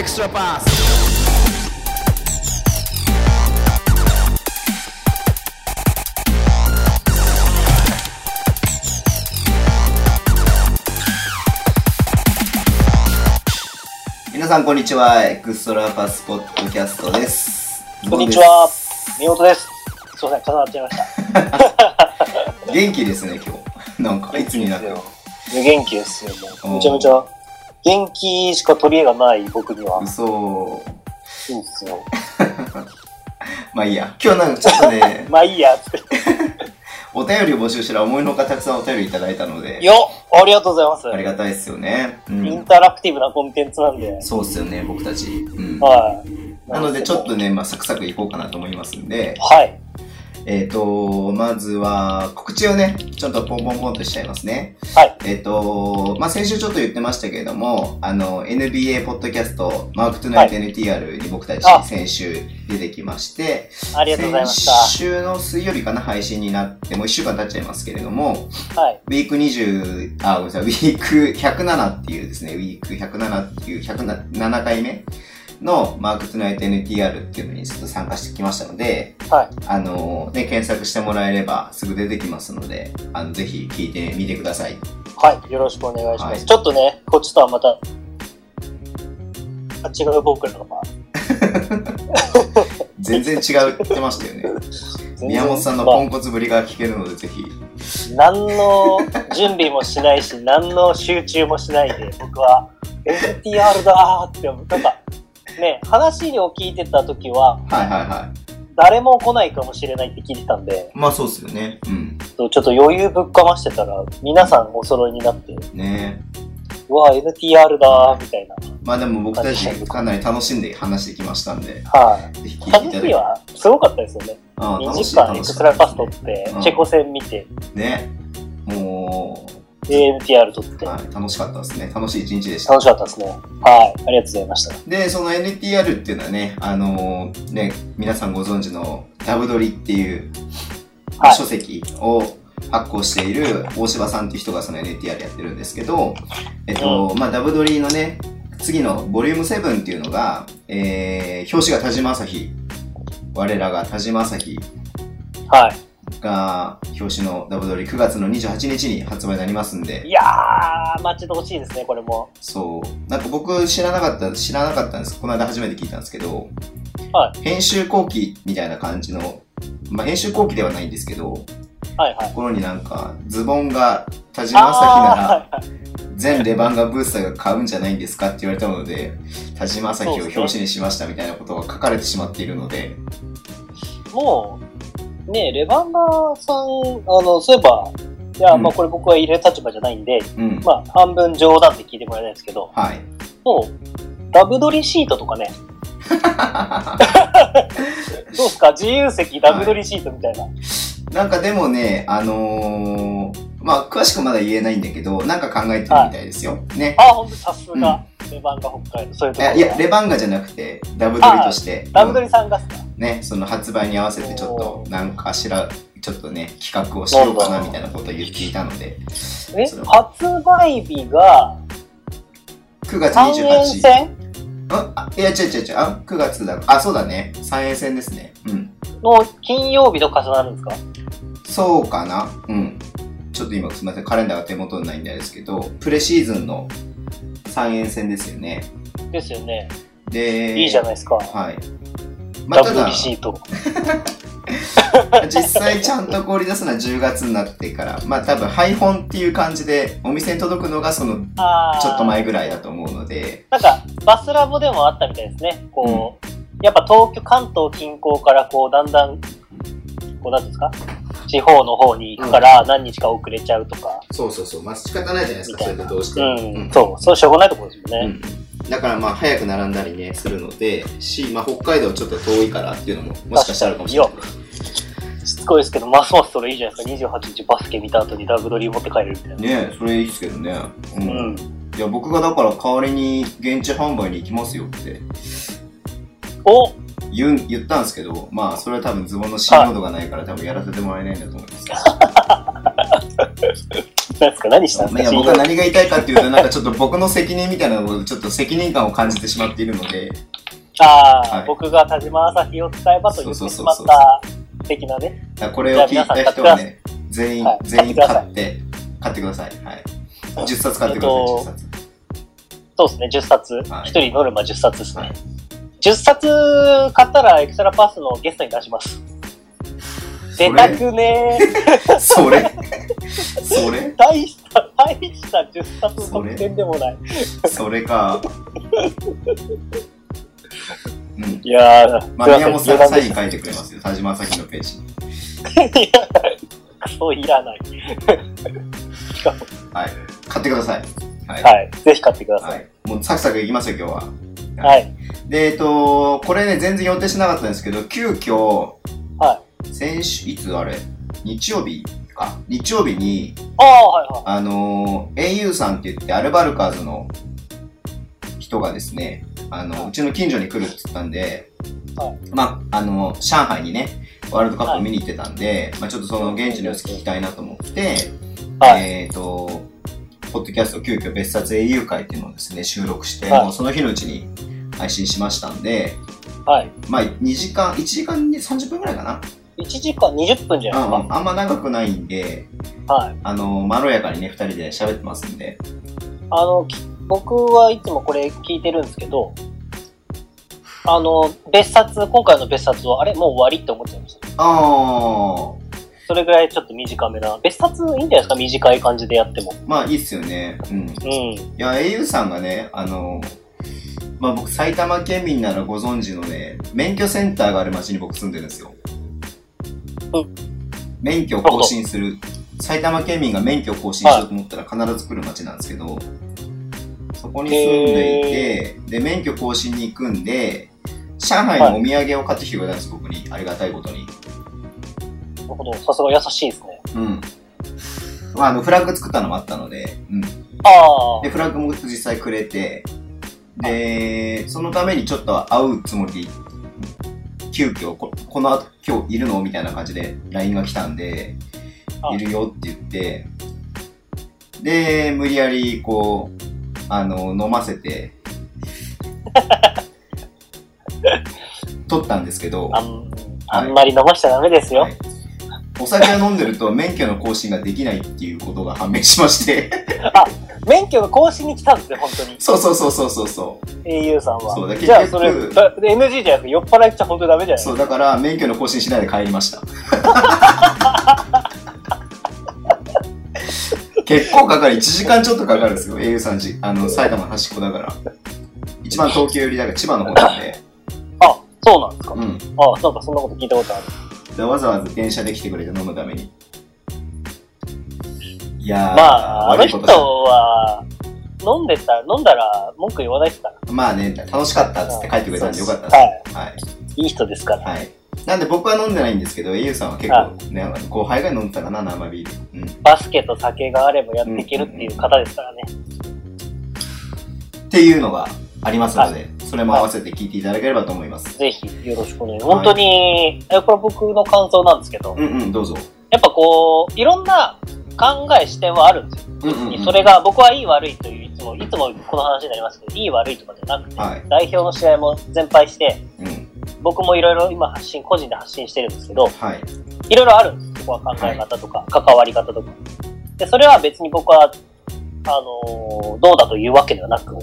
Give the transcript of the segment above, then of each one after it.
extra pass. Podcast 皆さんこんにちは。エクストラパスポッドキャストです。こんにちは。みおとです。すいません、重なっちゃいました。元気ですね、今日。なんか、いつになっても。いや元気ですよ、もう。めちゃめちゃ。元気しか取り柄がない僕には。嘘。いいですよ。まあいいや。今日なんかちょっとね、まあいいや、つって。お便りを募集したら思いのほかたくさんお便りいただいたので、よっありがとうございます。ありがたいですよね。うインん。タラクティブなコンテンツなんで。そうっすよね、僕たち。うん。はい。なのでちょっとね、まあサクサクいこうかなと思いますんで、はい。えっ、と、まずは告知をね、ちょっとポンポンポンとしちゃいますね。はい。えっ、と、まあ、先週ちょっと言ってましたけれども、あの、NBA ポッドキャスト、マークトゥナイト NTR に僕たちあ先週出てきまして、ありがとうございまし先週の水曜日かな、配信になって、もう1週間経っちゃいますけれども、た。はい。ウィーク20、あ、ごめんなさい、ウィーク107っていうですね、ウィーク107っていう107回目のマークトゥナイト NTR っていうのにちょっと参加してきましたので、はい。あの、ね、検索してもらえればすぐ出てきますので、あの、ぜひ聞いてみてください。はい。よろしくお願いします。はいちょっとね、こっちとはまた、あ違う僕らのが。全然違うってましたよね。宮本さんのまあポンコツぶりが聞けるので、ぜひ。何の準備もしないし、何の集中もしないで、僕は NTR だーって。なんか、ね、話を聞いてた時は、はいはいはい。誰も来ないかもしれないって聞いてたんで、まあそうっすよね。うん。ちょっと余裕ぶっかましてたら、皆さんお揃いになって、ねうわ、NTR だーみたいな。まあでも僕たちかなり楽しんで話してきましたんで、はい。ぜひ聞いていたはすごかったですよね。2ああ楽し時間エクストラパス取ってうん、チェコ戦見て、ね。も NTR 取ってう、、はい、楽しかったですね。楽しい一日でした。楽しかったですね。はい。ありがとうございました。で、その NTR っていうのはね、あのーね、皆さんご存知のダブドリっていう、はい書籍を発行している大柴さんっていう人がその NTR やってるんですけど、えっと、まあ、ダブドリのね、次のボリューム7っていうのが、えー、表紙が田島朝日。我らが田島朝日はい。が表紙のダブドリ9月の28日に発売になりますんでい、やー、待ち遠しいですね、これも。そう。なんか僕知らなかった、知らなかったんです。この間初めて聞いたんですけど、は編集後期みたいな感じの、まあ、編集後期ではないんですけど、はいはい。ところになんか、ズボンが田島朝日なら、全レバンガブースターが買うんじゃないんですかって言われたので、田島朝日を表紙にしましたみたいなことが書かれてしまっているので、もう、ねレバンガさん、あの、そういえば、いや、うんまあこれ僕は入れる立場じゃないんで、うん。まあ半分冗談って聞いてもらえないんですけど、はい。もう、ダブドリシートとかね、どうですか？自由席ダブドリシートみたいな。なんかでもね、あのー、まあ、詳しくまだ言えないんだけど、なんか考えてるみたいですよ。ね。あ、ほんとさすが、レバンガ北海道、そういうところいや、レバンガじゃなくて、ダブドリとして。ダブドリさんがっすかね、その発売に合わせてちょっおと、ーなんかしら、ちょっとね、企画をしようかなみたいなことを言っていたので、え発売日が9月3円28日。戦？あ、あいや、違う違う違う。あ、9月だ。あ、そうだね。3円戦ですね。うん。の金曜日と重なるんですか？そうかなうん。ちょっと今すみません。カレンダーが手元にないんですけど、プレシーズンの3円戦ですよね。ですよね。で、いいじゃないですか。はい。まあ、ただ。実際ちゃんと氷出すのは10月になってから、まあ多分配本っていう感じで、お店に届くのがそのちょっと前ぐらいだと思うので、なんか、バスラボでもあったみたいですね。こう、やっぱ東京、関東近郊からこう、だんだん、こう、なんですか？地方の方に行くから何日か遅れちゃうとか。そうそうそう、まあ仕方ないじゃないですか、それでどうしてうも。ん。そう、そうしょうがないところですよね。うんだからまあ早く並んだりね、するので、し、まあ北海道ちょっと遠いからっていうのももしかしたらあるかもしれない。しつこいですけど、ますますそれいいじゃないですか。28日バスケ見た後にダブドリ持って帰れるみたいな。ねそれいいですけどね。う。うんん。いや、僕がだから代わりに現地販売に行きますよってお言う言ったんですけど、まあそれは多分ズボンの信用度がないから多分やらせてもらえないんだと思いますけど。何ですか何したんですか僕は何が言いたいかっていうと、なんかちょっと僕の責任みたいなのを、ちょっと責任感を感じてしまっているので、ああ、はい僕が田島朝日を使えばと言ってしまった的なね。これを聞いた人はね、全員はい、全員買って、買ってください。はい。10冊買ってください、えっと10冊。そうですね、10冊。はい1人ノルマ10冊ですね。はい10冊買ったらエクストラパスのゲストに出します。出たくねー。それ？それ？大した、大した10冊の特典でもない。それか。うん。いやー、まあ、宮本さんがサインい書いてくれますよ。田島朝日のページに。や、クソいらない。しかも、はい。買ってください。はい。はい。ぜひ買ってくださ。はいい。もうサクサクいきますよ、今日は。はい。で、えっと、これね、全然予定しなかったんですけど、急遽、は先週、いつあれ？日曜日か。日曜日に、ああ、はいはい。あのー、au さんって言って、アルバルカーズの人がですね、あの、うちの近所に来るって言ったんで、はいまあ、あの、上海にね、ワールドカップ見に行ってたんで、まあちょっとその現地の様子聞きたいなと思って、はい。えっ、と、ポッドキャスト急遽別冊 au 会っていうのをですね、収録して、はいもうその日のうちに配信しましたんで、はい。まあ2時間、1時間に30分くらいかな？1時間20分じゃないですうん、あんま長くないんで、か。はい。あの、まろやかにね、2人で喋ってますんで、あの、き僕はいつもこれ聞いてるんですけど、あの、別冊、今回の別冊は、あれもう終わりって思っちゃいました。あー、それぐらいちょっと短めな。別冊いいんじゃないですか？短い感じでやっても。まあいいっすよね。うん。いうん。や、au さんがね、あの、まあ僕埼玉県民ならご存知のね、免許センターがある町に僕住んでるんですよ。うん免許を更新する、埼玉県民が免許を更新しようと思ったら必ず来る町なんですけど、そこに住んでいて、で、免許更新に行くんで、上海のお土産を買ってきてくれたんです、僕に。ありがたいことに。なるほど。さすが優しいですね。うん。まあ、あの、フラッグ作ったのもあったので、うん。あで、フラッグも実際くれて、で、そのためにちょっと会うつもりで、急遽こ、この後今日いるの？みたいな感じで LINE が来たんで、あいるよって言って、で、無理やりこう、あの、飲ませて、取ったんですけどあ。、あん、あんまり飲ましちゃダメですよ。はいお酒を飲んでると免許の更新ができないっていうことが判明しまして、免許の更新に来たんですね、本当に。そうそうそうそうそうそう。au さんは。そうだじゃあ、結局それ、だ NG じゃなくて、酔っ払いっちゃ本当にダメじゃないそう、だから免許の更新しないで帰りました。結構かかる。1時間ちょっとかかるんですよ。au さんじ、あの、埼玉の端っこだから。一番東京寄りだから千葉の方なんで。あ、そうなんですか。うん。あ、なんかそんなこと聞いたことある。でわざわざ電車で来てくれて飲むために。いやー、まあ、あの人は、飲んでたら、飲んだら文句言わないですから。まあね、楽しかったっつって帰ってくれたんでよかったです。はい。はい。いい人ですから。はい。なんで僕は飲んでないんですけど、au さんは結構ね、後輩が飲んでたかな、生ビール。うん。バスケと酒があればやっていけるっていう方ですからね。っていうのがありますので、それも合わせて聞いていただければと思います。ぜひよろしくお願いします。本当に、えこれ僕の感想なんですけど、うんうん、どうぞ。やっぱこう、いろんな考え、視点はあるんですよ。うんうん、うん。それが僕はいい悪いという、いつも、いつもこの話になりますけど、いい悪いとかじゃなくて、はい。代表の試合も全敗して、うん。僕もいろいろ今発信、個人で発信してるんですけど、はい。いろいろあるんです。そこは考え方とか、関わり方とか。で、それは別に僕は、あのーどうだというわけではなく、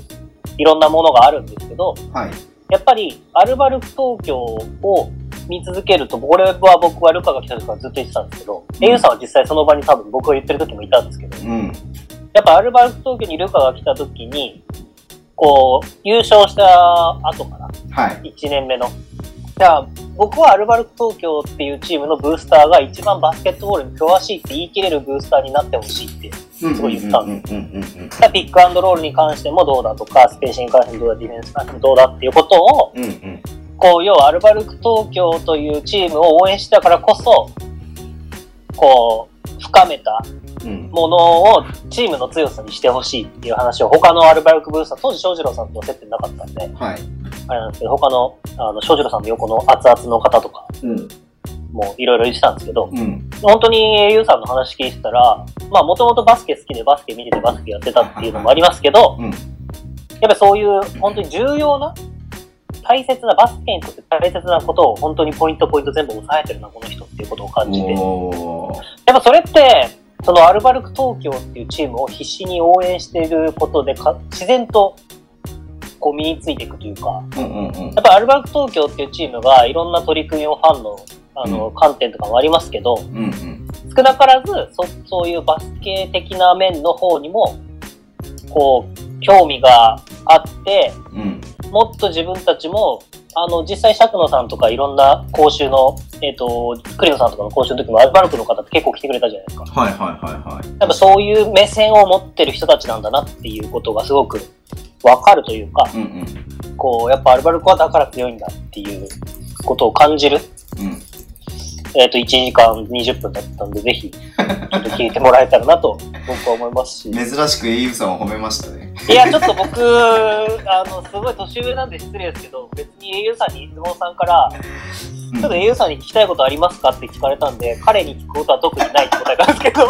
いろんなものがあるんですけど、はい。やっぱり、アルバルク東京を見続けると、これは僕はルカが来た時からずっと言ってたんですけど、エユさんは実際その場に多分僕が言ってる時もいたんですけど、うん。やっぱアルバルク東京にルカが来た時に、こう、優勝した後かな、はい。1年目の。じゃあ、僕はアルバルク東京っていうチームのブースターが一番バスケットボールに詳しいって言い切れるブースターになってほしいって。すごい言ったんうんうんうんうん。ピックアンドロールに関してもどうだとか、スペーシングに関してもどうだ、ディフェンスに関してもどうだっていうことを、うんうん。こう、要はアルバルク東京というチームを応援したからこそ、こう、深めた。ものをチームの強さにしてほしいっていう話を他のアルバルクブースター、当時翔士郎さんと接点なかったんで、はい。あれなんですけど、他の、あの、翔士郎さんの横の熱々の方とか、うん。もいろいろ言ってたんですけど、うん。本当に au さんの話聞いてたら、まあもともとバスケ好きでバスケ見ててバスケやってたっていうのもありますけど、うん。やっぱりそういう本当に重要な、大切な、バスケにとって大切なことを本当にポイントポイント全部押さえてるな、この人っていうことを感じて。やっぱそれって、そのアルバルク東京っていうチームを必死に応援していることでか、自然とこう身についていくというか、うんうんうんやっ。ぱアルバルク東京っていうチームがいろんな取り組みをファンのあの、う観点とかもありますけど、うんうん。少なからずそそういうバスケ的な面の方にもこう興味があってうん。もっと自分たちもあの実際釈野さんとかいろんな講習の、えっと栗野さんとかの講習の時もアルバルクの方って結構来てくれたじゃないですかはいはいはいはい。やっぱそういう目線を持ってる人たちなんだなっていうことがすごくわかるというかうんうん。こうやっぱアルバルクはだから強いんだっていうことを感じるうん。えっ、と、1時間20分だったんで、ぜひ、ちょっと聞いてもらえたらなと、僕は思いますし。珍しく au さんを褒めましたね。いや、ちょっと僕、あの、すごい年上なんで失礼ですけど、別に au さんに、質問さんから、うんちょっと au さんに聞きたいことありますかって聞かれたんで、彼に聞くことは特にないって答えたんですけど、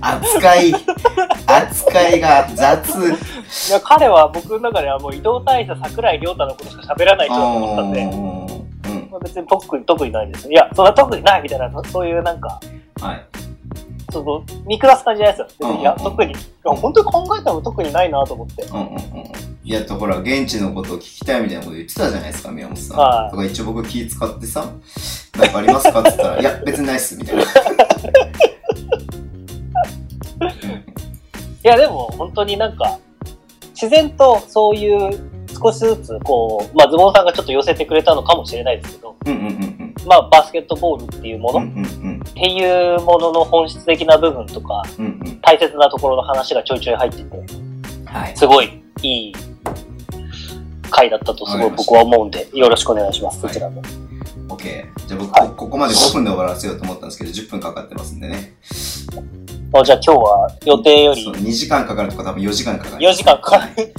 扱い、扱いが雑。いや、彼は僕の中ではもう移動大佐桜井亮太のことしか喋らないと思ってたんで、別に特に、特にないです。いや、そんな特にないみたいな、そういうなんか、はい。その、見下す感じじゃないですよ。別にいや、うん特に、いや本当に考えたら特にないなと思って。うんうんうん。やっとほら、現地のことを聞きたいみたいなこと言ってたじゃないですか、宮本さん。はいとか一応僕気使ってさ、なんかありますかって言ったら、いや、別にないっす、みたいな。いや、でも、本当になんか、自然とそういう少しずつ、こう、まあ、ズボンさんがちょっと寄せてくれたのかもしれないですけど、うんうんうんまあ、バスケットボールっていうもうん。うの、っんうんていうものの本質的な部分とか、うん。うんうん。大切なところの話がちょいちょい入ってて、はい。すごいいい回だったとすごい僕は思うんで、よろしくお願いします、はいそちらも。OK。じゃあ僕、はいこここまで5分で終わらせようと思ったんですけど、10分かかってますんでね。あじゃあ今日は予定よりそう、2時間かかるとか多分4時間かかる。4時間かかる。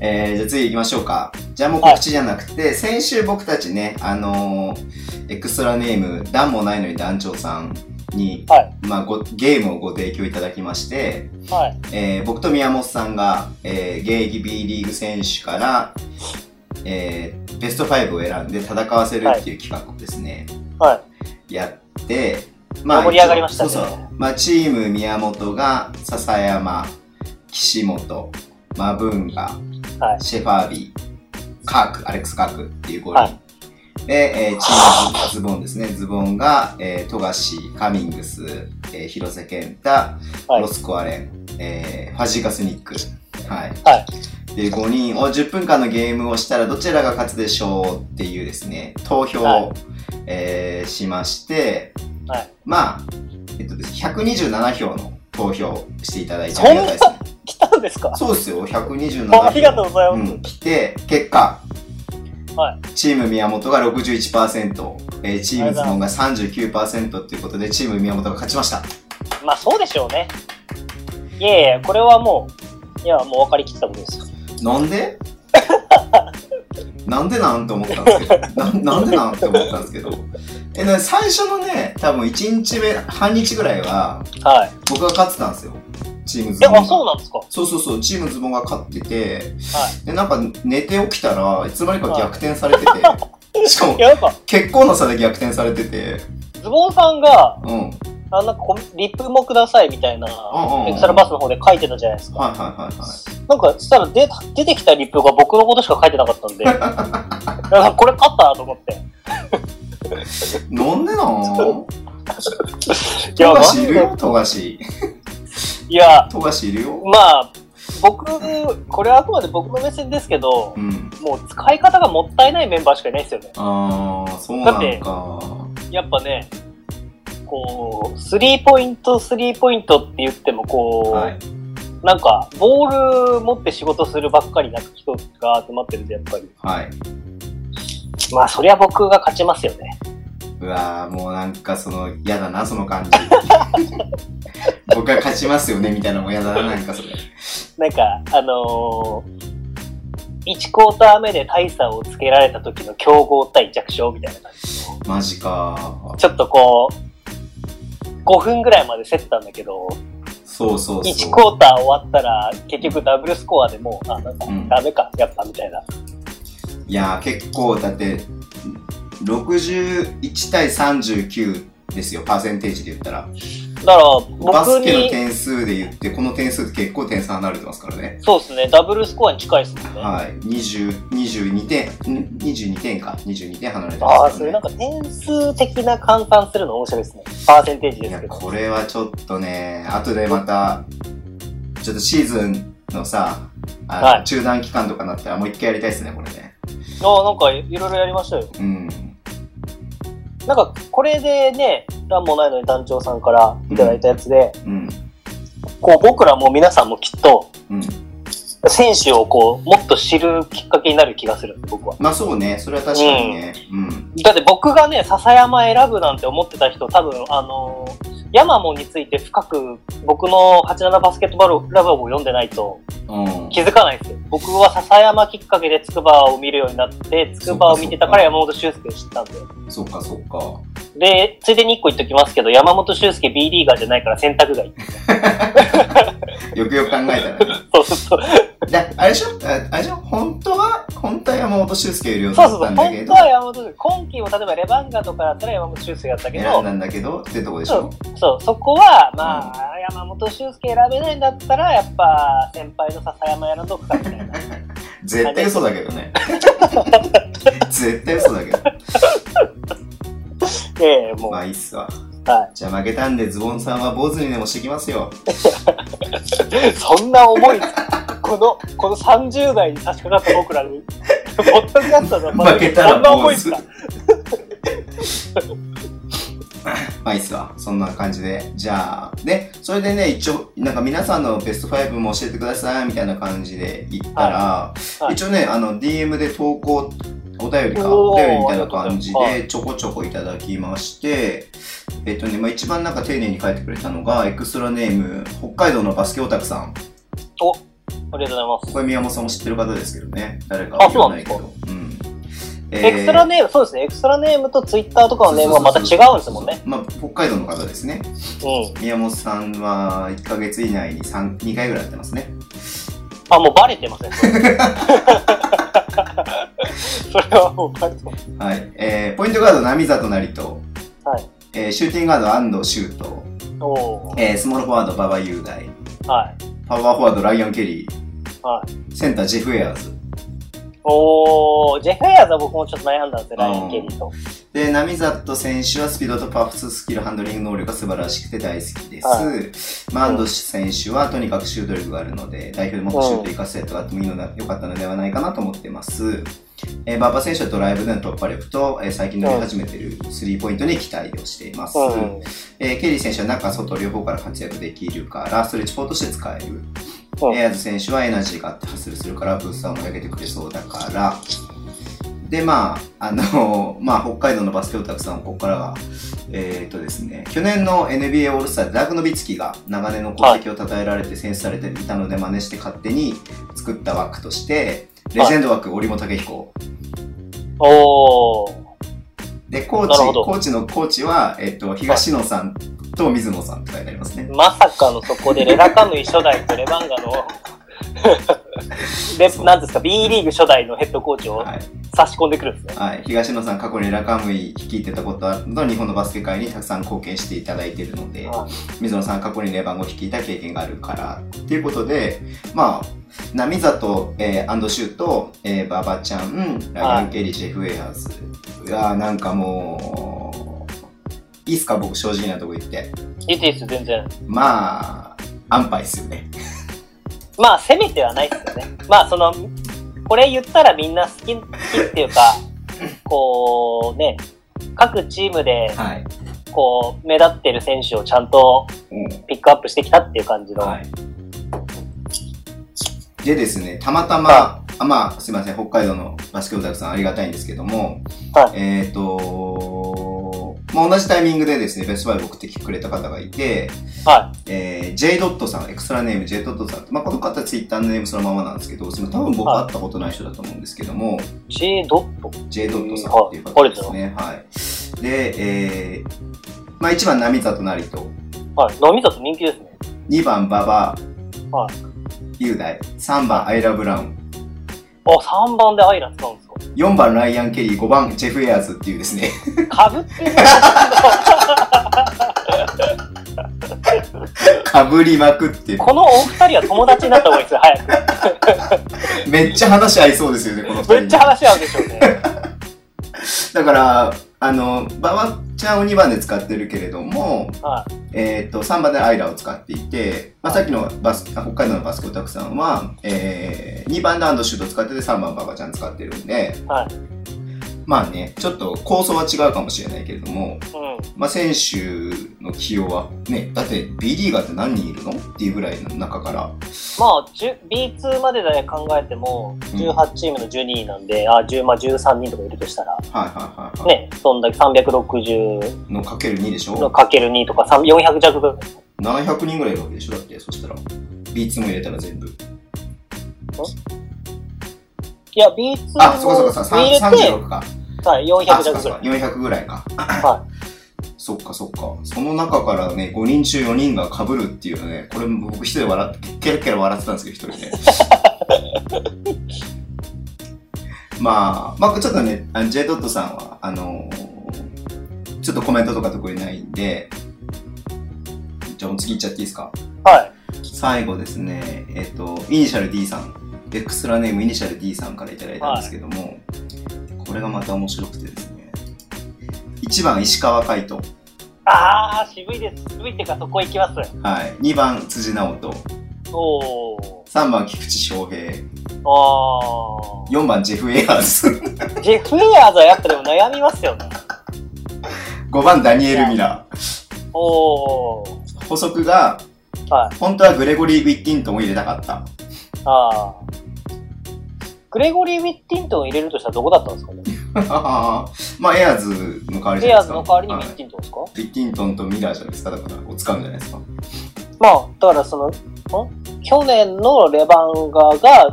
えー、じゃあ次行きましょうか。じゃあもう告知じゃなくて、先週僕たちね、あのー、エクストラネーム、段もないのに団長さんに、はいまあご、ゲームをご提供いただきまして、はい。えー僕と宮本さんが、えー、現役 B リーグ選手から、えー、ベスト5を選んで戦わせるっていう企画をですね、はい。やって、盛り上がりましたねそうそう。まあ、チーム宮本が笹山、岸本、マブンガ、はいシェファービー、カーク、アレックス・カークっていう5人。はいで、えーチームズボンですね。ズボンが、えー、富樫、カミングス、えー広瀬健太、はいロスコアレン、えーファジーカスニック。はい。はい。っていう5人を10分間のゲームをしたらどちらが勝つでしょうっていうですね、投票を、はいえーしまして、はいまあ、えっとですね、127票の投票をしていただいてありがたいですね。来たんですか？そうですよ、127票。ありがとうございます。うん、来て、結果、はいチーム宮本が61%、えーチームズボンが39%っていうことで、チーム宮本が勝ちました。まあそうでしょうね。いやいや、これはもう、いや、もう分かりきったことですよ。なんで？なんでなんて思ったんですけど、ななんでなんって思ったんですけど、え、な最初のね、多分1日目、半日ぐらいは、はい。僕が勝ってたんですよ。チームズえ、ボンそうなんですか？そうそうそう、チームズボンが勝ってて、はで、なんか寝て起きたらいつの間にか逆転されてて、しかもい。いや、なんか、結構な差で逆転されてて、ズボンさんが、うん。あなんかリップもくださいみたいなうんうんうん、エクストラバスの方で書いてたじゃないですか。はいはいはいはい。なんか、そしたら出出てきたリップが僕のことしか書いてなかったんで、なんかこれ勝ったと思って。なんでなん？富樫いるよ、富樫。いや、富樫いるよ。まあ、僕、これはあくまで僕の目線ですけど、うん。もう使い方がもったいないメンバーしかいないですよね。あー、そうなだって。やっぱね、こう、スリーポイント、スリーポイントって言っても、こう、はい。なんか、ボール持って仕事するばっかりな人が集まってるんで、やっぱり。はい。まあ、そりゃ僕が勝ちますよね。うわー、もうなんかその、嫌だな、その感じ。僕が勝ちますよね、みたいなのも嫌だな、なんかそれ。なんか、あのー1クォーター目で大差をつけられた時の強豪対弱小みたいな感じの。マジか。ちょっとこう、5分ぐらいまで競ったんだけど、そうそうそう。1クォーター終わったら結局ダブルスコアでもう、あ、なんかうんダメか、やっぱみたいな。いやー結構だって61対39ですよパーセンテージで言ったらだからバ僕スケのに、点数で言ってこの点数って結構点差離れてますからねそうですね、ダブルスコアに近いですもんね。はい20 22点ん22点か22点離れてああ、ますからねそれなんか点数的な換算するの面白いですね。パーセンテージですけど。これはちょっとね後でまたちょっとシーズンのさあの、はい中断期間とかなったらもう一回やりたいですねこれねああ、なんかいろいろやりましたよ。うんなんか、これでね、段もないのに団長さんからいただいたやつで、うん。こう僕らも皆さんもきっと、うん。選手をこう、もっと知るきっかけになる気がする僕は。まあそうねそれは確かにね。うん。だって僕がね、笹山選ぶなんて思ってた人、多分、あのーヤマモンについて深く僕の87バスケットボールラブを読んでないとうん。気づかないんですよ。僕は笹山きっかけで筑波を見るようになって、筑波を見てたから山本修介を知ったんで。そっかそっかで、ついでに一個言っときますけど、山本修介 B リーガーじゃないから選択外。よくよく考えたらね。そうそうそう。で、あれでしょ？ああれでしょ？本当は、本当は山本修介よりよそうそうそう。だったんだけど、本当は山本修介。今季も例えばレバンガとかだったら山本修介だったけど選ん、だんだけどってとこでしょ？そう、そこは、まあ、山本修介選べないんだったら、やっぱ、先輩の笹山選んどくかみたいな。絶対嘘だけどね。絶対嘘だけど。ええもう、まあいいっすわ。はじゃあ負けたんでズボンさんは坊主にでもしてきますよ。い。そんな重い、この、この30代に差し掛かった僕らに、ポッドキャストの負けたらそんな重坊主いっすか？まあいいっすわ。そんな感じで。じゃあ、ね、それでね、一応、なんか皆さんのベスト5も教えてくださいみたいな感じで言ったら、はいはい一応ね、あの、DM で投稿、お便りか、お便りみたいな感じでちょこちょこいただきまして、えっとね、まあ一番なんか丁寧に書いてくれたのが、エクストラネーム、北海道のバスケオタクさん。お、ありがとうございます。これ宮本さんも知ってる方ですけどね。誰かは言わないけど。うん。エクストラネーム、そうですね。エクストラネームとツイッターとかのネームはまた違うんですもんね。まあ、北海道の方ですね。うん。宮本さんは1ヶ月以内に3、2回ぐらいやってますね。あ、もうバレてません、それはもうバレてます。はい。えー、ポイントガード、波里成と、はい。えー、シューティングガード、安藤修斗、おーえー、スモールフォワード、馬場雄大、はい。パワーフォワード、ライアン・ケリー、はい。センター、ジェフ・エアーズ。おー、ジェフ・エアーズは僕もちょっと悩んだんですよ、ライン・ケリーと。で、波里選手はスピードとパワーススキル、ハンドリング能力が素晴らしくて大好きです。はまあ、安藤選手はとにかくシュート力があるので、代表でもっとシュート活かせとかあってもいいのが良かったのではないかなと思ってます。えー、馬場選手はドライブでの突破力と、えー最近伸び始めているスリーポイントに期待をしています。うん。えーケリー選手は中、外両方から活躍できるから、ストレッチポーとして使える。うんエアーズ選手はエナジーがあってハッスルするから、ブースターを盛り上げてくれそうだから。で、まあ、あの、まあ、北海道のバスケオタクさん、ここからは、えっ、とですね、去年の NBA オールスターでダークノビツキが長年の功績を称えられて選出されていたので真似して勝手に作った枠として、レジェンド枠、折本武彦。おー。で、コーチ、コーチのコーチは、えっ、と、東野さんと水野さんって書いてありますね。まさかのそこでレラカムイ初代とレバンガの レそうなんですか？B リーグ初代のヘッドコーチをはい。差し込んでくるんですね。はい、東野さん過去にラカムイ率いてたことあるのと日本のバスケ界にたくさん貢献していただいているので、はい水野さん過去にレバンゴを率いた経験があるからっていうことでまあ波里、えー、アンドシューと、えー、ババちゃんライアン・ケリー、ジェフ・エアーズいやーなんかもういいっすか？僕正直なとこ言っていいです、全然。まあ安牌っすよねまあ、攻めてはないですよね。まあ、その、これ言ったらみんな好き、好きっていうか、こうね、各チームで、はい、こう、目立ってる選手をちゃんとうんピックアップしてきたっていう感じの。はい。でですね、たまたま、あまあ、すいません、北海道のバスケオタクさんありがたいんですけども、はいえっ、と、まあ、同じタイミングでですね、ベストバイ送ってきてくれた方がいて、はえー、J ドットさん、エクストラネーム J ドットさんって、まあ、この方ツイッターのネームそのままなんですけど、その多分僕はい会ったことない人だと思うんですけども、い。J ドット？J ドットさんっていう方ですね。はい。で、えー、まあ1番、波里成と、はい。飲み里人気ですね。2番、馬場、はい。雄大、3番、アイラ・ブラウン、あ、3番でアイラ使うんですか4番、ライアン・ケリー、5番、ジェフ・エアーズっていうですね、かぶってるかぶりまくって、このお二人は友達になった方がいいですよ、早く。めっちゃ話合いそうですよね、この2人。めっちゃ話合うでしょうね。だから、あの、馬場ちゃんを2番で使ってるけれども、はい。えっ、と、3番でアイラを使っていて、まあ、さっきのバス北海道のバスケオタクさんは、えー、2番でアンドシュート使ってて3番馬場ちゃん使ってるんで、はい。まあね、ちょっと構想は違うかもしれないけれども、うん。まあ選手の起用は、ね、だって B リーガーって何人いるの？っていうぐらいの中から、まあ、10 B2 までで考えても、18チームの12人なんで、あ、10、まあ13人とかいるとしたら、はいはいはいはい。ね、そんだけ360のかける2でしのょかける2とか3 400弱ぐらい。?700 人ぐらいいるわけでしょ？だって、そしたら。B2 も入れたら全部。いや、B2 あ、そうかそうか、さ入れて、36か。はい、400あ、そうか弱ぐらい。そうか、400ぐらいか。は そっかそっか。その中からね、5人中4人が被るっていうのね、これ僕一人で笑って、ケラケラ笑ってたんですけど、一人で。まあ、まあちょっとね、J ドットさんは、あのーちょっとコメントとか得意ないんで、じゃあ次行っちゃっていいですか？い。はい。最後ですね、えっ、と、イニシャル D さん、エクストラネームイニシャル D さんからいただいたんですけども、これがまた面白くてですね、1番石川海斗、あー、渋いです。渋いっていうか、そこ行きます。はい、2番辻直人、おー。3番菊池翔平、あー。4番ジェフ・エアーズ、ジェフ・エアーズはやっぱでも悩みますよね。5番ダニエル・ミラー。おー。補足が、はい。本当はグレゴリー・ウィッティントンを入れたかった。あー。グレゴリー・ウィッティントンを入れるとしたらどこだったんですかね？まあ、エアーズの代わりじエアーズゃないですか。の代わりにウィはいッティントンですか、ウィッティントンとミラーじゃないですか。だから、を使うんじゃないですか。まあ、だからその、ん？去年のレバンガが、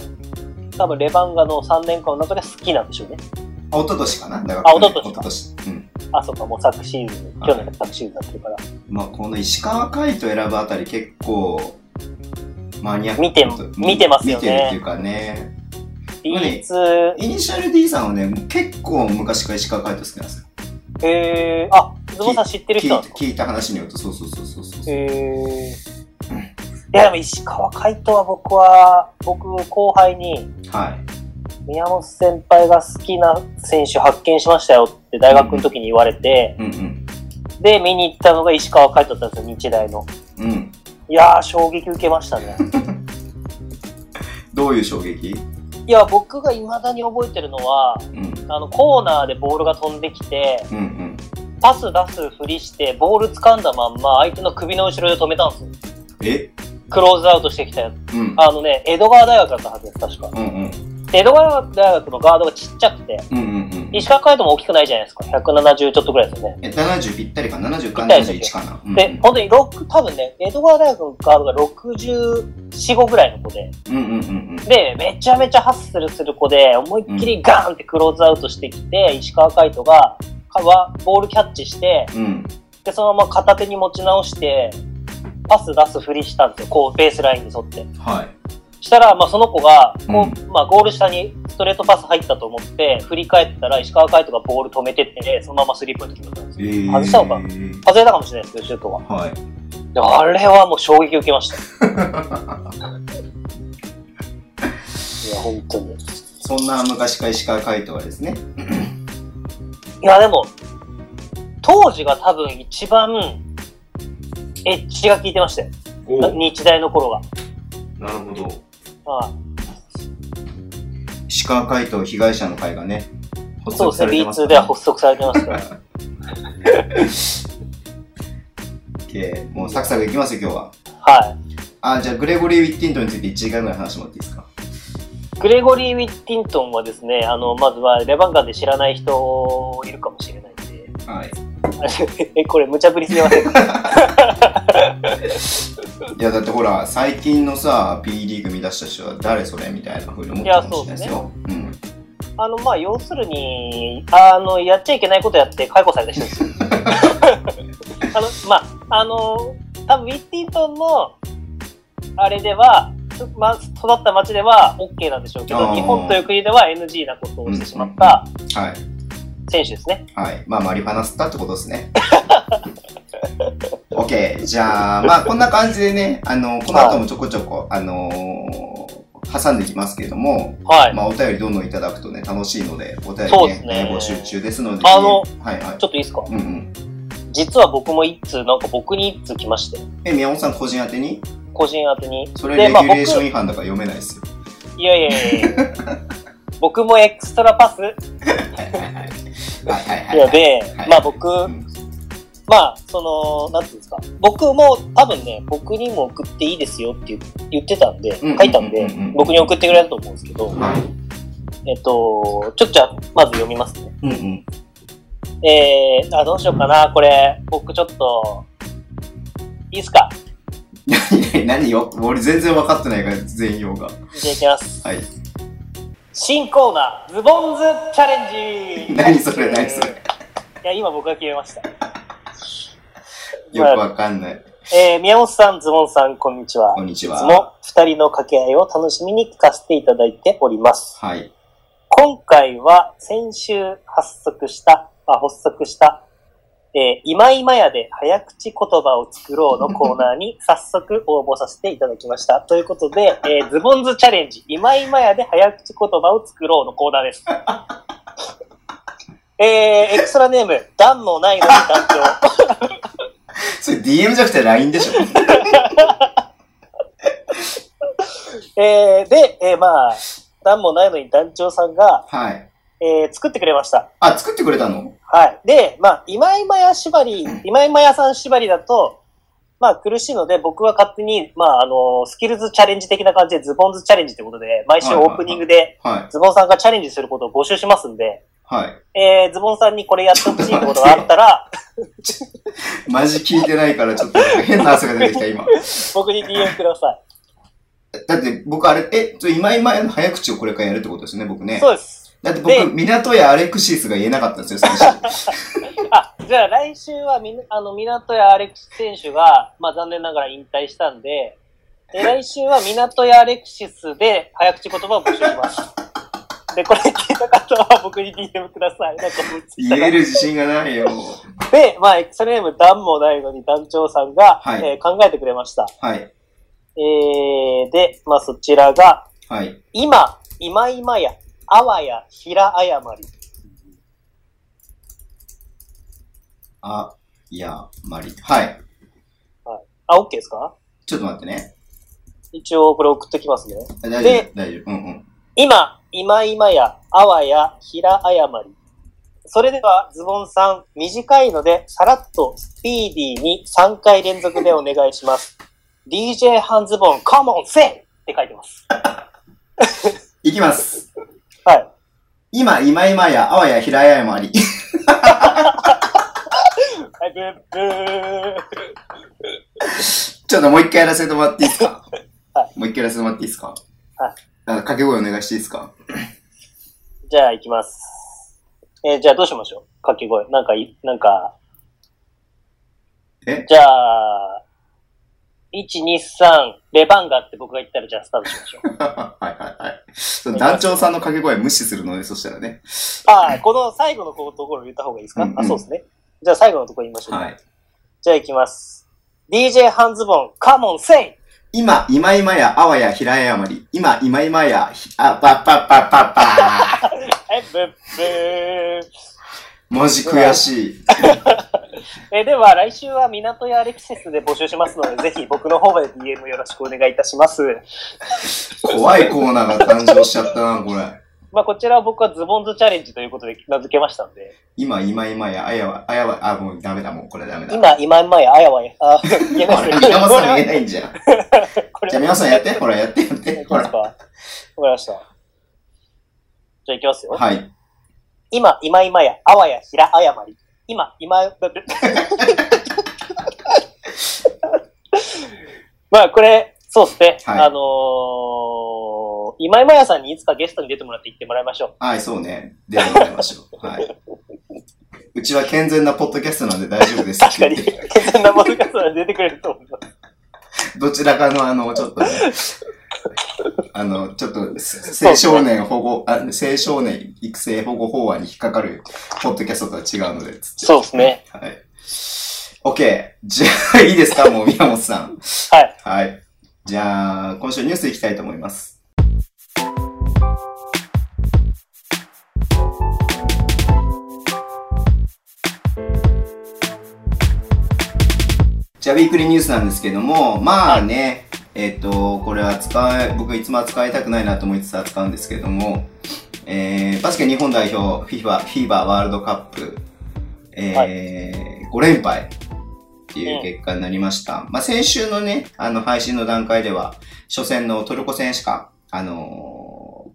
多分レバンガの3年間の中で好きなんでしょうね。あ、一昨年かな？だあ一昨年か一昨年。うん。あ、そうか、もう昨シーズン、はい去年の昨シーズンだってるから。まあ、この石川海人選ぶあたり結構、マニアック見て見てますよね見てるっていうかね。まあね B2、イニシャル D さんはね、結構昔から石川海人好きなんですよ。えー、あ、ズボさん知ってる人聞いた話によると、そうそうそうそうそう。えー、いやでも石川海人は僕は、僕後輩に、はい。宮本先輩が好きな選手発見しましたよって大学の時に言われて、うんうん。で、見に行ったのが石川海人だったんですよ、日大の。うん。いやー、衝撃受けましたね。どういう衝撃？いや、僕が未だに覚えてるのは、うん。あの、コーナーでボールが飛んできて、うんうん。パス出すふりして、ボール掴んだまんま、相手の首の後ろで止めたんですよ。え？クローズアウトしてきたやつ。うん。あのね、江戸川大学だったはずです、確か。うんうん。で江戸川大学のガードがちっちゃくて、うんうんうん。石川海人も大きくないじゃないですか。170ちょっとぐらいですよね。え、70ぴったりか ?70 かぴったりです71かな。うんで、本当に6、多分ね、江戸川大学のガードが64、5ぐらいの子で、うんうんうんうん。で、めちゃめちゃハッスルする子で、思いっきりガーンってクローズアウトしてきて、石川海人が、ボールキャッチして、うん。で、そのまま片手に持ち直して、パス出すふりしたんですよ。こう、ベースラインに沿って。はい。したら、まあ、その子が、こう、うまあ、ゴール下にストレートパス入ったと思って、振り返ったら、石川海人がボール止めてって、そのままスリーポイント決めたんですよ。えー、外したのか外れたかもしれないですよ、シュートは。はい。であれはもう衝撃受けました。いや、本当に。そんな昔から石川海人はですね、いや、でも、当時が多分一番、エッジが効いてましたよ。お日大の頃が。なるほど。はい石川海人被害者の会がね、発そうですね、足されてます B2 では発足されてますから。OK もうサクサクいきますよ、今日は。はあ、じゃあ、グレゴリー・ウィッティントンについて1時間ぐらい話してもらっていいですか？い。グレゴリー・ウィッティントンはですね、あの、まずはレバンガで知らない人いるかもしれないんで、はい。え、これ無茶ぶりすぎません？か いや、だってほら、最近のさ、P リーグ見出した人は誰それみたいな風に思ってるかもしれないですよ。うん。あの、まあ、要するに、あの、やっちゃいけないことやって解雇された人ですよ。あの、まあ、あの、多分ウィッティントンの、あれでは、つまあ、育った町では OK なんでしょうけど、日本という国では NG なことをしてしまったはい。選手ですね。はい。まあ、マリファナ吸ったってことですね。OK。じゃあ、まあ、こんな感じでね、あの、この後もちょこちょこ、あのー挟んでいきますけれども、はい。まあ、お便りどんどんいただくとね、楽しいので、お便りね、ね募集中ですので、あのはいはい。ちょっといいですか？うんうん。実は僕も一通、なんか僕に一通来まして、え、宮本さん個人宛てに？個人宛てに。それレギュレーション僕違反だから読めないですよ。いやいやいやいや 僕もエクストラパス？はいはいはい。はいはいはい。いやで、はいまあ僕、うんまあ、その、なんていうんですか？僕も多分ね、僕にも送っていいですよって言言ってたんで、うん書いたんで僕に送ってくれたと思うんですけど、はい。えっと、ちょっとじゃあ、まず読みますね。うんうん。えー、あ、どうしようかな。これ、僕ちょっと、いいっすか？何何よ？俺全然分かってないから、全容が。じゃあいきます。はい。新コーナー、ズボンズチャレンジ何それ何それ。いや、今僕が決めました。よくわかんない。えー、宮本さん、ズボンさん、こんにちは。こんにちは。いつも二人の掛け合いを楽しみに聞かせていただいております。はい。今回は先週発足した、あ発足した、えー今今やで早口言葉を作ろうのコーナーに早速応募させていただきました。ということで、えーズボンズチャレンジ、今今やで早口言葉を作ろうのコーナーです。えー、エクストラネーム、段のないのに団長。それ DM じゃなくて LINE でしょ えー、で、えー、まあ、段もないのに団長さんが、はい。えー、作ってくれました。あ、作ってくれたの？はい。で、まあ、今今や縛り、今今やさん縛りだと、まあ、苦しいので、僕は勝手に、まあ、あの、スキルズチャレンジ的な感じで、ズボンズチャレンジってことで、毎週オープニングで、はい。ズボンさんがチャレンジすることを募集しますんで、はい。えー、ズボンさんにこれやってほしいってことがあったら、マジ聞いてないからちょっと変な汗が出てきた今。僕に DM ください。だって僕あれ、え、今今の早口をこれからやるってことですよね、僕ね。そうです。だってで僕、港やアレクシスが言えなかったんですよ、最初。あ、じゃあ来週はみな、あの、港やアレクシス選手が、まあ残念ながら引退したんで、え来週は港やアレクシスで早口言葉を募集します。で、これ聞いた方は僕に DM ください。なんか言える自信がないよ。で、まあ、エクサネーム段もないのに団長さんが、はいえー考えてくれました。はい。えー、で、まあそちらが、はい。今、今今や、あわや、平誤り。あ、いや、まり。はい。あ、OK ですか？ちょっと待ってね。一応これ送っときますね。あ大丈で夫、大丈夫。うんうん。今、今今や、あわや、平誤り。それでは、ズボンさん、短いので、さらっとスピーディーに3回連続でお願いします。DJ ハンズボン、カモン、セイって書いてます。いきます。はい。今、今今や、あわや、平山り。はい、ブーブー。ちょっともう一回やらせてもらっていいですか？はもう一回やらせてもらっていいですか？はい。あ掛け声お願いしていいですか？じゃあ、行きます。えーじゃあどうしましょう？掛け声。なんかい、なんか、え？じゃあ、1、2、3、レバンガって僕が言ったら、じゃあスタートしましょう。はいはいはい。その団長さんの掛け声無視するので、そしたらね。ああ、この最後のところ言った方がいいですか、うんうんあ、そうですね。じゃあ最後のところ言いましょうか。はい。じゃあ行きます。DJ ハンズボン、カモン、セイ今、今今や、あわや、平山り。今、今今や、ひあ、パッパッパッパッパ え、ブッブー。ー。マジ悔しい。え、では来週は港やアレクシスで募集しますので、ぜひ僕の方まで DM よろしくお願いいたします。怖いコーナーが誕生しちゃったな、これ。まあこちらは僕はズボンズチャレンジということで名付けましたんで、今、今今や、あやわ、あやわ、あ、もうダメだ、もうこれダメだ。今、今前、あやわや、あ、言えないですね。宮本さんが言えないんじゃん。じゃあ皆さんやって、ほら、やって、やって。ほら。わかりました。じゃあ行きますよ。はい。今、今今や、あわや、ひら、あやまり。今、今、まあ、これ、そうですね。はいあのー、今井真也さんにいつかゲストに出てもらって言ってもらいましょう。はい、そうね。出てもらいましょう。はい。うちは健全なポッドキャストなんで大丈夫です確かに、健全なものが出てくれると思います。どちらかのあの、ちょっとね、あの、ちょっと、青少年保護、あ青少年育成保護法案に引っかかるポッドキャストとは違うので、そうですね。はい。OK。じゃあ、いいですか？もう、宮本さん。はい。はい。じゃあ、今週ニュースいきたいと思います。じゃあ、ウィークリーニュースなんですけども、まあね、えっ、と、これは使え、僕いつも扱いたくないなと思いつつ扱うんですけども、えー、バスケ日本代表、FIFA、FIBA ワールドカップ、えー5連敗っていう結果になりました。まあ、先週のね、あの、配信の段階では、初戦のトルコ戦しか、あの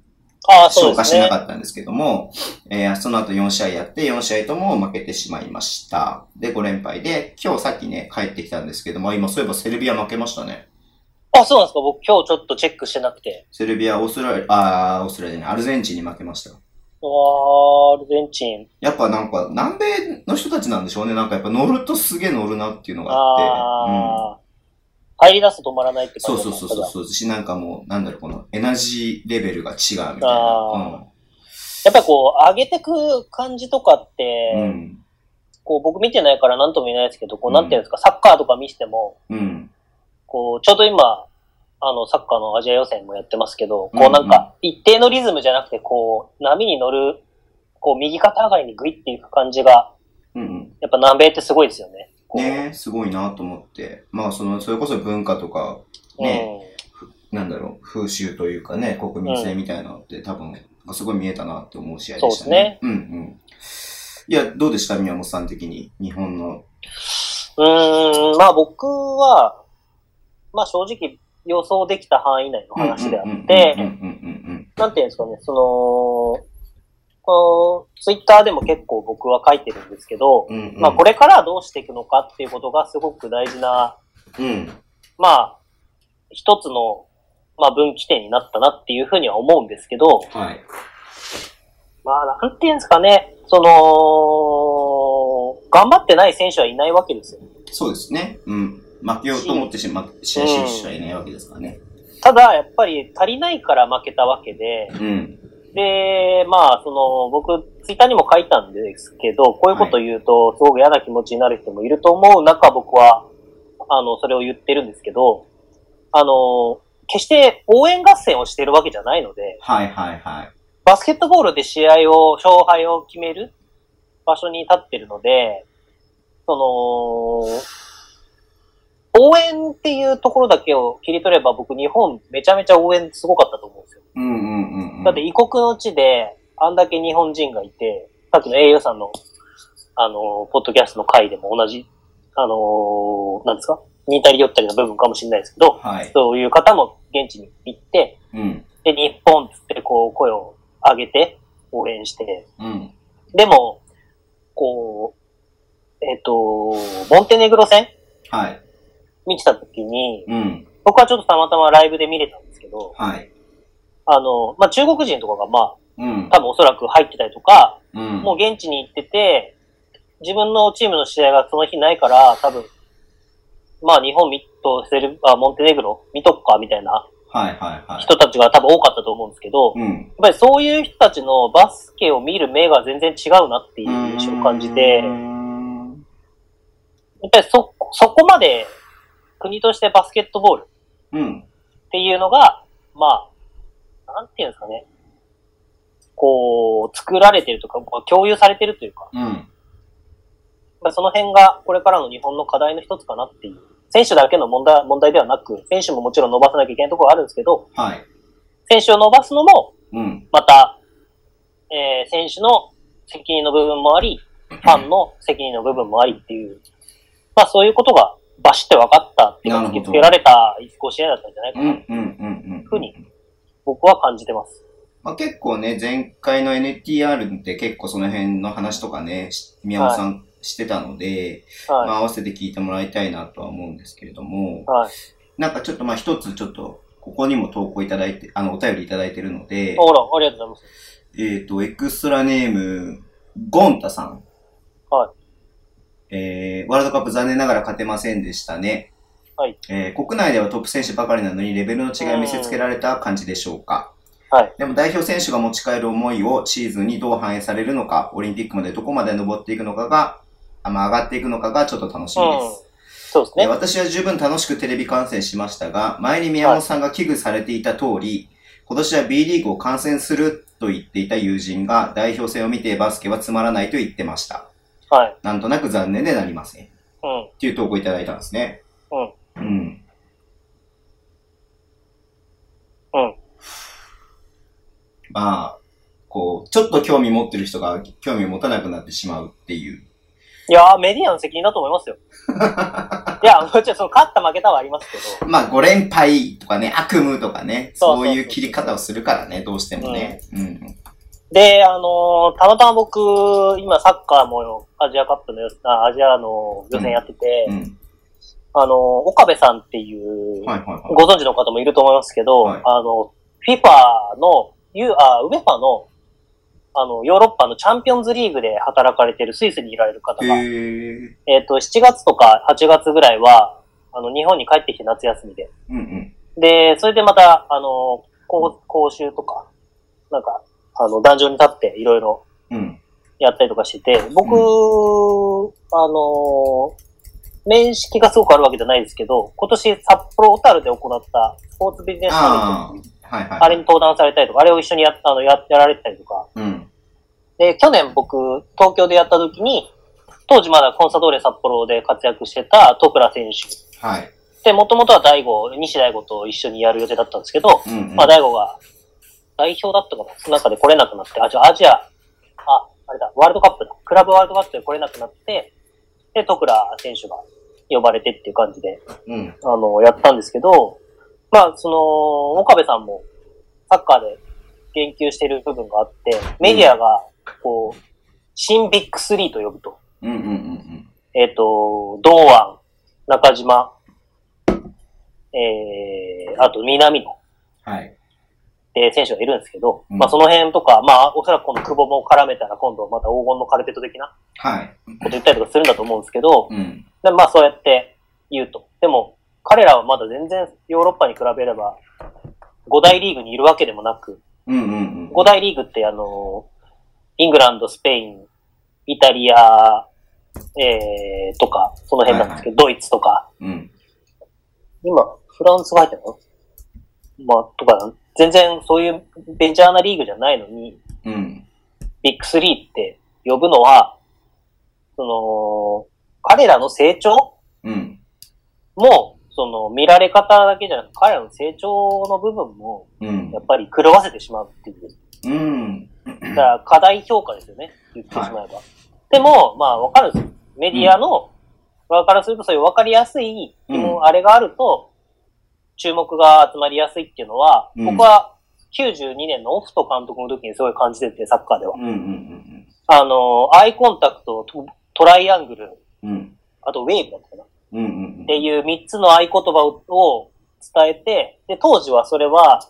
ああ、ーそうですね消化しな。かったんですけども、えーその後4試合やって、4試合とも負けてしまいました。で、5連敗で、今日さっきね、帰ってきたんですけども、今そういえばセルビア負けましたね。あ、そうなんですか？僕今日ちょっとチェックしてなくて。セルビア、オーストラリア、あーオーストラリアじゃない、アルゼンチンに負けました。うわーアルゼンチン。やっぱなんか、南米の人たちなんでしょうね。なんかやっぱ乗るとすげえ乗るなっていうのがあって。うんああ、入り出すと止まらないってそう感じそうそうそうそう。し、なんかもう、なんだろう、このエナジーレベルが違うみたいあな。やっぱりこう、上げてく感じとかって、うん。うん。こう、僕見てないから何とも言えないですけど、こう、うんなんていうんですか、サッカーとか見せても、うん。こう、ちょうど今、あの、サッカーのアジア予選もやってますけど、うんこうなんか、一定のリズムじゃなくて、こう、波に乗る、こう、右肩上がりにグイっていく感じが、うんうん。やっぱ南米ってすごいですよね。ねすごいなと思って。まあ、その、それこそ文化とか、ね、なんだろう、風習というかね、国民性みたいなのって多分、すごい見えたなって思う試合でしたね。うんうん。いや、どうでした？宮本さん的に、日本の。うん。うーん、まあ僕は、まあ正直予想できた範囲内の話であって、なんていうんですかね、その、このツイッターでも結構僕は書いてるんですけど、うんうんまあこれからどうしていくのかっていうことがすごく大事な、うん。まあ、一つの、まあ分岐点になったなっていうふうには思うんですけど、はい。まあなんていうんですかね、その、頑張ってない選手はいないわけですよ。そうですね。うん。負けようと思ってしま、試合終始はいないわけですからね。ただ、やっぱり足りないから負けたわけで、うん。で、まあ、その、僕、ツイッターにも書いたんですけど、こういうこと言うと、すごく嫌な気持ちになる人もいると思う中、僕は、あの、それを言ってるんですけど、あの、決して応援合戦をしてるわけじゃないので、はいはいはい。バスケットボールで試合を、勝敗を決める場所に立ってるので、その、応援っていうところだけを切り取れば僕日本めちゃめちゃ応援すごかったと思うんですよ。うんうんうんうん。だって異国の地であんだけ日本人がいて、さっきの au さんの、あの、ポッドキャストの回でも同じ、あの、なんですか？似たり寄ったりの部分かもしれないですけど、はい。そういう方も現地に行って、うん。で、日本っつってこう声を上げて応援して、うん。でも、こう、えっ、と、モンテネグロ戦？はい。見てた時に、うん。僕はちょっとたまたまライブで見れたんですけど、はい。あの、まあ、中国人とかがまうんあ、。多分おそらく入ってたりとか、うん。もう現地に行ってて、自分のチームの試合がその日ないから、多分、まあ日本見とセル、あ、モンテネグロ見とくか、みたいなはいはいはい。人たちが多分多かったと思うんですけど、やっうん。ぱりそういう人たちのバスケを見る目が全然違うなっていう印象を感じて、やっぱりそ、そこまで国としてバスケットボールうん。っていうのが、まあ、なんていうんですかね。こう、作られてるとか、まあ共有されてるというか、うん。まあ、その辺がこれからの日本の課題の一つかなっていう。選手だけの問題問題ではなく、選手ももちろん伸ばさなきゃいけないところはあるんですけど、はい。選手を伸ばすのも、うん。また、えー、選手の責任の部分もあり、ファンの責任の部分もありっていう、まあそういうことがバシって分かったっていうかなるほど突きつけられた5試合だったんじゃないかな、うん。うん。う。ふうに僕は感じてます。まあ、結構ね、前回の NTR って結構その辺の話とかね、し宮本さん、してたので、はい。まあ合わせて聞いてもらいたいなとは思うんですけれども、はい。なんかちょっとまあ一つちょっと、ここにも投稿いただいて、あの、お便りいただいてるので、ほら、ありがとうございます。えっ、と、エクストラネーム、ゴンタさん。はい。えー、ワールドカップ残念ながら勝てませんでしたね。はい。えー、国内ではトップ選手ばかりなのにレベルの違いを見せつけられた感じでしょうか。はい。でも代表選手が持ち帰る思いをシーズンにどう反映されるのか、オリンピックまでどこまで登っていくのかが、あまあ、上がっていくのかがちょっと楽しみです。でそうですね。私は十分楽しくテレビ観戦しましたが、前に宮本さんが危惧されていた通り、今年は B リーグを観戦すると言っていた友人が代表戦を見てバスケはつまらないと言ってました。はい。なんとなく残念でなりません。っうん。ていう投稿いただいたんですね。うん。うん。うん。まあ、こう、ちょっと興味持ってる人が興味を持たなくなってしまうっていう。いやー、メディアの責任だと思いますよ。いや、もちろん、その、勝った負けたはありますけど、まあ、5連敗とかね、悪夢とかね、そういう切り方をするからね、どうしてもね。うん。で、あのーたまたま僕、今サッカーもアジアカップの予あアジアの予選やってて、うん。あのー岡部さんっていう、はいはいはい。ご存知の方もいると思いますけど、はいあの、FIFA の、ユあ、ウェファの、あの、ヨーロッパのチャンピオンズリーグで働かれてるスイスにいられる方が。えっ、と、7月とか8月ぐらいは、あの、日本に帰ってきて夏休みで。うんうん。で、それでまた、あの、講講習とか、なんか、あの、壇上に立っていろいろうん。やったりとかしてて、僕、あの、面識がすごくあるわけじゃないですけど、今年札幌小樽で行ったスポーツビジネスサミットはいはい。あれに登壇されたりとか、あれを一緒にやあのややられてたりとか。うん。で、去年僕、東京でやった時に、当時まだコンサドーレ札幌で活躍してた徳倉選手。はい。で、もともとは大悟、西大悟と一緒にやる予定だったんですけど、うん、うん。まあ大悟が代表だったかなその中で来れなくなって、あ、じゃあアジア、あ、あれだ、ワールドカップだ。クラブワールドカップで来れなくなって、で、徳倉選手が呼ばれてっていう感じで、うん。あの、やったんですけど、まあ、その、岡部さんも、サッカーで言及している部分があって、メディアが、こう、新ビッグ3と呼ぶと。うんうんうんえっ、と、堂安、中島、えー、あと南野うん。はい。って選手がいるんですけど、うんまあその辺とか、まあおそらくこの久保も絡めたら今度また黄金のカルテット的なはい。こと言ったりとかするんだと思うんですけど、うん。でまあそうやって言うと。でも、彼らはまだ全然ヨーロッパに比べれば、5大リーグにいるわけでもなく、うんうんうん。5大リーグってあの、イングランド、スペイン、イタリア、えー、とか、その辺なんですけど、ドイツとか、うん。今、フランスが入ってるの？まあ、とか、全然そういうベンチャーなリーグじゃないのに、うん。ビッグ3って呼ぶのは、その、彼らの成長うん。も、その、見られ方だけじゃなく、彼らの成長の部分も、うんや。っぱり狂わせてしまうっていう。うん。だから、課題評価ですよね。言ってしまえば。でも、まあ、わかるんですよ。メディアの、側からするとそういうわかりやすい、うんもうあれがあると、注目が集まりやすいっていうのは、うん僕は92年のオフト監督の時にすごい感じてて、サッカーでは。うんうんあの、アイコンタクト、トトライアングル、うん。うん。あとウェーブだったかな。っうんうんていう3つの合言葉をを伝えて、で、当時はそれは、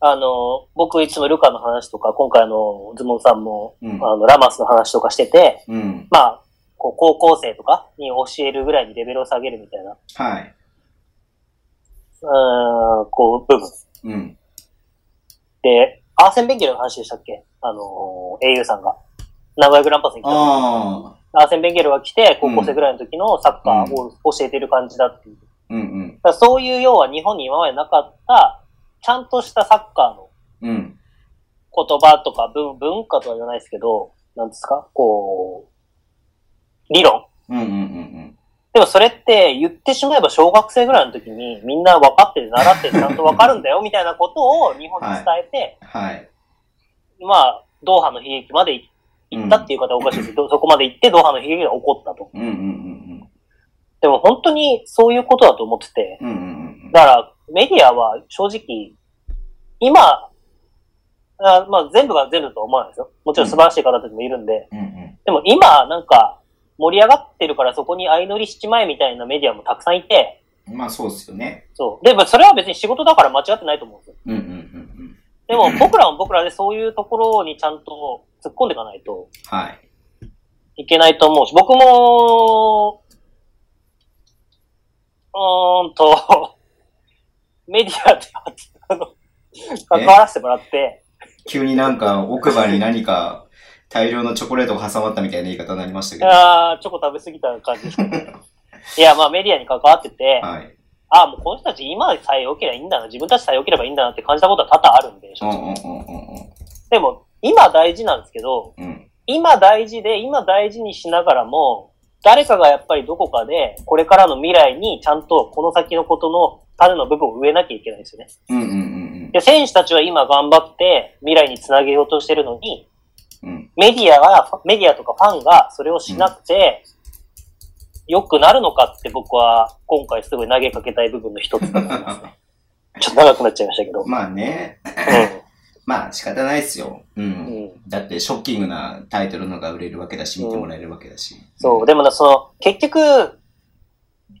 あの、僕いつもルカの話とか、今回あの、ズモンさんも、うん。あの、ラマスの話とかしてて、うん。まあ、こう高校生とかに教えるぐらいにレベルを下げるみたいな、はい。うーん、こう、部分。うん。で、アーセン・ベンゲルの話でしたっけ？あの、英雄さんが。名古屋グランパスに来た。ああ。アーセン・ベンゲルが来て、高校生ぐらいの時のサッカーを教えている感じだっていう。うんうん。だそういう要は日本に今までなかった、ちゃんとしたサッカーのうん。言葉とか文文化とは言わないですけど、なんですか？こう、理論うんうんうんでもそれって言ってしまえば小学生ぐらいの時にみんな分かってて習っててちゃんと分かるんだよみたいなことを日本に伝えて、うん。はい。まあ、ドーハの悲劇まで行ったっていう方はおかしいですけど、そこまで行ってドーハの悲劇が起こったと。うんうんうんでも本当にそういうことだと思ってて、うん。うんうんうんだからメディアは正直、今、あまあ全部が全部とは思わないですよ。もちろん素晴らしい方たちもいるんで、うん。うんでも今なんか、盛り上がってるからそこに相乗りしちまえみたいなメディアもたくさんいて、まあそうですよね。そう。でもそれは別に仕事だから間違ってないと思うんですよ。うんうんうんうん。でも僕らも僕らでそういうところにちゃんと突っ込んでいかないとはい。いけないと思うし、僕も、うーんと、メディアであの関わらせてもらって、急になんか奥歯に何か大量のチョコレートが挟まったみたいな言い方になりましたけど。あーチョコ食べ過ぎた感じですね。いや、まあメディアに関わってて、はい。ああ、もうこの人たち今さえ良ければいいんだな、自分たちさえ良ければいいんだなって感じたことは多々あるんで、正うんうん直うんうんでも、今大事なんですけど、うん。うん。今大事で、今大事にしながらも、誰かがやっぱりどこかで、これからの未来にちゃんとこの先のことの種の部分を植えなきゃいけないんですよね。うんうんうんで、選手たちは今頑張って未来につなげようとしてるのに、メディアが、メディアとかファンがそれをしなくて、良くなるのかって僕は今回すごい投げかけたい部分の一つだと思いますね。ちょっと長くなっちゃいましたけど。まあね。まあ仕方ないですよ。う。うん。うんん。だってショッキングなタイトルのが売れるわけだし、見てもらえるわけだし。そう。でもな、その、結局、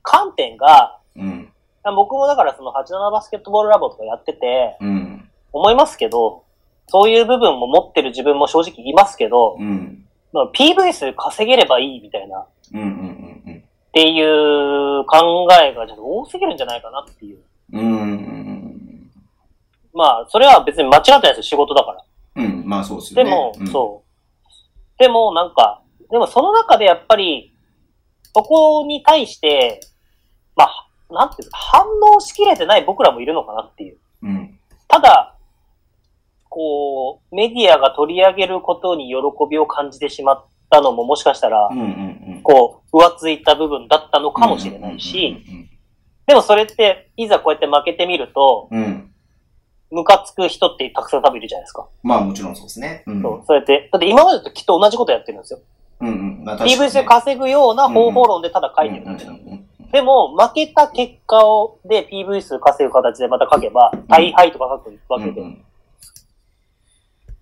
観点が、うん。僕もだからその87バスケットボールラボとかやってて、うん。思いますけど、そういう部分も持ってる自分も正直いますけど、うん。まあ PV 数稼げればいいみたいな、っうんうんうんていう考えがちょっと多すぎるんじゃないかなっていう。うん。うんうんまあ、それは別に間違ってないですよ、仕事だから。うん。うん。まあそうですよね。でも、うん、そう。でもなんか、でもその中でやっぱり、そこに対して、まあ、なんていうか、反応しきれてない僕らもいるのかなっていう。う。うん。ただ、こう、メディアが取り上げることに喜びを感じてしまったのももしかしたらうん、うんうん。こう、浮ついた部分だったのかもしれないし、でもそれって、いざこうやって負けてみると、うん。うん。うん。ムカつく人ってたくさん多分いるじゃないですか。まあもちろんそうですね。うん。そう、そうやって。だって今までときっと同じことやってるんですよ。うんうん。まあ確かに PV 数稼ぐような方法論でただ書いてるだけなの。うんうんうんでも、負けた結果を、で PV 数稼ぐ形でまた書けば、大敗とか書くわけで。うんうん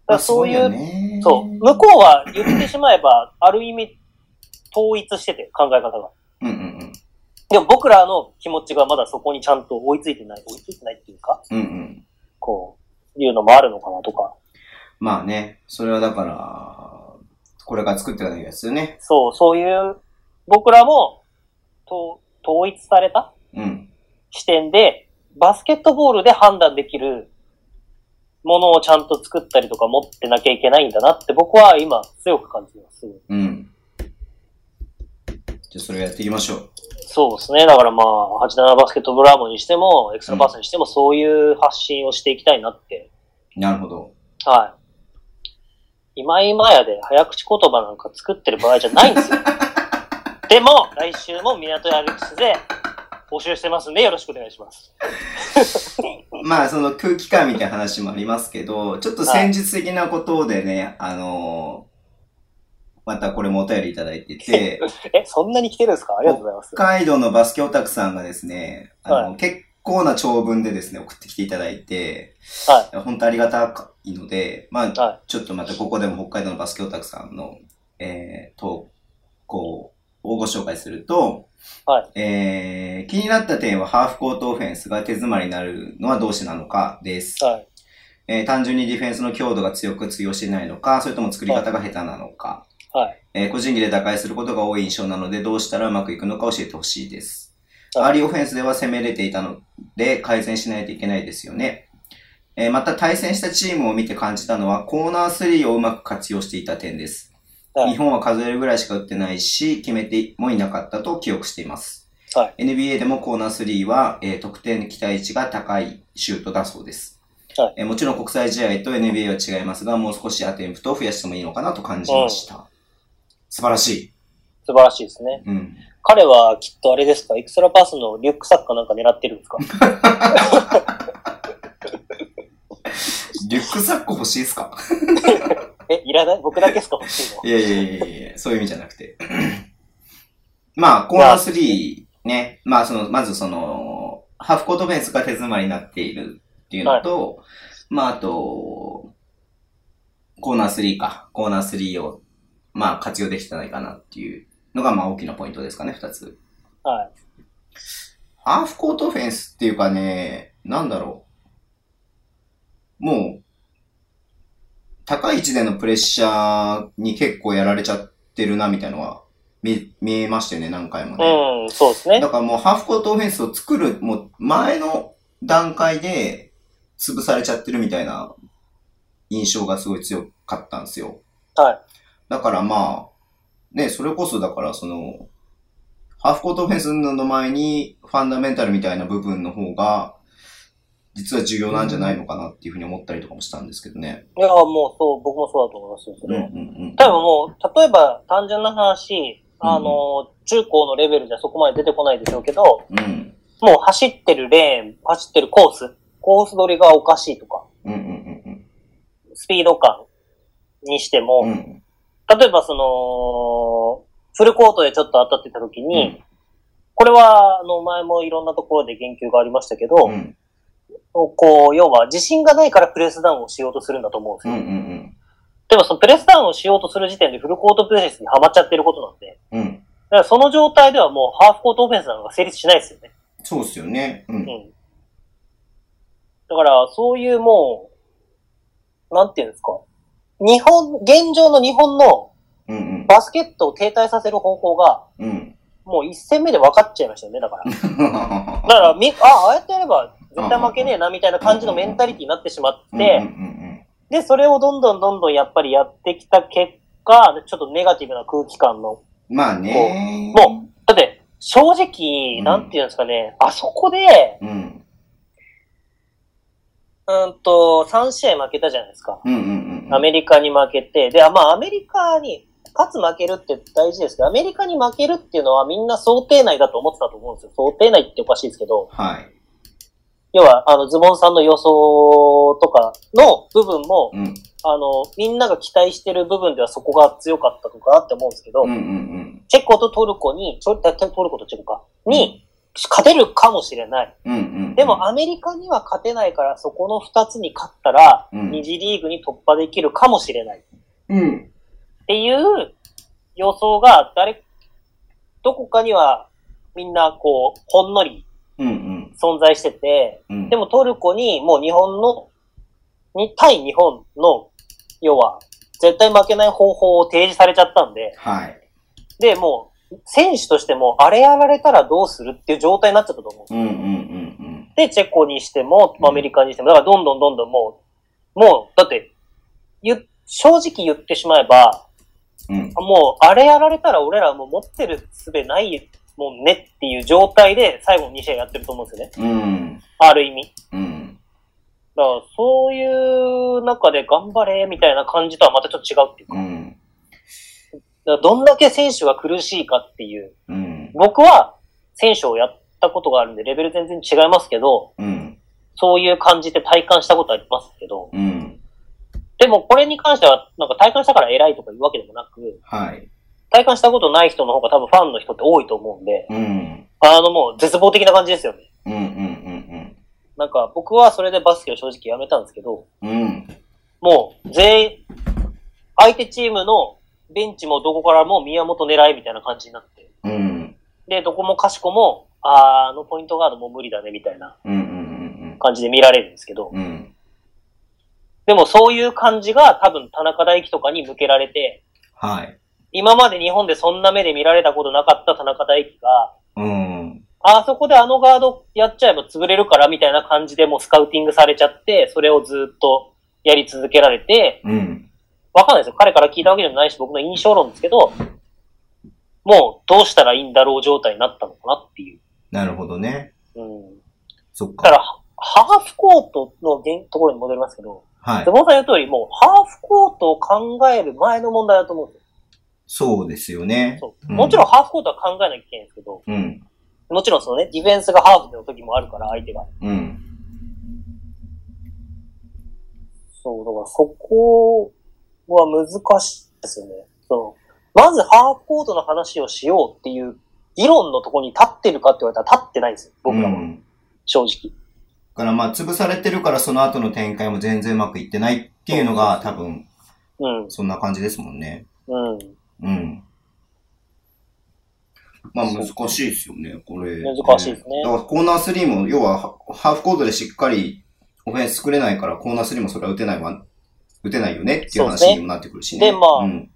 らそういう、ねそう、向こうは言ってしまえば、ある意味、統一してて、考え方が。うんうんでも僕らの気持ちがまだそこにちゃんと追いついてない、追いついてないっていうか、うん。うんうん。こう、いうのもあるのかなとか。まあね、それはだから、これから作っていかなきゃですよね。そう、そういう、僕らも、と統一されたうん。視点で、バスケットボールで判断できるものをちゃんと作ったりとか持ってなきゃいけないんだなって僕は今強く感じてます。うん。じゃあそれをやっていきましょう。そうですね。だからまあ、87バスケットブラボーにしても、エクストラパスにしても、そういう発信をしていきたいなって。なるほど。はい。今今やで早口言葉なんか作ってる場合じゃないんですよ。でも、来週も港やアルクスで募集してますんで、よろしくお願いします。まあ、その空気感みたいな話もありますけど、ちょっと戦術的なことでね、あのーまたこれもお便りいただいてて、え、そんなに来てるんですか？ありがとうございます。北海道のバスケオタクさんがですね、あの、は結構な長文でですね、送ってきていただいて、はい。本当ありがたいので、まあ、はちょっとまたここでも北海道のバスケオタクさんの、えー、投稿をご紹介すると、はいえー、気になった点はハーフコートオフェンスが手詰まりになるのはどうしてなのかです。はい。えー単純にディフェンスの強度が強く通用していないのか、それとも作り方が下手なのか、はい。えー個人技で打開することが多い印象なので、どうしたらうまくいくのか教えてほしいです。はいアーリーオフェンスでは攻めれていたので、改善しないといけないですよね。えーまた対戦したチームを見て感じたのは、コーナー3をうまく活用していた点です。はい日本は数えるぐらいしか打ってないし、決めてもいなかったと記憶しています。は NBA でもコーナー3は、えー得点期待値が高いシュートだそうです。はいえーもちろん国際試合と NBA は違いますが、もう少しアテンプトを増やしてもいいのかなと感じました。素晴らしい。素晴らしいですね。うん。彼はきっとあれですか？エクストラパスのリュックサックかなんか狙ってるんですか？リュックサック欲しいですか？え、いらない？僕だけですか？欲しいの？いやいやいやいやそういう意味じゃなくて。まあ、コーナー3ね、まあその、まずその、ハーフコートフェンスが手詰まりになっているっていうのと、まああと、コーナー3か。コーナー3を、まあ活用できてないかなっていうのがまあ大きなポイントですかね、二つ。はい。ハーフコートオフェンスっていうかね、なんだろう。もう、高い位置でのプレッシャーに結構やられちゃってるな、みたいなのは見、見えましたよね、何回もね。うん、そうですねだ。からもうハーフコートオフェンスを作る、もう前の段階で潰されちゃってるみたいな印象がすごい強かったんですよ。はい。だからまあ、ね、それこそだからその、ハーフコートオフェンスの前にファンダメンタルみたいな部分の方が、実は重要なんじゃないのかなっていうふうに思ったりとかもしたんですけどね。いや、もうそう、僕もそうだと思いますよ、それは。うんうんうん。多分もう、例えば単純な話、あの、中高のレベルじゃそこまで出てこないでしょうけど、うん。もう走ってるレーン、走ってるコース、コース取りがおかしいとか、うんうんうんスピード感にしても、うん。うん。例えばその、フルコートでちょっと当たってた時に、これは、あの、前もいろんなところで言及がありましたけど、うん。こう、要は自信がないからプレスダウンをしようとするんだと思うんですよ。うんうんでもそのプレスダウンをしようとする時点でフルコートプレスにはまっちゃってることなんで、うん。うん。だからその状態ではもうハーフコートオフェンスなのが成立しないですよね。そうっすよね。うん。うん。だから、そういうもう、なんていうんですか。日本、現状の日本のうんうん。バスケットを停滞させる方法が、うん。もう一戦目で分かっちゃいましたよね、だから。だから、み、あ、ああやってやれば絶対負けねえな、みたいな感じのメンタリティになってしまって、で、それをどんどんどんどんやっぱりやってきた結果、ちょっとネガティブな空気感の。うん。まあね。もだって、正直、うんなんていうんですかね、あそこで、うん。うんと、3試合負けたじゃないですか。うんうんうんうん。アメリカに負けて、で、まあアメリカに、勝つ負けるって大事ですけど、アメリカに負けるっていうのはみんな想定内だと思ってたと思うんですよ。想定内っておかしいですけど、はい。要は、あの、ズボンさんの予想とかの部分も、うん。あの、みんなが期待してる部分ではそこが強かったのかなって思うんですけど、うんうんうん。チェコとトルコに、ちょトルコとチェコか、に、勝てるかもしれない。うんうん。でも、アメリカには勝てないから、そこの二つに勝ったら、うん二次リーグに突破できるかもしれない。うん。っていう予想が、誰、どこかには、みんな、こう、ほんのり。存在してて、うん。でもトルコに、もう日本の、に、対日本の、要は、絶対負けない方法を提示されちゃったんで、はい。で、もう、選手としても、あれやられたらどうするっていう状態になっちゃったと思うんですようんうんうんで、チェコにしても、アメリカにしても、だからどんどんどんどんもう、もう、だって、言、正直言ってしまえば、うん。うん。もう、あれやられたら俺らもう持ってる術ないもんねっていう状態で最後の2試合やってると思うんですよね。うん。ある意味。うん。だから、そういう中で頑張れみたいな感じとはまたちょっと違うっていうか、うん。らどんだけ選手が苦しいかっていう、うん。僕は選手をやったことがあるんで、レベル全然違いますけど、うん。そういう感じで体感したことありますけど、うん。でもこれに関しては、なんか体感したから偉いとかいうわけでもなく、はい。体感したことない人の方が多分ファンの人って多いと思うんで、うん。あのもう絶望的な感じですよね。うんうんなんか僕はそれでバスケを正直やめたんですけど、うんうん。うん。もう全員、相手チームのベンチもどこからも宮本狙いみたいな感じになって、うん。で、どこもかしこも、あーあのポイントガードもう無理だねみたいなうんうん感じで見られるんですけど、うんうん。うん。でもそういう感じが多分田中大輝とかに向けられて、はい。今まで日本でそんな目で見られたことなかった田中大輝が、うん。あそこであのガードやっちゃえば潰れるからみたいな感じでもうスカウティングされちゃって、それをずっとやり続けられて、うん。わかんないですよ。彼から聞いたわけでもないし、僕の印象論ですけど、もうどうしたらいいんだろう状態になったのかなっていう。なるほどね。うん。そっか。だから、ハーフコートの現ところに戻りますけど、はいズ。ボンさん言う通り、もうハーフコートを考える前の問題だと思うんですよ。そうですよね。もちろんハーフコートは考えなきゃいけないんですけど、うん。もちろんそのね、ディフェンスがハーフの時もあるから、相手が。うん。そう、だからそこは難しいですよね。その、まずハーフコートの話をしようっていう議論のところに立ってるかって言われたら立ってないんですよ、僕らは。うん正直。だからまあ、潰されてるからその後の展開も全然うまくいってないっていうのが多分、うん。そんな感じですもんね。うん。うん。まあ難しいですよね、これ。難しいですねだからコーナー3も、要はハハーフコートでしっかりオフェンス作れないから、コーナー3もそれは打てないわ、打てないよねっていう話にもなってくるしね。でまあうん。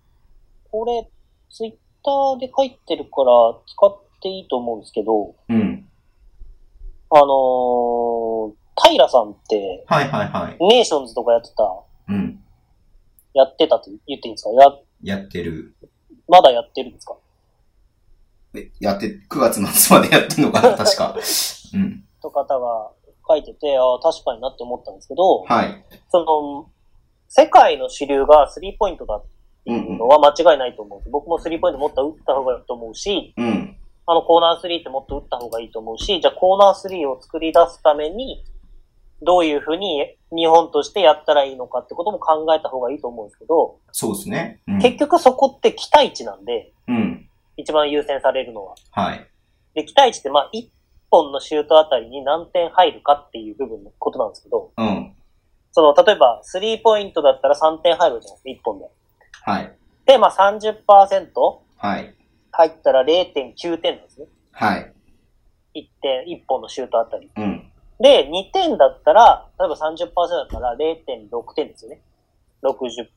これ、ツイッターで書いてるから使っていいと思うんですけど、うん。あのー、平さんって、はいはいはい。ネーションズとかやってた、うん。やってたって言っていいんですか？や、やってる。まだやってるんですか？えやって、9月末までやってんのかな、確か。うん。と方が書いてて、ああ、確かになって思ったんですけど、はい。その、世界の主流がスリーポイントだっていうのは間違いないと思うんです。僕もスリーポイントもっと打った方がいいと思うし、うん。あのコーナースリーってもっと打った方がいいと思うし、じゃあコーナースリーを作り出すために、どういうふうに日本としてやったらいいのかってことも考えた方がいいと思うんですけど、そうですね。うん。結局そこって期待値なんで、うん。一番優先されるのは。はい。で、期待値ってまあ1本のシュートあたりに何点入るかっていう部分のことなんですけど、うん。その、例えばスリーポイントだったら3点入るじゃないですか、1本で。はい。で、まあ30%はい。入ったら0.9点なんですね。はい。1点、1本のシュートあたり。うん。で、2点だったら、例えば30%だったら0.6点ですよね。60、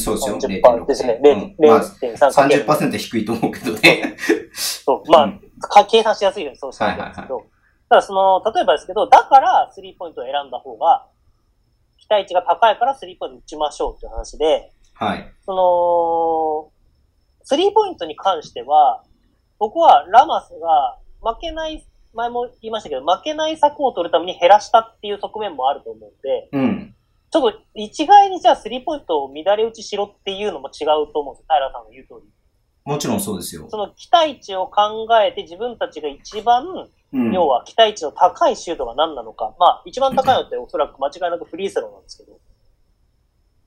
そうですよ。30%ですね。うんまあ、0.3かける。30%低いと思うけどね。そう。まあ、うんか計算しやすいようにそうしたわけですけど。ただその、例えばですけど、だからスリーポイントを選んだ方が、期待値が高いからスリーポイント打ちましょうっていう話で、はい。その、スリーポイントに関しては、僕はラマスが負けない、前も言いましたけど、負けない策を取るために減らしたっていう側面もあると思うんで、うん。ちょっと一概にじゃあスリーポイントを乱れ打ちしろっていうのも違うと思うんですよ。平さんの言う通り。もちろんそうですよそ。の期待値を考えて自分たちが一番、うん。要は期待値の高いシュートが何なのか。まあ、一番高いのっておそらく間違いなくフリースローなんですけど。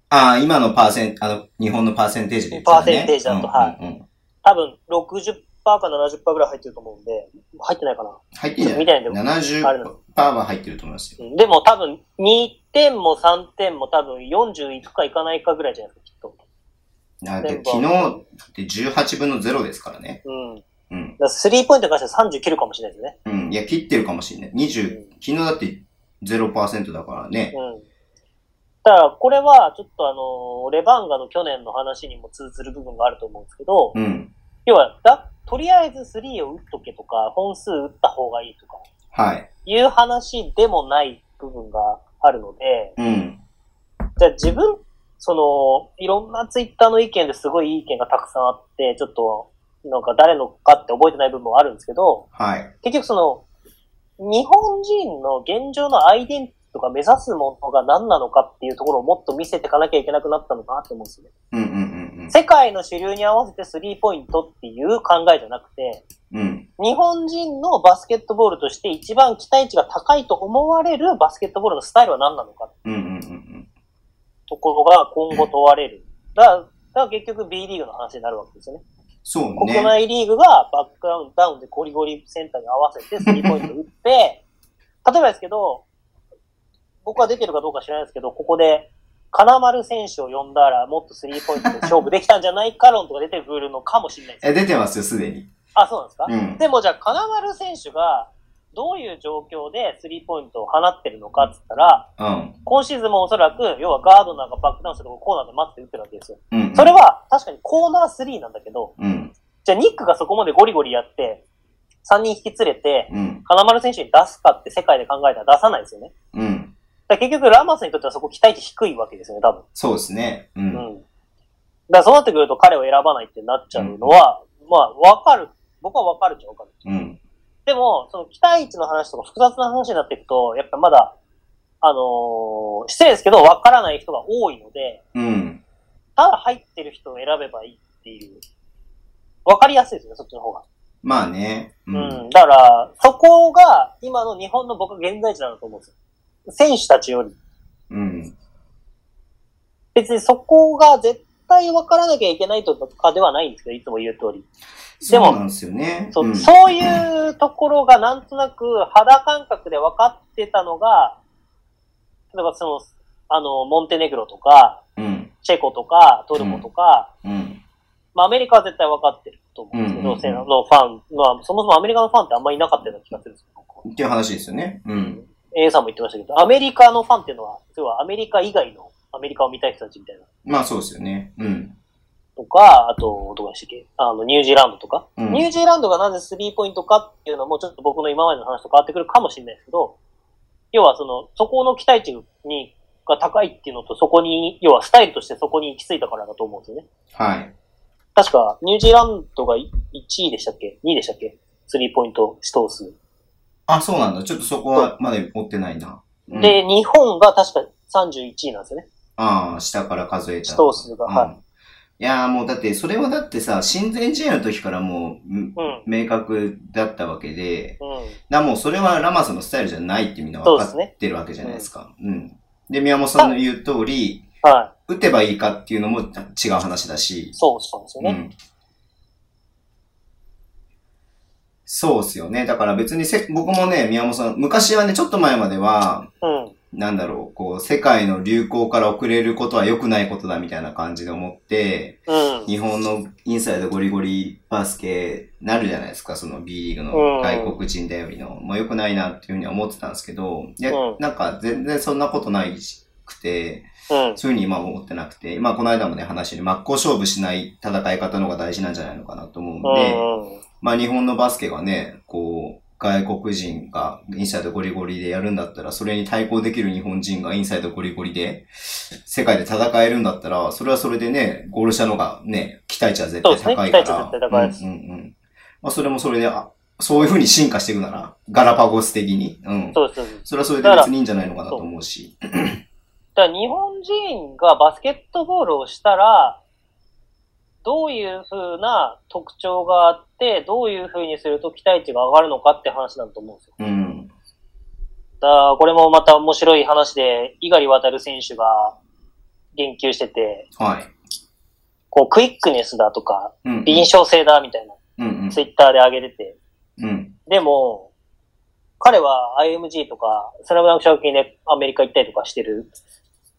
ああ、今のパーセン、あの、日本のパーセンテージでね。パーセンテージだとうんはいうんうん多分60%か70%ぐらい入ってると思うんで、入ってないかな？入ってない？んでないな ?70% は入ってると思いますよ。うんでも多分2点も3点も多分40いくかいかないかぐらいじゃないですか、きっと。昨日って18分の0ですからね。うん。うん。らスリーポイントに関しては30切るかもしれないですね。うん。いや、切ってるかもしれない。20、昨日だって0%だからね。うん。だから、これは、ちょっとあの、レバンガの去年の話にも通ずる部分があると思うんですけど、うん。要は、だ、とりあえずスリーを打っとけとか、本数打った方がいいとか、はい。いう話でもない部分があるので、うん。じゃあ自分、その、いろんなツイッターの意見ですごいいい意見がたくさんあって、ちょっと、なんか誰のかって覚えてない部分もあるんですけど、はい。結局その、日本人の現状のアイデンティティとか目指すものが何なのかっていうところをもっと見せていかなきゃいけなくなったのかなって思うんですよね。うん世界の主流に合わせてスリーポイントっていう考えじゃなくて、うん。うん。日本人のバスケットボールとして一番期待値が高いと思われるバスケットボールのスタイルは何なのかってうんうんうんところが今後問われる。だから、だから結局 B リーグの話になるわけですよね。そう国ね。内リーグがバックダウン、ダウンでゴリゴリセンターに合わせてスリーポイント打って、例えばですけど、僕は出てるかどうか知らないですけど、ここで、金丸選手を呼んだらもっとスリーポイントで勝負できたんじゃないか論とか出てくるのかもしれないです。え、出てますよ、すでに。あ、そうなんですか、うん。でもじゃあ金丸選手がどういう状況でスリーポイントを放ってるのかって言ったら、うん。今シーズンもおそらく、要はガードナーがバックダウンするとこコーナーで待って打ってるわけですよ。うん。それは確かにコーナー3なんだけど、うん。じゃあニックがそこまでゴリゴリやって、3人引き連れて、うん。金丸選手に出すかって世界で考えたら出さないですよね。うん。結局ラマスにとってはそこ期待値低いわけですよね、多分。そうですね。う。うんん。だそうなってくると彼を選ばないってなっちゃうのは、まあわかる。僕はわかるっちゃわかる。うん。でも、その期待値の話とか複雑な話になっていくと、やっぱまだ、あのー失礼ですけど、わからない人が多いので、うん。ただ入ってる人を選べばいいっていう。わかりやすいですよね、そっちの方が。まあね。う。うんん。だから、そこが今の日本の僕は現在地なんだと思うんですよ。選手たちより。うん。別にそこが絶対分からなきゃいけないとかではないんですけど、いつも言う通り。そうなんですよね。そう,、んそういうところがなんとなく肌感覚で分かってたのが、例えばその、あの、モンテネグロとか、うん。チェコとか、トルコとか、うん。まあアメリカは絶対分かってると思うんですけど、うんうんのファン、まあそもそもアメリカのファンってあんまりいなかったような気がするんですよ。っていう話ですよね。うん。A さんも言ってましたけど、アメリカのファンっていうのは、要はアメリカ以外のアメリカを見たい人たちみたいな。まあそうですよね。うん。とか、あと、どこでしたっけ？あの、ニュージーランドとか。うんニュージーランドがなぜスリーポイントかっていうのも、ちょっと僕の今までの話と変わってくるかもしれないですけど、要はその、そこの期待値に、が高いっていうのと、そこに、要はスタイルとしてそこに行き着いたからだと思うんですよね。はい。確か、ニュージーランドが1位でしたっけ ?2 位でしたっけ？スリーポイント指導数。あ、そうなんだ。ちょっとそこはまだ追ってないな。うん、で、日本が確か31位なんですよね。ああ、下から数えた。指導数が。うんはい。いやーもうだって、それはだってさ、親善試合の時からもう、うんうん明確だったわけで、うん。だもうそれはラマスのスタイルじゃないってみんな分かってるわけじゃないですか。うん。で、宮本さんの言う通り、はい。打てばいいかっていうのも違う話だし、そうそうですよね。うん。そうっすよね。だから別にせ、僕もね、宮本さん、昔はね、ちょっと前までは、うん。なんだろう、こう、世界の流行から遅れることは良くないことだみたいな感じで思って、うん。日本のインサイドゴリゴリバスケなるじゃないですか、その B リーグうんの外国人頼りの。もう良くないなっていうふうには思ってたんですけど、いや、うんなんか全然そんなことないくて、うん。そういうふうに今は思ってなくて、まあこの間もね話に真っ向勝負しない戦い方の方が大事なんじゃないのかなと思うんで、うん。まあ日本のバスケがね、こう、外国人がインサイドゴリゴリでやるんだったら、それに対抗できる日本人がインサイドゴリゴリで、世界で戦えるんだったら、それはそれでね、ゴール下の方がね、期待値は絶対高いから。そうですね期待値は絶対高いですうんうんうん。まあそれもそれで、あ、そういう風に進化していくなら、ガラパゴス的に。うん。そうですそうです。それはそれで別にいいんじゃないのかなと思うし。だから日本人がバスケットボールをしたら、どういう風な特徴があって、どういう風にすると期待値が上がるのかって話なんと思うんですよ。うん。だからこれもまた面白い話で、猪狩渡選手が言及してて、はい。こうクイックネスだとか、うん、うん。臨床性だみたいな、うんうん。ツイッターで上げてて、うん。でも、彼は IMG とか、スラムダンク賞金でアメリカ行ったりとかしてる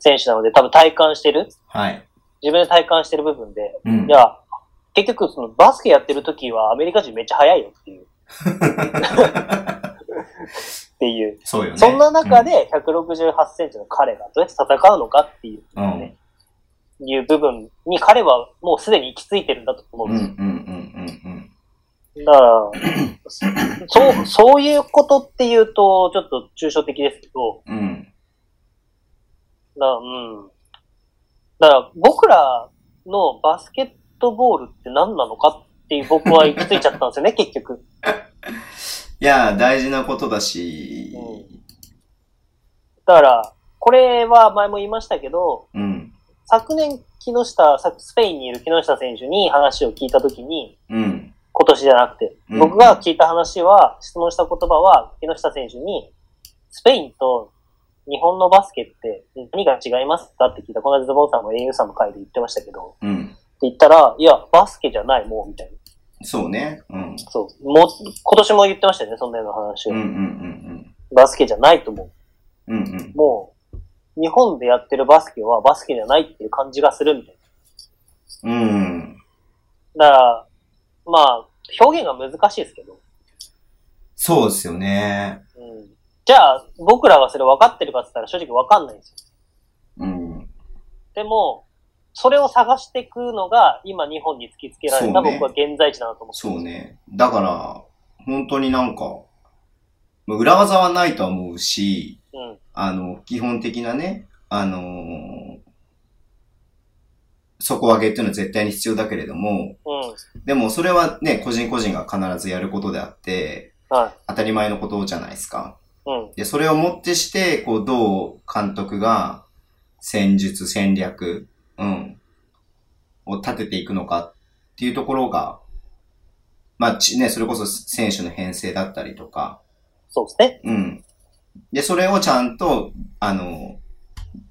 選手なので、多分体感してるはい。自分で体感してる部分で、うんい。や、結局そのバスケやってる時はアメリカ人めっちゃ速いよっていう。っていう。そうよね。そんな中で168センチの彼がどうやって戦うのかっていう、うん、うん。いう部分に彼はもうすでに行き着いてるんだと思ううんんうんですよ。うんうんうん。だから、そう、そういうことっていうと、ちょっと抽象的ですけど、うん。だうん。だから、僕らのバスケットボールって何なのかっていう僕は行き着いちゃったんですよね、結局。いや、大事なことだし、だから、これは前も言いましたけど、うん。昨年、木下、さスペインにいる木下選手に話を聞いたときに、うん。今年じゃなくて、うん僕が聞いた話は、質問した言葉は、木下選手に、スペインと日本のバスケって何が違いますかって聞いた。この間ズボンさんも au さんの回で言ってましたけど、うん。って言ったら、いや、バスケじゃない、もう、みたいな。そうね。うん。そう。もう、今年も言ってましたよね、そんなような話を。うんうんうんバスケじゃないと思う。うん。うんうん。もう、日本でやってるバスケはバスケじゃないっていう感じがするみたいうん。な。だから、まあ、表現が難しいですけど。そうですよね。うん。じゃあ、僕らがそれ分かってるかって言ったら正直分かんないんですよ。うん。でも、それを探していくのが今日本に突きつけられたね僕は現在地だなと思ってそうね。だから、本当になんか、まあ裏技はないとは思うし、うん。あの、基本的なね、あのー底上げっていうのは絶対に必要だけれども、うん。でもそれはね、個人個人が必ずやることであって、は当たり前のことじゃないですか。で、それをもってして、こう、どう監督が戦術、戦略、うん、を立てていくのかっていうところが、まあ、ちね、それこそ選手の編成だったりとか、そうですね。うん。で、それをちゃんと、あの、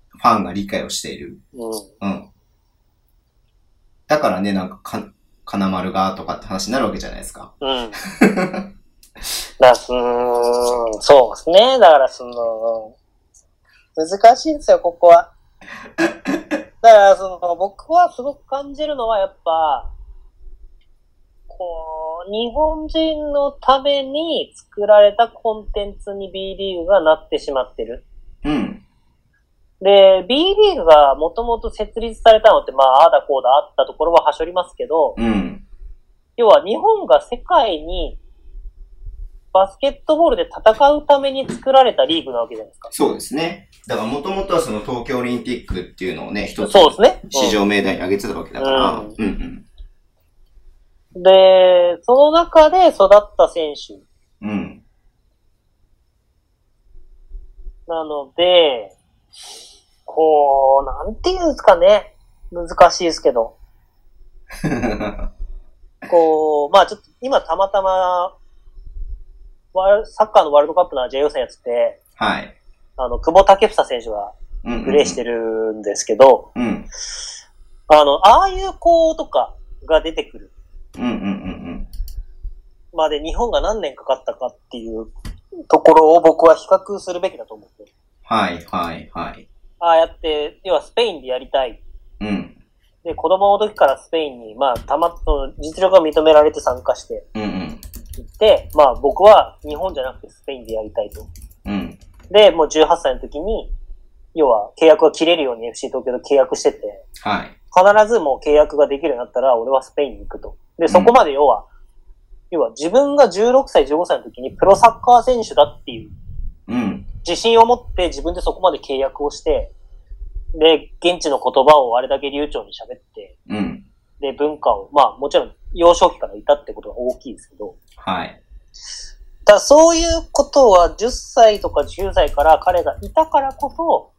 ファンが理解をしている。うん。うん。だからね、なんか、か、金丸がとかって話になるわけじゃないですか。うん。だすうーん、そうですね。だから、その、難しいんですよ、ここは。だから、その、僕はすごく感じるのは、やっぱ、こう、日本人のために作られたコンテンツに B リーグがなってしまってる。うん。で、B リーグがもともと設立されたのって、まあ、ああだこうだあったところははしょりますけど、うん。要は日本が世界にバスケットボールで戦うために作られたリーグなわけじゃないですか。そうですね。だからもともとはその東京オリンピックっていうのをね、一つそうですね。市場命題に挙げてたわけだから、うんうんうん。で、その中で育った選手うん。なので、こう、なんていうんですかね。難しいですけど。こう、まあちょっと今たまたま、サッカーのワールドカップのアジア予選やってて、はい。あの、久保建英選手がうんうんうんプレーしてるんですけど、うん。あの、ああいう子とかが出てくるうんうんうんまで日本が何年かかったかっていうところを僕は比較するべきだと思って。はいはいはい。ああやって、要はスペインでやりたい。うん。で、子供の時からスペインに、まあ、たま、その実力が認められて参加してうんうん。行って、まあ僕は日本じゃなくてスペインでやりたいと。うん。で、もう18歳の時に、要は契約が切れるように FC 東京と契約してて、はい。必ずもう契約ができるようになったら俺はスペインに行くと。で、そこまで要は、要は自分が16歳、15歳の時にプロサッカー選手だっていううん。自信を持って自分でそこまで契約をして、で、現地の言葉をあれだけ流暢に喋って、うん。で、文化を、まあもちろん幼少期からいたってことが大きいですけど、はい。ただそういうことは10歳とか10歳から彼がいたからこそ、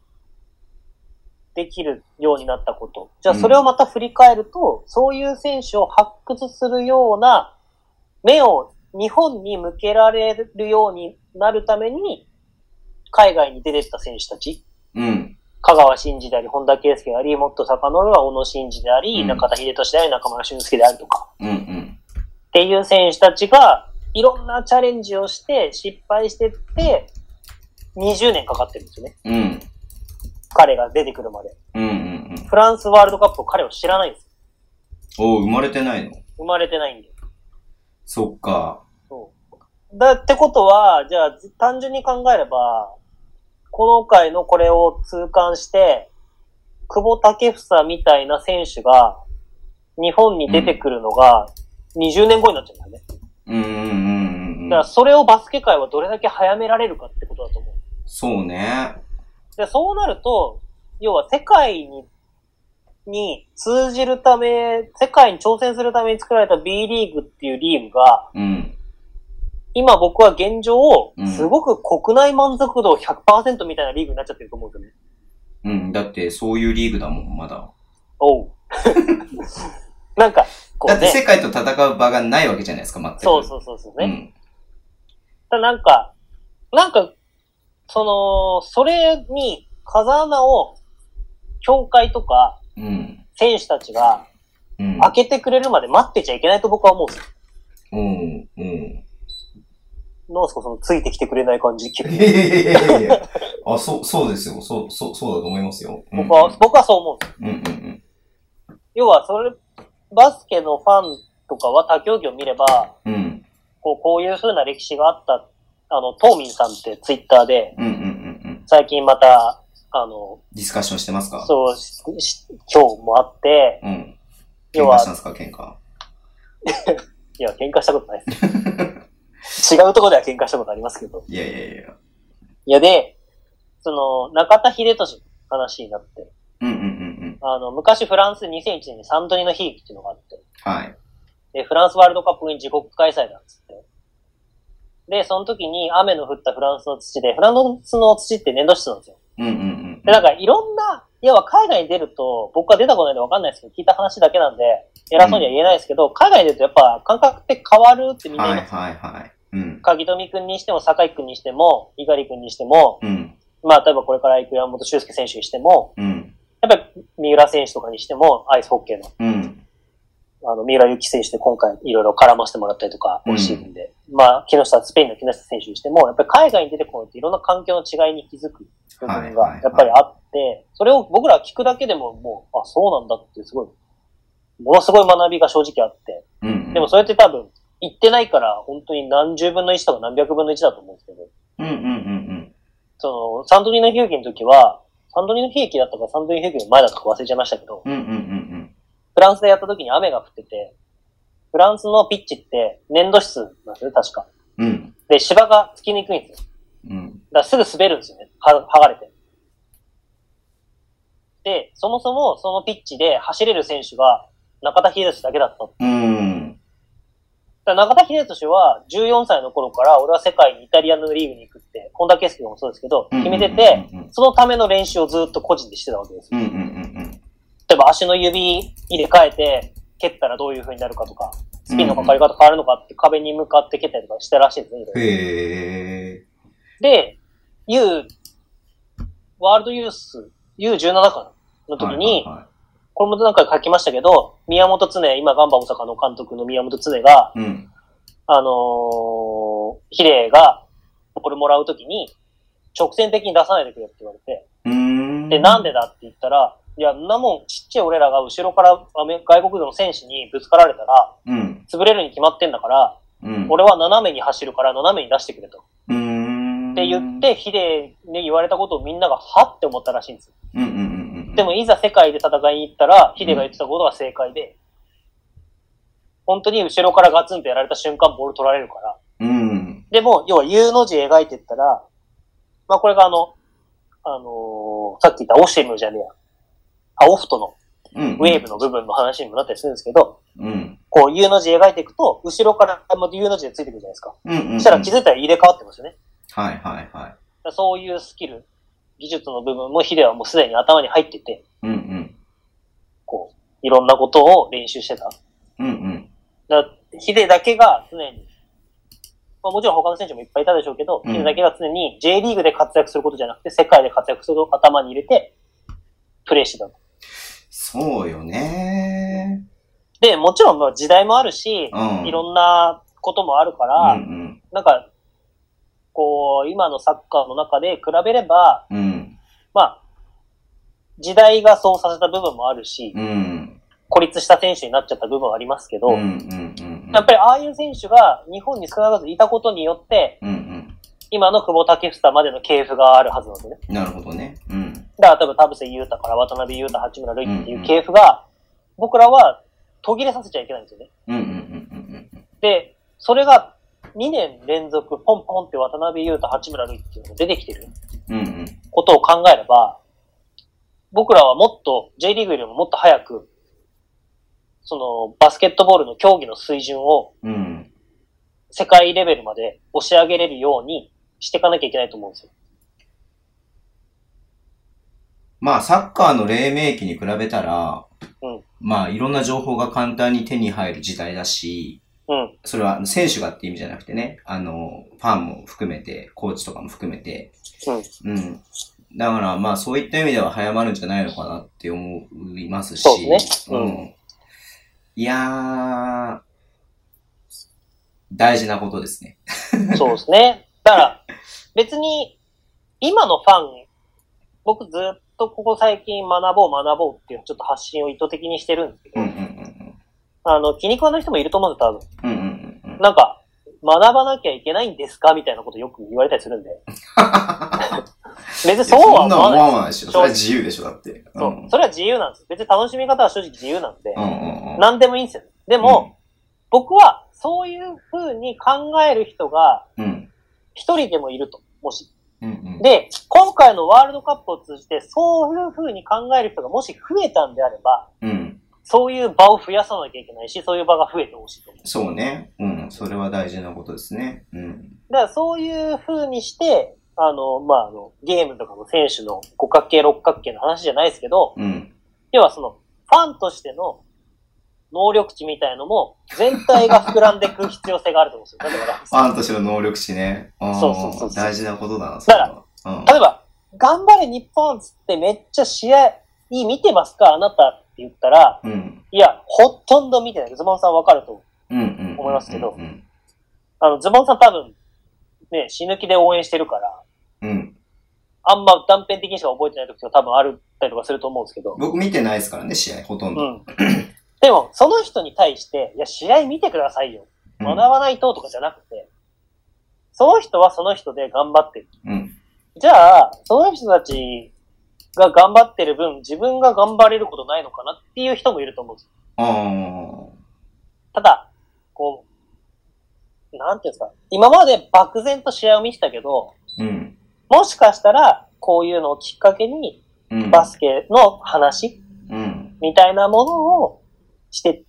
できるようになったこと。じゃあそれをまた振り返ると、そういう選手を発掘するような目を日本に向けられるようになるために、海外に出てった選手たち、うん。香川真司であり、本田圭佑であり、もっと遡るは小野伸二であり、うん中田秀俊であり、中村俊輔であるとか、うんうん。っていう選手たちが、いろんなチャレンジをして、失敗してって、20年かかってるんですよね。うん。彼が出てくるまで。うんうんうん。フランスワールドカップを彼は知らないんです。おう生まれてないの生まれてないんで。そっか。そう。だってことは、じゃあ、単純に考えれば、この回のこれを痛感して、久保建英みたいな選手が、日本に出てくるのが、20年後になっちゃうんだよね。うんうんうんうんうんだから。それをバスケ界はどれだけ早められるかってことだと思う。そうね。で、そうなると、要は世界に、に通じるため、世界に挑戦するために作られた B リーグっていうリーグが、うん。今僕は現状うん、すごく国内満足度100%みたいなリーグになっちゃってると思うんですよね。うん。だって、そういうリーグだもん、まだ。おう。なんか、こだってうね。世界と戦う場がないわけじゃないですか、全く。そうそうそうそうね。うん。ただなんか、なんか、その、それに風穴を、協会とかうん。選手たちがうん。開けてくれるまで待ってちゃいけないと僕は思うんですよ。うん。うん。ノースコそのついてきてくれない感じ。いやいやいやいやいやあ、そう、そうですよ。そう、そう、そうだと思いますよ。うん僕は、僕はそう思うんですよ。うんうん要は、それ、バスケのファンとかは他競技を見れば、うん。うん。こう、こういう風な歴史があった、あの、トーミンさんってツイッターで、うんうんうんうん。最近また、あの、ディスカッションしてますか？そう、しし今日もあって、うん。要は喧嘩したんですか？喧嘩。いや、喧嘩したことないです。違うところでは喧嘩したことありますけど。いやいやいや。いや、で、その、中田秀俊の話になって、うんうんうんうん。あの、昔フランスで2001年にサンドニの悲劇っていうのがあって、はい。で、フランスワールドカップに自国開催なんですって。で、その時に雨の降ったフランスの土で、フランスの土って粘土質なんですよ。うんうんうん。で、なんかいろんな、要は海外に出ると、僕は出たことないんでわかんないですけど、聞いた話だけなんで、偉そうには言えないですけど、海外に出るとやっぱ感覚って変わるってみんな言います。はいはいはい。うん。鍵富くんにしても、酒井くんにしても、猪狩くんにしても、うん。まあ、例えばこれから行く山本修介選手にしても、うん。やっぱり三浦選手とかにしても、アイスホッケーの、うん。あの、三浦祐希選手で今回いろいろ絡ませてもらったりとか、うん今シーズンで。まあ、木下、スペインの木下選手にしても、やっぱり海外に出てこないといろんな環境の違いに気づく部分がやっぱりあって、それを僕ら聞くだけでももう、あ、そうなんだってすごい、ものすごい学びが正直あって、うんうんうん。でもそれって多分、行ってないから、本当に何十分の1とか何百分の1だと思うんですけど、うんうんうんその、サントリーの悲劇の時は、サントリーの悲劇だったかサントリーの悲劇の前だったか忘れちゃいましたけど、うん。うんうんうんフランスでやった時に雨が降ってて、フランスのピッチって粘土質なんですよね、確か。うん。うん。で、芝がつきにくいんですよ。うん。だからすぐ滑るんですよね。は、剥がれて。で、そもそもそのピッチで走れる選手が中田秀俊だけだった。うん。ら中田秀俊は14歳の頃から俺は世界にイタリアのリーグに行くって、本田圭佑もそうですけど、決めてて、そのための練習をずっと個人でしてたわけですよ。例えば足の指入れ替えて、蹴ったらどういう風になるかとか、スピンのかかり方変わるのかって壁に向かって蹴ったりとかしてらしいですね。へえ。で、U、ワールドユース、U17 かなの時に、はいはいこれも何回か書きましたけど、宮本常、今ガンバ大阪の監督の宮本常が、はいうん。あのー、ヒデが、これもらうときに、直線的に出さないでくれって言われて。で、なんでだって言ったら、いや、んなもん、ちっちゃい俺らが後ろから外国の選手にぶつかられたら、うん。潰れるに決まってんだから、うん。俺は斜めに走るから斜めに出してくれと。って言っ、て、ヒデに言われたことをみんながはって思ったらしいんですよ。うん。でも、いざ世界で戦いに行ったら、ヒデが言ってたことが正解で、本当に後ろからガツンとやられた瞬間ボール取られるから。うん。でも、要は U の字描いてったら、まあこれがあの、あのーさっき言ったオシェムじゃねえや。あ、オフトのうん。ウェーブの部分の話にもなったりするんですけど、うん。こう U の字描いていくと、後ろからも U の字でついてくるじゃないですか。うんうん。そしたら気づいたら入れ替わってますよね。はいはいはい。そういうスキル、技術の部分もヒデはもうすでに頭に入ってて、うんうん。こう、いろんなことを練習してた。うんうん。だヒデだけが常に、まあもちろん他の選手もいっぱいいたでしょうけど、うんヒデだけが常に J リーグで活躍することじゃなくて、世界で活躍することを頭に入れて、プレイしてたと。そうよねで、もちろんまあ時代もあるし、うん。いろんなこともあるから、うんなんか、こう、今のサッカーの中で比べれば、うん。うん。まあ、時代がそうさせた部分もあるし、うん。孤立した選手になっちゃった部分はありますけど、うんうんうん。やっぱりああいう選手が日本に少なからずいたことによって、うんうん。今の久保建英までの系譜があるはずなんですよね。なるほどね。うん。だから多分田臥勇太から渡辺裕太、八村塁っていう系譜が、僕らは途切れさせちゃいけないんですよね。うんうんうんうんで、それが2年連続ポンポンって渡辺裕太、八村塁っていうのが出てきてる。ことを考えれば、僕らはもっと J リーグよりももっと早く、そのバスケットボールの競技の水準をうん。世界レベルまで押し上げれるようにしていかなきゃいけないと思うんですよ。まあ、サッカーの黎明期に比べたら、うんまあ、いろんな情報が簡単に手に入る時代だし、うん。それは選手がって意味じゃなくてね、あの、ファンも含めて、コーチとかも含めて、うん。うん。だから、まあ、そういった意味では早まるんじゃないのかなって思いますし、そうですねうんうん。いやー、大事なことですね。そうですね。だから、別に、今のファン、僕ずっとここ最近学ぼう学ぼうっていうちょっと発信を意図的にしてるんですけど、うんうんうんあの、気に食わない人もいると思うんですよ、多分。うんうんうん。なんか、学ばなきゃいけないんですか？みたいなことよく言われたりするんで。別にそうは思そんな思わないわないでしょ。それは自由でしょ、だって。そう。それは自由なんです。別に楽しみ方は正直自由なんで。何でもいいんですよ。でも、僕はそういう風に考える人がうん。一人でもいると。もし。で、今回のワールドカップを通じて、そういう風に考える人がもし増えたんであれば、うん。そういう場を増やさなきゃいけないし、そういう場が増えてほしいと思う。そうね。うん。それは大事なことですね。うん。だからそういう風にして、あの、まあ、あの、ゲームとかの選手の五角形、六角形の話じゃないですけど、うん。要はその、ファンとしての能力値みたいのも、全体が膨らんでいく必要性があると思うんですよ。だから、ファンとしての能力値ね。んそうそうそうそう大事なことだな、だからそれは。例えば、頑張れ日本つってめっちゃ試合いい見てますか？あなた言ったら、うん。うん。いや、ほとんど見てない。ズボンさんわかると思いますけどうん。あの、ズボンさん多分、ね、死ぬ気で応援してるから、うん。あんま断片的にしか覚えてない時とか多分あるったりとかすると思うんですけど、僕見てないですからね、試合、ほとんど。うん。でも、その人に対して、いや、試合見てくださいよ。うん学ばないととかじゃなくて、その人はその人で頑張ってる。うん。じゃあ、その人たちが頑張ってる分、自分が頑張れることないのかなっていう人もいると思うんですよ。あただ、こう、なんていうんですか、今まで漠然と試合を見てたけど、あ。うん。もしかしたら、こういうのをきっかけに、うん。バスケの話うん。みたいなものをして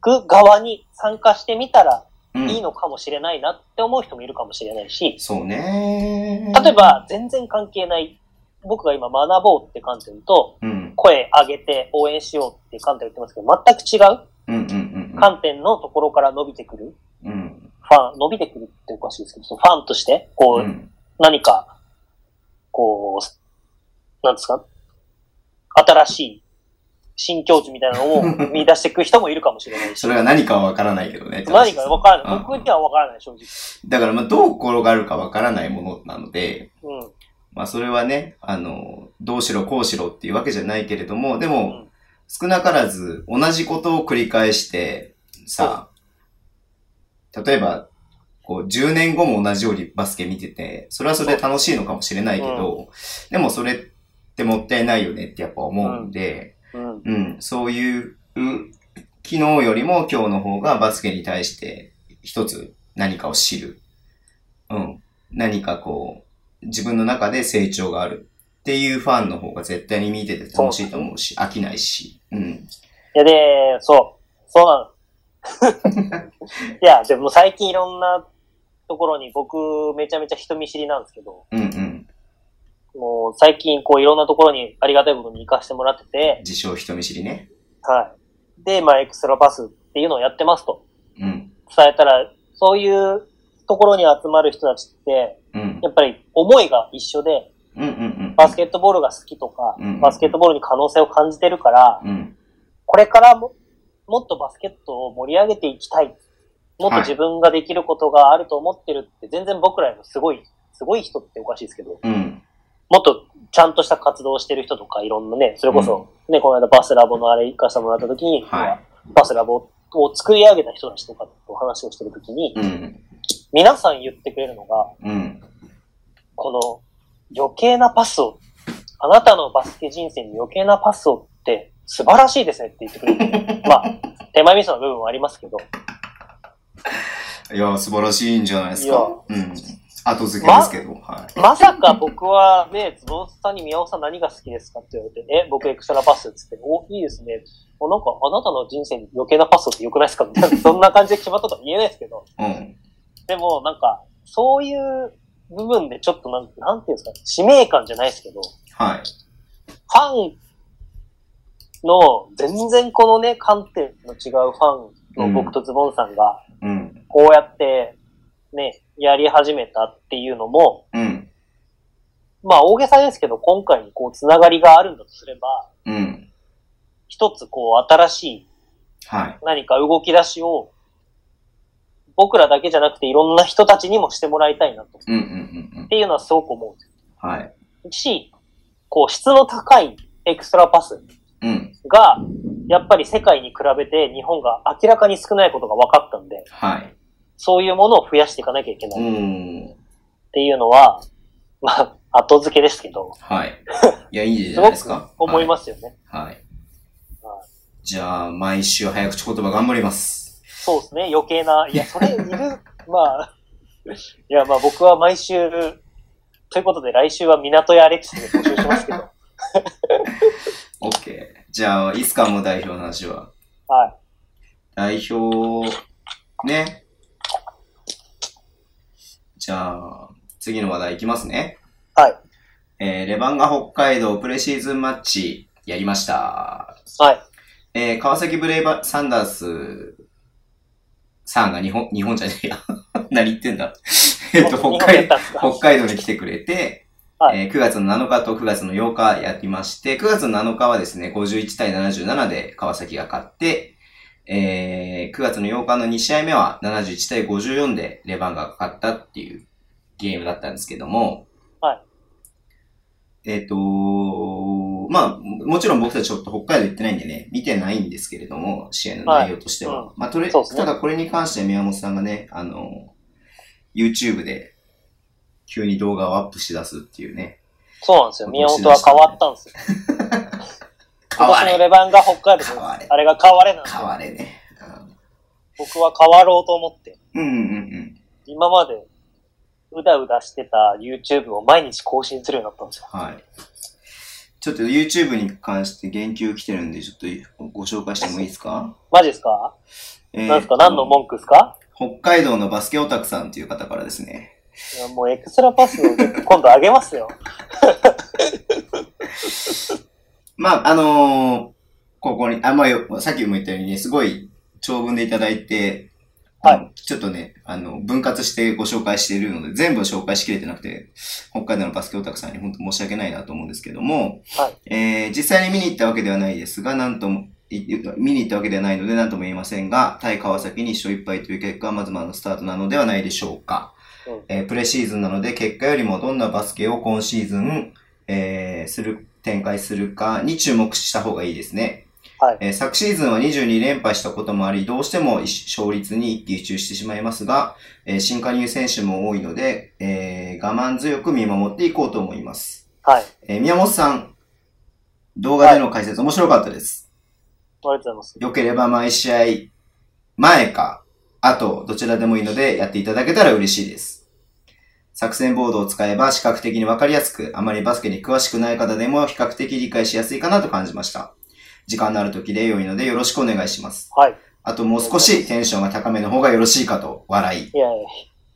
く側に参加してみたらうん。いいのかもしれないなって思う人もいるかもしれないし、そうね。例え、ば全然関係ない、僕が今学ぼうって観点と、うん。声上げて応援しようって観点を言ってますけど、全く違う。観点のところから伸びてくるうん。ファン、伸びてくるっておかしいですけど、そのファンとして、こう、うん。何か、こう、なんですか？新しい新境地みたいなのを 見出していく人もいるかもしれないしそ。れが何かはわからないけどね。何かわからない。うん僕にはわからない、正直。だからまあどう転がるかわからないものなので、うん。まあそれはね、あの、どうしろこうしろっていうわけじゃないけれども、でも、うん少なからず同じことを繰り返して、さ、例えば、こう、10年後も同じようにバスケ見てて、それはそれで楽しいのかもしれないけど、でもそれってもったいないよねってやっぱ思うんで、うん。うん、そういう、う昨日よりも今日の方がバスケに対して一つ何かを知る。うん。何かこう、自分の中で成長があるっていうファンの方が絶対に見てて楽しいと思うし、飽きないし。うん。いや、で、そう。そうなの。いや、でも最近いろんなところに僕めちゃめちゃ人見知りなんですけど、うんうん。もう最近こういろんなところにありがたいことに行かせてもらってて、自称人見知りね。はい。で、まあエクストラパスっていうのをやってますとうん。伝えたら、そういうところに集まる人たちって、うん。やっぱり思いが一緒で、うんうんうん。バスケットボールが好きとかうん、バスケットボールに可能性を感じてるから、うん。これからも、もっとバスケットを盛り上げていきたい。もっと自分ができることがあると思ってるって、全然僕らよりすごい、すごい人っておかしいですけど、うん。もっとちゃんとした活動をしてる人とか、いろんなね、それこそ、ね、この間バスラボのあれ行かせてもらった時に、はいバスラボを作り上げた人たちとかと話をしてる時に、うん。皆さん言ってくれるのが、うん。この余計なパスを、あなたのバスケ人生に余計なパスをって素晴らしいですねって言ってくれる。まあ、手前味噌の部分はありますけど、いや、素晴らしいんじゃないですか。うん。後付けですけど、はい。まさか僕はね、ズボンさんに宮尾さん何が好きですかって言われて、え、僕エクストラパスっつって、お、いいですね。おなんか、あなたの人生に余計なパスって良くないですか？みたいな、そんな感じで決まったとは言えないですけど、うん。でもなんか、そういう部分でちょっとなん、なんていうんですか、使命感じゃないですけど、はい。ファンの全然このね、観点の違うファンの僕とズボンさんが、うん。こうやってね、やり始めたっていうのも、うん。まあ大げさですけど、今回にこう、つながりがあるんだとすれば、うん。一つこう、新しいはい。何か動き出しを、僕らだけじゃなくていろんな人たちにもしてもらいたいなと。っうんうんうんうん。ていうのはすごく思うはい。よし、こう、質の高いエクストラパスうん。が、やっぱり世界に比べて日本が明らかに少ないことが分かったんで、はい。そういうものを増やしていかなきゃいけなういっん。ていうのは、まあ、後付けですけど、はい。いや、いいじゃないですか。思いますよね。はい。はいはい。じゃあ、毎週早口言葉頑張ります。そうですね、余計な、いや、それいる、まあ、いや、まあ僕は毎週、ということで来週は港屋アレックスで募集しますけど、OK。じゃあ、いつかも代表の話は？はい。代表、ね。じゃあ、次の話題いきますね。はい。えー、レバンガ北海道プレシーズンマッチやりました。はい。えー、川崎ブレイバ、サンダースさんが日本、日本じゃねえや。何言ってんだ。えっと、北海道、北海道に来てくれて、はいえー9月の7日と9月の8日やりまして、9月の7日はですね、51対77で川崎が勝って、えー9月の8日の2試合目は71対54でレバンガが勝ったっていうゲームだったんですけども、はい。えっ、とまあ、もちろん僕たちちょっと北海道行ってないんでね、見てないんですけれども、試合の内容としては。はまあ、とり、そうですねただこれに関して宮本さんがね、あの、YouTube で急に動画をアップし出すっていうね。そうなんですよ。宮本は変わったんですよ。変のレバンが北海道変われあれが変われなんです変よ。われね。僕は変わろうと思って、うんうんうん。今までうだうだしてた YouTube を毎日更新するようになったんですよ。はい。ちょっと YouTube に関して言及来てるんで、ちょっとご紹介してもいいですか？マジですか？えー何ですか？何の文句ですか？北海道のバスケオタクさんという方からですね。いやもうエクストラパスを今度あげますよ。まあ、あのーここに、あ、まあよ、さっきも言ったようにね、すごい長文でいただいて、あのちょっとね、あの、分割してご紹介しているので、全部紹介しきれてなくて、北海道のバスケオタクさんに本当申し訳ないなと思うんですけども、はいえー実際に見に行ったわけではないですが、なんとも、い見に行ったわけではないので何とも言えませんが、対川崎に1勝1敗という結果はまずまずのスタートなのではないでしょうか。うんえープレシーズンなので結果よりもどんなバスケを今シーズン、えーする、展開するかに注目した方がいいですね。はいえー昨シーズンは22連敗したこともあり、どうしても勝率に一喜一憂してしまいますが、えー新加入選手も多いので、えー我慢強く見守っていこうと思います。はい。えー宮本さん、動画での解説面白かったです。ありがとうございます。良ければ毎試合、前か、後、どちらでもいいのでやっていただけたら嬉しいです。作戦ボードを使えば視覚的にわかりやすく、あまりバスケに詳しくない方でも比較的理解しやすいかなと感じました。時間のある時で良いのでよろしくお願いします。はい。あともう少しテンションが高めの方がよろしいかと笑い。いや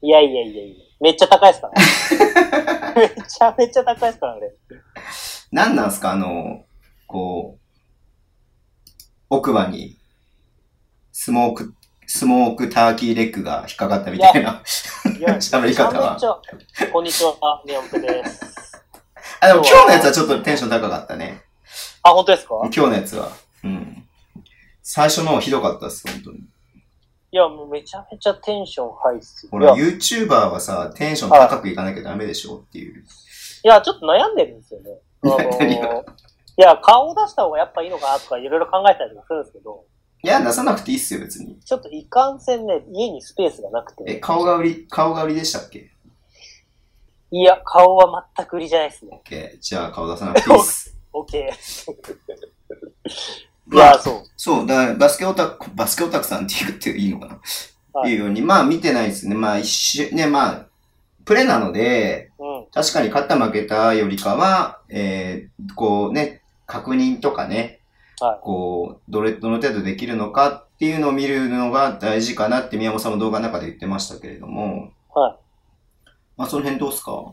いやいやいやいやめっちゃ高いですからね。めちゃめちゃ高いですからね。何なんすか？あの、こう、奥歯に、スモーク、スモークターキーレッグが引っかかったみたいな。喋り方はこんにちは、宮本です。あ、でも今日のやつはちょっとテンション高かったね。あ、本当ですか？今日のやつは。うん。最初のひどかったっす、本当に。いや、もうめちゃめちゃテンションハイっすよ。ほら、YouTuber はさ、テンション高くいかなきゃダメでしょっていう。やちょっと悩んでるんですよね。いや、顔を出した方がやっぱいいのかなとかいろいろ考えたりとかするんですけど、いや、出さなくていいっすよ、別に。ちょっといかんせんね、家にスペースがなくえ、て。顔が売り、顔が売りでしたっけ？いや、顔は全く売りじゃないですね。?OK。じゃあ顔出さなくていいっす。オッケー。いまあや、そう。そう、だからバスケオタク、バスケオタクさんって言っていいのかな、はいいうように、まあ見てないですね。まあ一瞬、ね、まあ、プレなので、うん。確かに勝った負けたよりかは、えー、こうね、確認とかね、はいこう、どれ、どの程度できるのかっていうのを見るのが大事かなって宮本さんも動画の中で言ってましたけれども、はい。まあその辺どうっすか？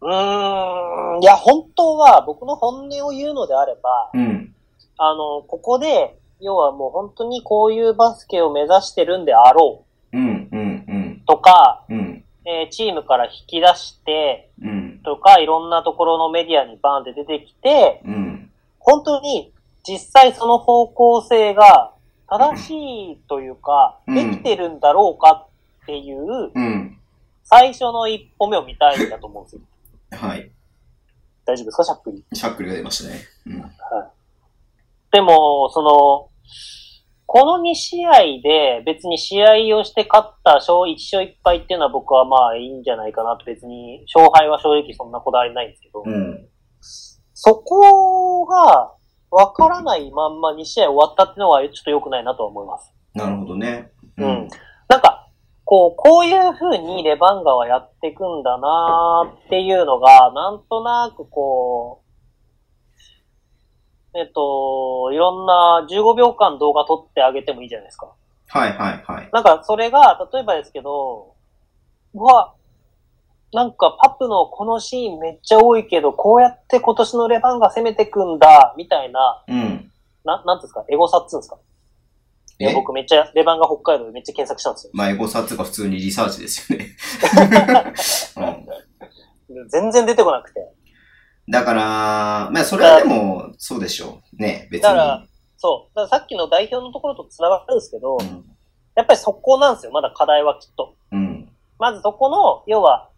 うーん。いや、本当は僕の本音を言うのであれば、うん。あの、ここで、要はもう本当にこういうバスケを目指してるんであろうん、うん、うとか、うん、うん、えーチームから引き出してうん、とか、いろんなところのメディアにバーンって出てきて、うん、本当に実際その方向性が正しいというか、うんできてるんだろうかっていううん。最初の一歩目を見たいんだと思うんですよ。はい。大丈夫ですか？しゃっくり。シャックルが出ましたね。うん。でも、その、この2試合で別に試合をして勝った勝1勝1敗っていうのは僕はまあいいんじゃないかなと別に勝敗は正直そんなこだわりないんですけど、うん。そこがわからないまんま2試合終わったっていうのはちょっと良くないなとは思います。なるほどね。うん。なんか、こう、こういう風にレバンガはやっていくんだなーっていうのが、なんとなくこう、えっと、いろんな15秒間動画撮ってあげてもいいじゃないですか。はいはいはい。なんか、それが、例えばですけど、うわ、なんかパプのこのシーンめっちゃ多いけど、こうやって今年のレバンガ攻めてくんだ、みたいな、うん。な、なんですか、エゴサっつうんですか？いや、え？僕めっちゃ、レバンガ北海道でめっちゃ検索したんですよ。まあ、エゴサっていうか普通にリサーチですよね。うん、全然出てこなくて。だから、まあ、それはでも、そうでしょう。ね、別に。だからそう。だからさっきの代表のところと繋がるんですけど、うん。やっぱりそこなんですよ。まだ課題はきっと。うん。まずそこの、要は、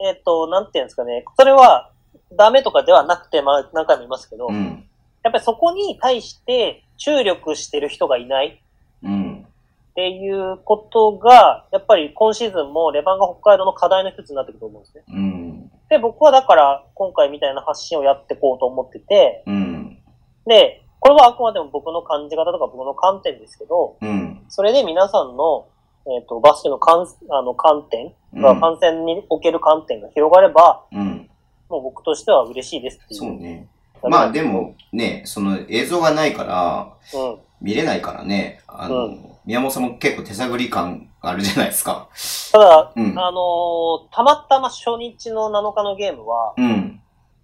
えっ、と、なんていうんですかね。それは、ダメとかではなくて、まあ何回も言いますけど、うん。やっぱりそこに対して注力してる人がいないうん。っていうことが、やっぱり今シーズンもレバンガ北海道の課題の一つになってくると思うんですね。うん。で、僕はだから今回みたいな発信をやっていこうと思ってて、うん。で、これはあくまでも僕の感じ方とか僕の観点ですけど、うん。それで皆さんの、えっ、と、バスケの観あの観点が、観戦における観点が広がれば、うん。もう僕としては嬉しいですっていう。そうね。まあでもね、その映像がないから、うん。見れないからね、あの、う宮本さんも結構手探り感があるじゃないですか。ただ、うん。あのーたまたま初日の7日のゲームは、うん。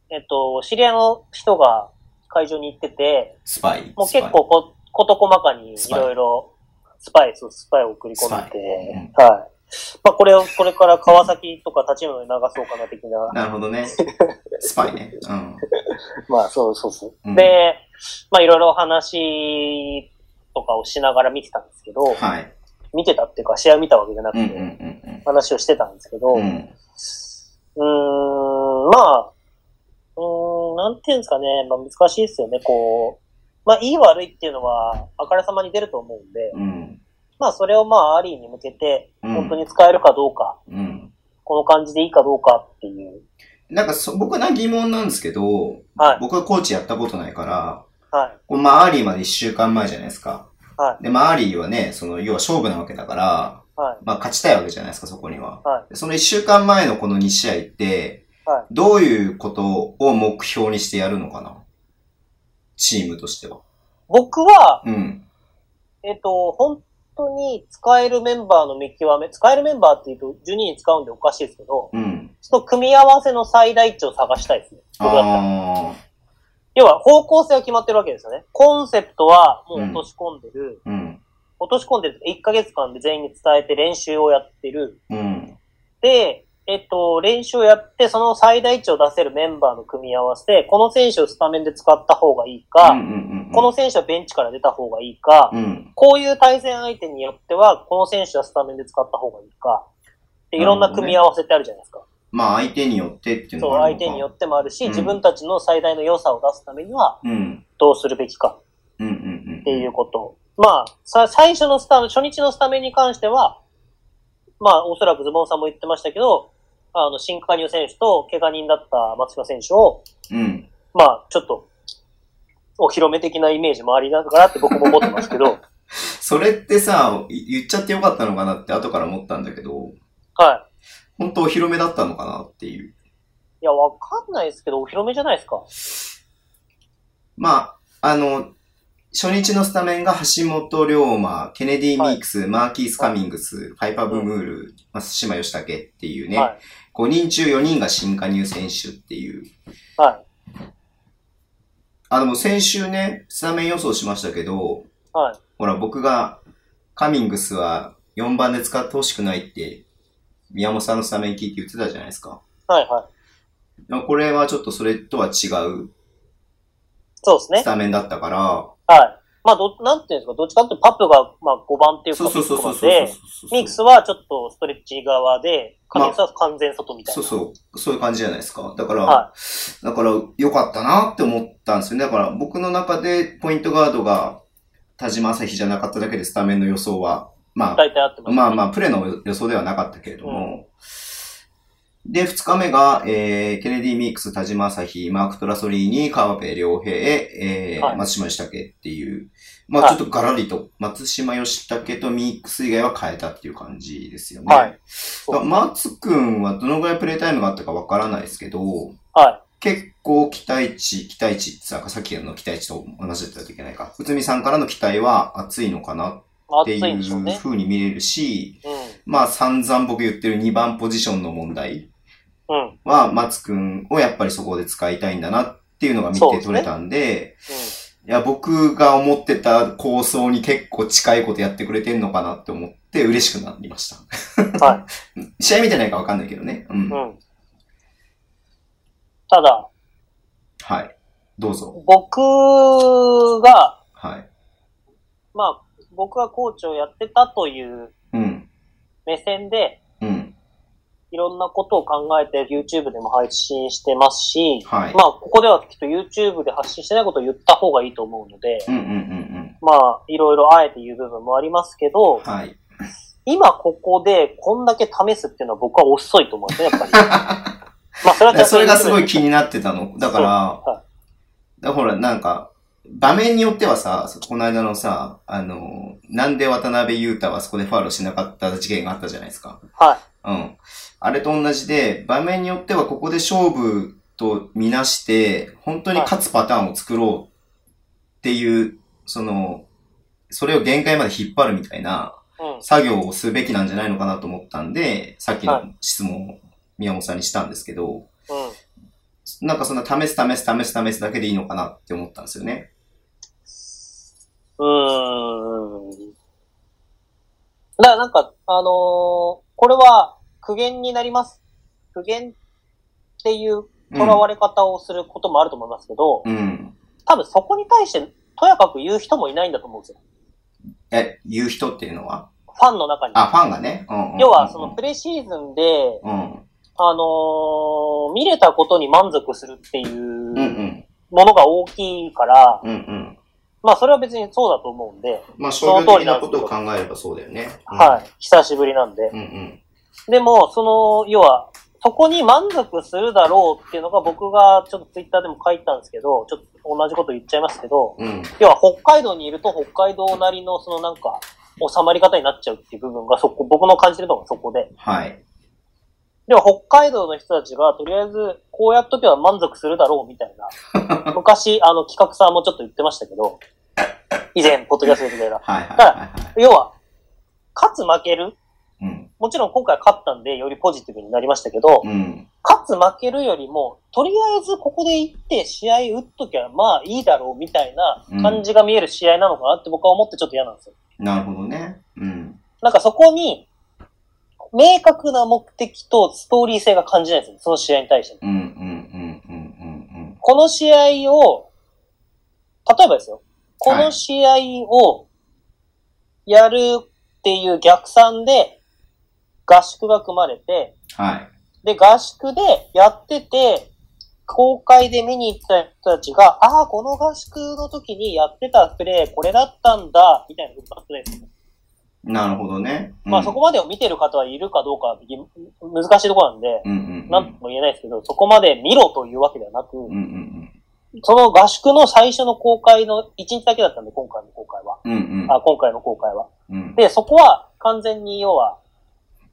えっと、知り合いの人が会場に行ってて、スパイ。もう結構こ、事細かにいろいろ、スパイス、スパイを送り込んでスて、はい。まあこれを、これから川崎とか立ち物に流そうかな的な、なるほどね。スパイね。うん。まあそうそうそう。うんで、まあいろいろ話とかをしながら見てたんですけど、はい。見てたっていうか試合見たわけじゃなくて、話をしてたんですけど、う。うんーん、まあ、うーん、なんていうんですかね、まあ難しいですよね、こう。まあ、いい悪いっていうのは、あからさまに出ると思うんで、うん。まあ、それをまあ、アーリーに向けて、うん本当に使えるかどうか、うん。この感じでいいかどうかっていう。なんかそ、僕は疑問なんですけど、はい僕はコーチやったことないから、はい。こうまあ、アーリーまで1週間前じゃないですか。はい。で、まあ、アーリーはね、その、要は勝負なわけだから、はい。まあ、勝ちたいわけじゃないですか、そこには。はい。でその1週間前のこの2試合って、はいどういうことを目標にしてやるのかな？チームとしては。僕は、うん。えっ、と、本当に使えるメンバーの見極め、使えるメンバーっていうと12人使うんでおかしいですけど、うん。その組み合わせの最大値を探したいですね。僕だったら。あ要は方向性は決まってるわけですよね。コンセプトはもう落とし込んでる。あ。うん。落とし込んでる。1ヶ月間で全員に伝えて練習をやってる。うん。で、えっと、練習をやって、その最大値を出せるメンバーの組み合わせで、この選手をスタメンで使った方がいいか、うんうんうん。この選手はベンチから出た方がいいか、うん。こういう対戦相手によっては、この選手はスタメンで使った方がいいか、でいろんな組み合わせってあるじゃないですか。まあ、相手によってっていうのそう、があるのか相手によってもあるし、うん自分たちの最大の良さを出すためには、うん。どうするべきか。っていうこと。まあ、さ、最初のスタ初日のスタメンに関しては、まあ、おそらくズボンさんも言ってましたけど、あの、新加入選手と怪我人だった松島選手を、うん。まあ、ちょっと、お披露目的なイメージもありながらって僕も思ってますけど、それってさ、い言っちゃってよかったのかなって後から思ったんだけど、はい。本当お披露目だったのかなっていう。いや、わかんないですけど、お披露目じゃないですか。まあ、あの、初日のスタメンが橋本龍馬、ケネディ・ミークス、マーキース・カミングス、ハイパー・ブムール、松島義武っていうね、はい。5人中4人が新加入選手っていう。はい。あ、でも先週ね、スタメン予想しましたけど、はい。ほら、僕がカミングスは4番で使ってほしくないって、宮本さんのスタメン聞いて言ってたじゃないですか。はい。はい。これはちょっとそれとは違うそうですねス。タメンだったから、はい。まあ、ど、なんていうんですか、どっちかっていうとパップが、まあ、5番っていうか、そうそうそうそうで、ミックスはちょっとストレッチ側で、カミングスは完全外みたいな。そうそう、そういう感じじゃないですか。だから、はだから良かったなって思ったんですよね。だから僕の中でポイントガードが田島朝日じゃなかっただけでスタメンの予想は、まあ、大体合ってます、まあまあ、プレーの予想ではなかったけれども、で、二日目が、えー、ケネディ・ミックス、田島朝日、マーク・トラソリーニ、川辺良平、えーはい松島義武っていう、まはいあちょっとガラリと、松島義武とミックス以外は変えたっていう感じですよね。はい松くんはどのぐらいプレイタイムがあったかわからないですけど、は結構期待値、期待値ってさ、さっきの期待値と同じだったといけないか。内海さんからの期待は熱いのかなっい。て暑いうね。いう風に見れるし、うまあ散々僕言ってる2番ポジションの問題。は、松くんをやっぱりそこで使いたいんだなっていうのが見て取れたんで、いや、僕が思ってた構想に結構近いことやってくれてんのかなって思って嬉しくなりました。うん。はい。試合見てないかわかんないけどね。うん。うん。ただ、はい。どうぞ。僕が、はい。まあ、僕がコーチをやってたといううん。目線で、うん。いろんなことを考えて YouTube でも配信してますし、はい。まあ、ここではきっと YouTube で発信してないことを言った方がいいと思うので、うんうんうんまあ、いろいろあえて言う部分もありますけどうん。、はい。今ここでこんだけ試すっていうのは僕は遅いと思うんですね、やっぱり。まあ、それはそれがすごい気にになってたの。だから、はだからほら、なんか、場面によってはさ、この間のさ、あの、なんで渡辺裕太はそこでファウルしなかった事件があったじゃないですか。はい。うん。あれと同じで、場面によってはここで勝負とみなして、本当に勝つパターンを作ろうっていう、その、それを限界まで引っ張るみたいなうん。作業をすべきなんじゃないのかなと思ったんで、さっきはの質問を宮本さんにしたんですけど、うん。なんかそんな試す試す試す試すだけでいいのかなって思ったんですよね。うーん。だからなんか、あのーこれは苦言になります。苦言っていう囚われ方をすることもあると思いますけど、うん。多分そこに対してとやかく言う人もいないんだと思うんですよ。え、言う人っていうのは？ファンの中に。あ、ファンがね。うんうんうんうん要は、そのプレシーズンで、うん。あのー見れたことに満足するっていううんうん。ものが大きいから、うんうん。まあそれは別にそうだと思うんで、まあ、その通りなことを考えればそうだよね。はい。久しぶりなんで。い。うんうん。でも、その、要は、そこに満足するだろうっていうのが僕がちょっとツイッターでも書いたんですけど、ちょっと同じこと言っちゃいますけど、うん。要は北海道にいると北海道なりのそのなんか、収まり方になっちゃうっていう部分がそこ、僕の感じるのがそこで。はい。では北海道の人たちがとりあえずこうやっとけば満足するだろうみたいな。昔、あの企画さんもちょっと言ってましたけど、以前、ポッドキャストで言ってたはいはいはいはい。要は、勝つ負けるうん。もちろん今回勝ったんでよりポジティブになりましたけど、うん。勝つ負けるよりも、とりあえずここで行って試合打っときゃまあいいだろうみたいな感じが見える試合なのかなって僕は思ってちょっと嫌なんですよ。なるほどね。うん。なんかそこに、明確な目的とストーリー性が感じないんですよ。その試合に対して。うんうんうんうんこの試合を、例えばですよ。この試合をやるっていう逆算で合宿が組まれて、うん。はい。で、合宿でやってて、公開で見に行った人たちが、ああ、この合宿の時にやってたプレー、これだったんだ、みたいなことだったんですよ。なるほどね。うんまあそこまでを見てる方はいるかどうか難しいところなんで、うんうんうん。なんとも言えないですけど、そこまで見ろというわけではなく、うんうんその合宿の最初の公開の1日だけだったんで、今回の公開は。うん。うんうん。あ今回の公開は。うん。で、そこは完全に要は、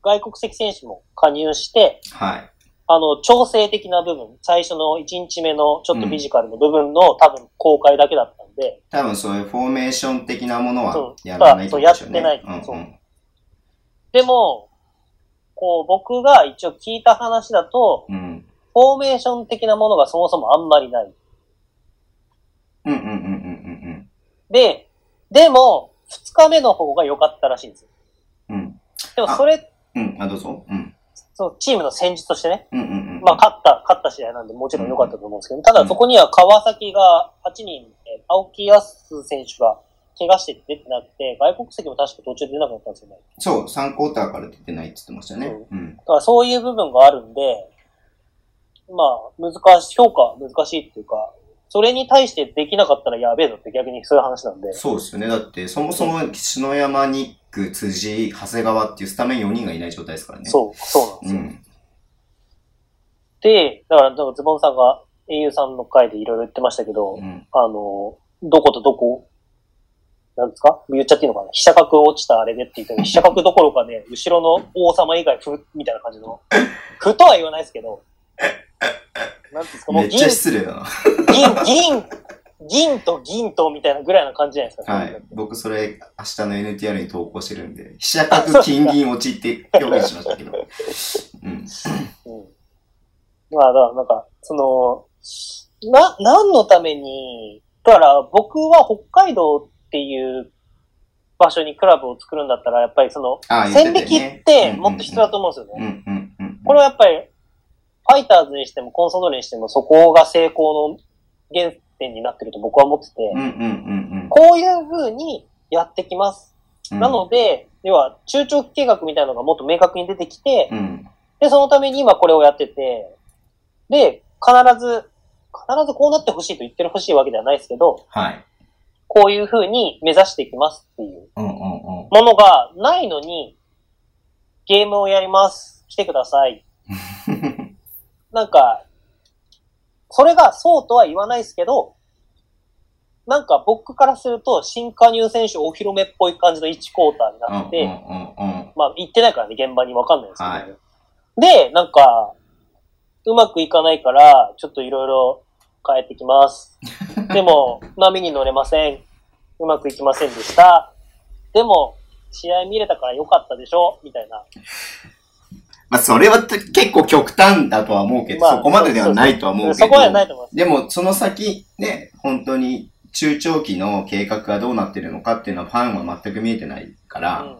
外国籍選手も加入して、はい。あの、調整的な部分、最初の1日目のちょっとフィジカルの部分の、多分公開だけだったんで、多分そういうフォーメーション的なものはそうやらないとね。そうやってないそううんうん。でも、こう、僕が一応聞いた話だと、うん。フォーメーション的なものがそもそもあんまりない。うんうんうんうんうんで、でも、2日目の方が良かったらしいんですよ。うん。うん。でもそれ、うん。あ、どうぞ。うん。そう、チームの戦術としてね、うんうんうん。まあ、勝った、勝った試合なんで、もちろん良かったと思うんですけど、ただそこには川崎が8人、えー青木康選手が怪我して出てなくて、外国籍も確か途中で出なかったんですよね。そう、3クォーターから出てないって言ってましたね。うん。だからそういう部分があるんで、まあ、難しい、評価は難しいっていうか、それに対してできなかったらやべえぞって逆にそういう話なんで。そうですよね。だって、そもそも篠山、ニック、辻、長谷川っていうスタメン4人がいない状態ですからね。そう、そうなんですよ。うん。で、だから、だからズボンさんが英雄さんの回でいろいろ言ってましたけど、うん。あの、どことどこ、なんですか？言っちゃっていいのかな？飛車角落ちたあれでって言っても、飛車角どころかね、後ろの王様以外、ふ、みたいな感じの。ふとは言わないですけど、なんですか、もう銀。銀、銀、銀と銀とみたいなぐらいな感じじゃないですか。はい。僕それ、明日の NTR に投稿してるんで、飛車角金銀落ちって表現しましたけど。うん。うん。まあ、だからなんか、その、な、何のために、だから僕は北海道っていう場所にクラブを作るんだったら、やっぱりその、線引きねってもっと必要だと思うんですよね。うんうんうん。これはやっぱり、ファイターズにしてもコンソドールにしてもそこが成功の原点になってると僕は思ってて、こういう風にやってきます。うん。なので、要は中長期計画みたいなのがもっと明確に出てきて、うん。で、そのために今これをやってて、で、必ず、必ずこうなってほしいと言ってほしいわけではないですけど、はい。こういう風に目指していきますっていう。ものがないのに、ゲームをやります。来てください。なんか、それがそうとは言わないですけど、なんか僕からすると、新加入選手お披露目っぽい感じの1クォーターになって。まあ行ってないからね、現場にわかんないですけど、はいで、なんか、うまくいかないから、ちょっといろいろ変えてきます。でも、波に乗れません。うまくいきませんでした。でも、試合見れたから良かったでしょ？みたいな。まあ、それは結構極端だとは思うけど、まあそこまでではないとは思うけど。そこまではないと思います。でも、その先、ね、本当に中長期の計画がどうなってるのかっていうのはファンは全く見えてないから、うん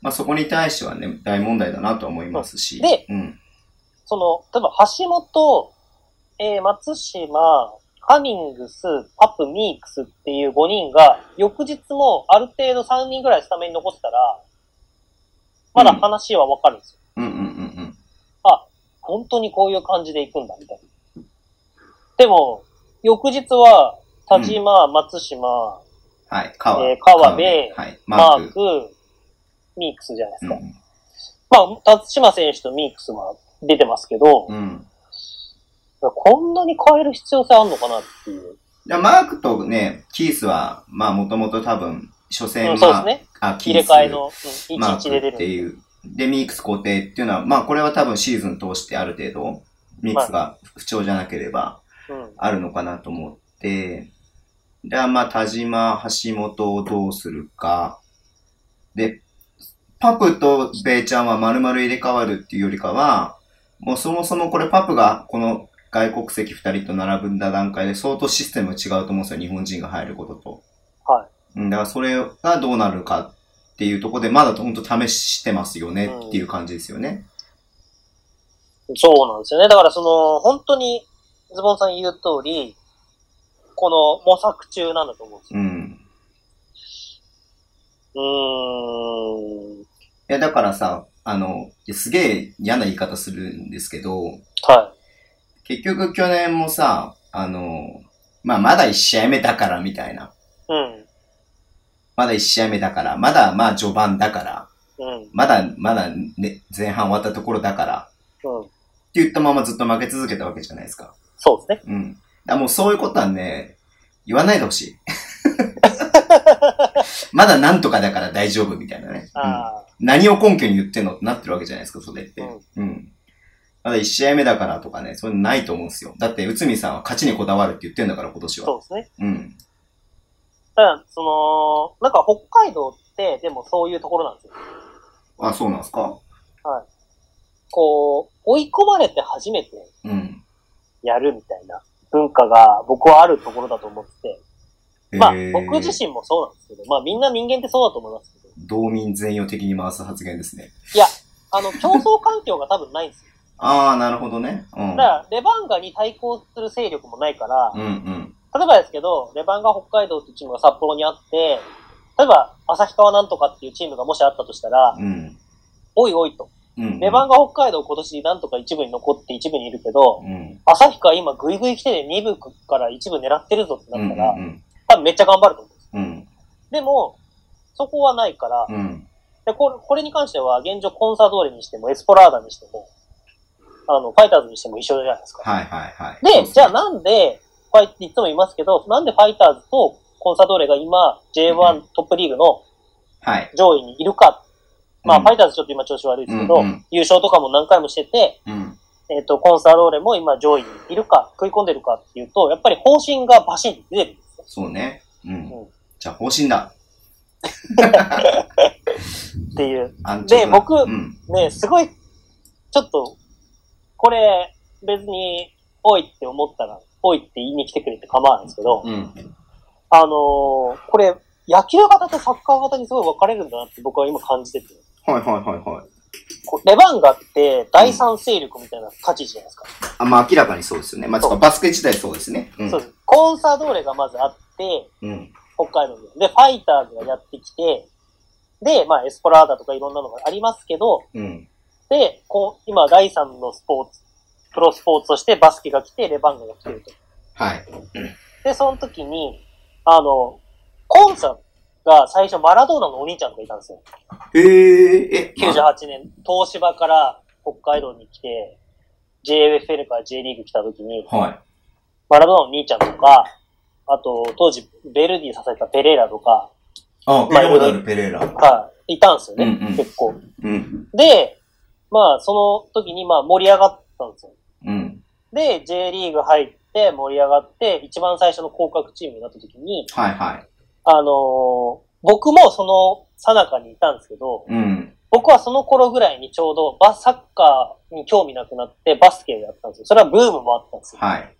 まあそこに対してはね、大問題だなと思いますし。でうん。その、例えば橋本、えー松島、カミングス、パプ、ミークスっていう5人が、翌日もある程度3人ぐらいスタメンに残ってたら、まだ話はわかるんですよ。うんうんうんうん。本当にこういう感じで行くんだ、みたいな。でも、翌日は、田島、松島、はい。川えー川辺はい。ママーク。ミークスじゃないですか。うん。まあ、辰島選手とミークスは出てますけど、うん。こんなに変える必要性あんのかなっていう。でマークとね、キースは、まあもともと多分、初戦は、うん、そうですね。あ、キ入ースれ替えの、うん、マー11で出クってる。いう。で、ミークス固定っていうのは、まあこれは多分シーズン通してある程度、ミークスが不調じゃなければうん。あるのかなと思って、で、まあ田島、橋本をどうするか。で、パプとベイちゃんは丸々入れ替わるっていうよりかは、もうそもそもこれパプがこの外国籍二人と並んだ段階で相当システム違うと思うんですよ、日本人が入ることと。はうん、だからそれがどうなるかっていうところで、まだ本当試してますよねっていう感じですよね。そうなんですよね。だからその、本当に、ズボンさん言う通り、この模索中なんだと思うんですよ。うん。うーん。いや、だからさ、あの、すげえ嫌な言い方するんですけど、は結局去年もさ、あの、まあ、まだ1試合目だからみたいな。い。うん。まだ1試合目だから、まだまあ序盤だから、うん。まだまだ、ね、前半終わったところだから、うん。って言ったままずっと負け続けたわけじゃないですか。そうですね。うん。だもうそういうことはね、言わないでほしい。まだなんとかだから大丈夫みたいなね。うんあ何を根拠に言ってんのってなってるわけじゃないですか、それって。うんうん。まだ1試合目だからとかね、そういうのないと思うんですよ。だって、内海さんは勝ちにこだわるって言ってんだから、今年あ、は。そうですね。うん。ただ、その、なんか北海道って、でもそういうところなんですよ。あ、そうなんですか？こう、追い込まれて初めてうん。やるみたいな文化が僕はあるところだと思ってて、まあ僕自身もそうなんですけど、まあみんな人間ってそうだと思いますけど、道民全容的に回す発言ですね。いや、あの、競争環境が多分ないんですよ。ああ、なるほどね。うん。だから、レバンガに対抗する勢力もないから、うんうん。例えばですけど、レバンガ北海道っていうチームが札幌にあって、例えば、旭川なんとかっていうチームがもしあったとしたら、うん。おいおいと。うん。レバンガ北海道今年なんとか一部に残って一部にいるけど、うん。旭川今グイグイ来て2部から一部狙ってるぞってうなんったら、うん。多分めっちゃ頑張ると思うんです。うん。でも、そこはないから、うん。でこれこれに関しては現状コンサドーレにしてもエスポラーダにしても、あの、ファイターズにしても一緒じゃないですか。はいはいはい。で、じゃあなんで、ファイっていつも言いますけど、なんでファイターズとコンサドーレが今 J1 トップリーグのはい。上位にいるか。まあ、うんファイターズちょっと今調子悪いですけど、優勝とかも何回もしてて、うん。えっ、と、コンサドーレも今上位にいるか、食い込んでるかっていうと、やっぱり方針がバシンって出てるんですよ。そうね。うんうん。じゃあ方針だ。っていう。で僕うん。ね、すごい、ちょっと、これ、別に、おいって思ったら、おいって言いに来てくれて構わないんですけど、うん。あのーこれ、野球型とサッカー型にすごい分かれるんだなって僕は今感じてて。はいはいはいはい。レバンガって第三勢力みたいな価値じゃないですか。あ、まあ明らかにそうですよね。まあ、バスケ自体そうですね。うん。そうです。コンサドーレがまずあって、うん。北海道で。で、ファイターズがやってきて、で、まあエスポラーダとかいろんなのがありますけど、うん。で、こう、今、第3のスポーツ、プロスポーツとしてバスケが来て、レバンガが来てると。はい。で、その時に、あの、コンサが最初マラドーナのお兄ちゃんがいたんですよ。へえ、え、まあ98年、東芝から北海道に来て、JFL から J リーグ来た時に、はい。マラドーナの兄ちゃんとか、あと、当時、ベルディ支えたペレーラとか、あ、ペレーラルペレーラ。はい、いたんですよね、うんうん結構。うん。で、まあ、その時に、まあ、盛り上がったんですよ。うん。で、J リーグ入って、盛り上がって、一番最初の降格チームになった時に、はいはい。あのー僕もその最中にいたんですけど、うん。僕はその頃ぐらいにちょうどバサッカーに興味なくなってバスケをやったんですよ。それはブームもあったんですよ。はい。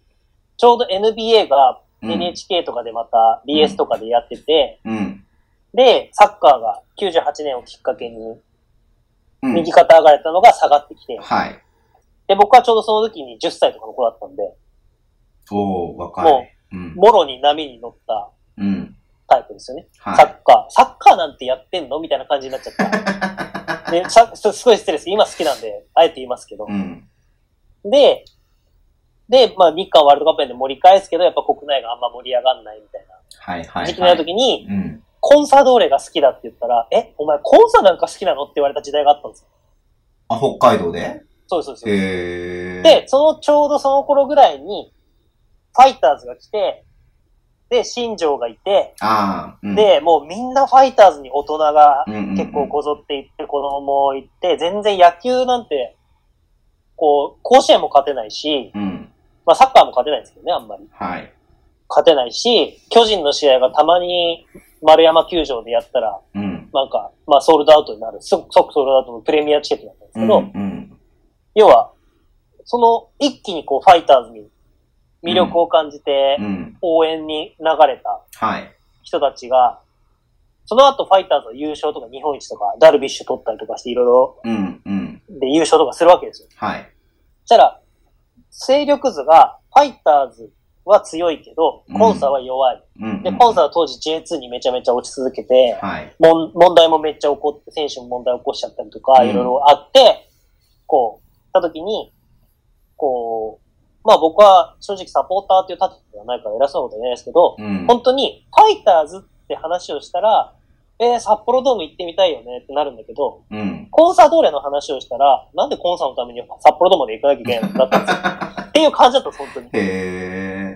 ちょうど NBA がうん NHK とかでまた BS とかでやってて、うん。で、サッカーが98年をきっかけにうん右肩上がれたのが下がってきて、はい。で、僕はちょうどその時に10歳とかの子だったんで、おー、若もい。うん。もろに波に乗ったうん。タイプですよね。はいサッカー。サッカーなんてやってんの？みたいな感じになっちゃった。で、さ、すすごい失礼です。今好きなんで、あえて言いますけど。うん。で、で、まあ日韓ワールドカップで盛り返すけど、やっぱ国内があんま盛り上がんないみたいはいはい。な時期になる時に、うん。コンサドーレが好きだって言ったら、え、お前コンサなんか好きなの？って言われた時代があったんですよ。あ、北海道で？そうです、そうです。へー。で、そのちょうどその頃ぐらいに、ファイターズが来て、で、新庄がいて、ああ、うん、で、もうみんなファイターズに大人がうんうんうん結構こぞっていって、子供もいって、全然野球なんて、こう、甲子園も勝てないし、うん。まあサッカーも勝てないんですけどね、あんまり。はい。勝てないし、巨人の試合がたまに丸山球場でやったら、うん。なんか、まあソールドアウトになる。即即ソールドアウトのプレミアチケットだったんですうん。けど、うん。要は、その一気にこうファイターズに魅力を感じてうん。応援に流れたはい。人たちが、その後ファイターズの優勝とか日本一とかダルビッシュ取ったりとかしていろいろ。で優勝とかするわけですよ。はい。そしたら、勢力図がファイターズは強いけど、コンサは弱い。うん。で、コンサは当時 J2 にめちゃめちゃ落ち続けて、はい。問題もめっちゃ起こって、選手も問題起こしちゃったりとか、うんいろいろあって、こう、た時に、こう、まあ僕は正直サポーターっていう立場ではないから偉そうなことは言えないですけど、うん。本当にファイターズって話をしたら、えー、札幌ドーム行ってみたいよねってなるんだけど、うん。コンサドーレの話をしたら、なんでコンサのために札幌ドームまで行かなきゃいけないのだったんですよ。っていう感じだったんです、本当に。へ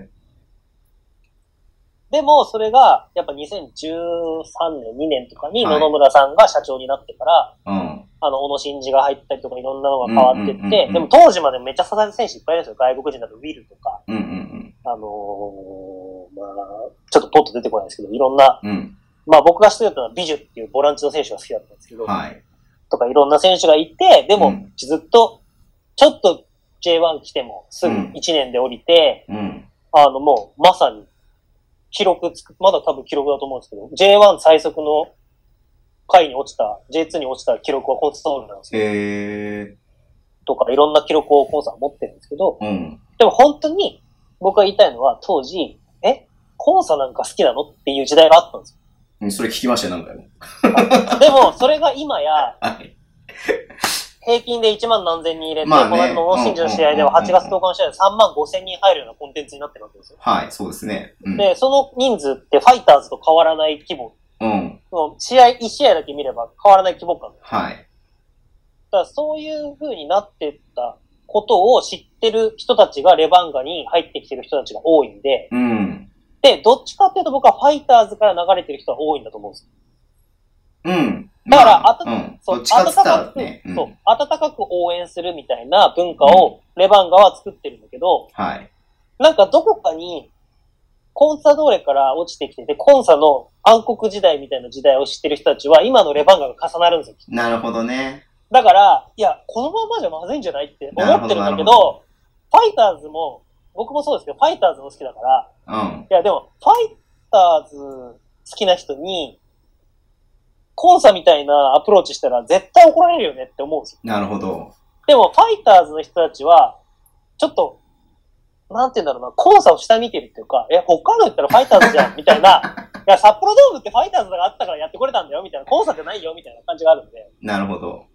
でも、それが、やっぱ2013年、2年とかに野々村さんが社長になってから、ー。うん。あの、小野伸二が入ったりとかいろんなのが変わってってでも当時までめっちゃ支える選手いっぱいいるんですよ。外国人だとウィルとか、うん。うん。あのーまあ、ちょっとポッと出てこないですけど、いろんな、うん。うん。まあ僕が知ってたのはビジュっていうボランチの選手が好きだったんですけど、はい。とかいろんな選手がいて、でもうんずっと、ちょっと J1 来てもすぐうん1年で降りて、うん。あのもうまさに記録つく、まだ多分記録だと思うんですけど、J1 最速の回に落ちた、J2 に落ちた記録はコンストールなんですよ。へとかいろんな記録をコンさんは持ってるんですけど、ー。うん。でも本当に僕が言いたいのは当時、えコンサなんか好きなのっていう時代があったんですよ。うんそれ聞きましたよ、何回も。でも、それが今や、はい。平均で1万何千人入れて、まあねこの間のノンシンジの試合ではうんうんうん8月10日の試合で3万5千人入るようなコンテンツになってるわけですよ。はい、そうですね。うん。で、その人数ってファイターズと変わらない規模。うん。試合、1試合だけ見れば変わらない規模感。だかはい。らそういう風になってったことを知ってる人たちがレバンガに入ってきてる人たちが多いんで、うん。で、どっちかっていうと僕はファイターズから流れてる人は多いんだと思うんですよ。うん。だから、まああた、うん。そう、どっちかく、ね。うんそう、温かく応援するみたいな文化をレバンガは作ってるんだけど、はい。なんかどこかに、コンサドーレから落ちてきてて、コンサの暗黒時代みたいな時代を知ってる人たちは、今のレバンガが重なるんですよ。なるほどね。だから、いや、このままじゃまずいんじゃないって思ってるんだけどど、ファイターズも、僕もそうですけど、ファイターズも好きだから、うん。いや、でも、ファイターズ好きな人に、コンサみたいなアプローチしたら絶対怒られるよねって思うんですよ。なるほど。でも、ファイターズの人たちは、ちょっと、なんて言うんだろうな、コンサを下見てるっていうか、え、北海道行ったらファイターズじゃん、みたいな。いや、札幌ドームってファイターズがあったからやってこれたんだよ、みたいな。コンサじゃないよ、みたいな感じがあるんで。なるほど。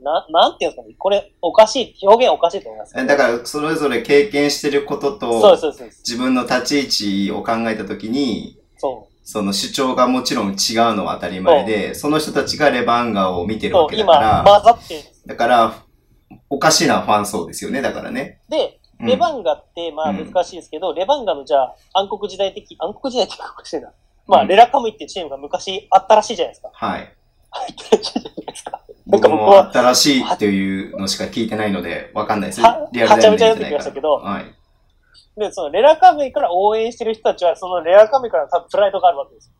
な、なんていうんですかね。これ、おかしい、表現おかしいと思います。だから、それぞれ経験してることそうそうです。自分の立ち位置を考えたときに、そう。その主張がもちろん違うのは当たり前で、その人たちがレバンガを見てるわけだから、混ざって。だから、おかしなファン層ですよね、だからね。で、うんレバンガって、まあうん難しいですけど、レバンガのじゃあ、暗黒時代的、暗黒時代的かおかしいな。まあ、うんレラカムイっていうチームが昔あったらしいじゃないですか。はい。入ってるらしいじゃないですか。僕か僕もは新しいっていうのしか聞いてないので、わかんないです。はリアルタイムではちゃめちゃ出てきましたけどはい。で、そのレラカムイから応援してる人たちは、そのレラカムイから多分プライドがあるわけです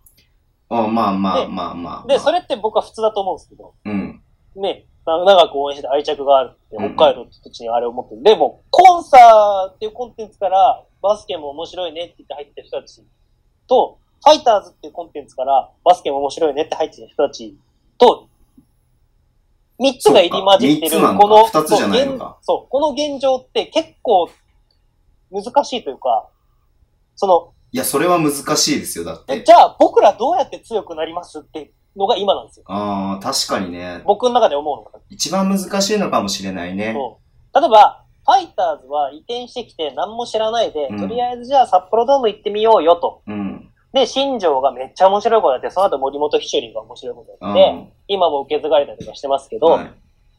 あまあまあでまあまあ。よ。で、それって僕は普通だと思うんですけど、うん。ね、な長く応援して愛着があるって、うん北海道って土地にあれを持ってる。でも、コンサーっていうコンテンツから、バスケも面白いねって言って入ってる人たちと、ファイターズっていうコンテンツから、バスケも面白いねって入ってる人たちと、三つが入り混じってる、この、そう、この現状って結構難しいというか、その、いや、それは難しいですよ、だって。えじゃあ僕らどうやって強くなりますってのが今なんですよ。ああ、確かにね。僕の中で思うのが。一番難しいのかもしれないね。そう。例えば、ファイターズは移転してきて何も知らないで、うんとりあえずじゃあ札幌ドーム行ってみようよと。うん。で、新庄がめっちゃ面白いことやって、その後森本ひしょりが面白いことやって、今も受け継がれたりとかしてますけど、はい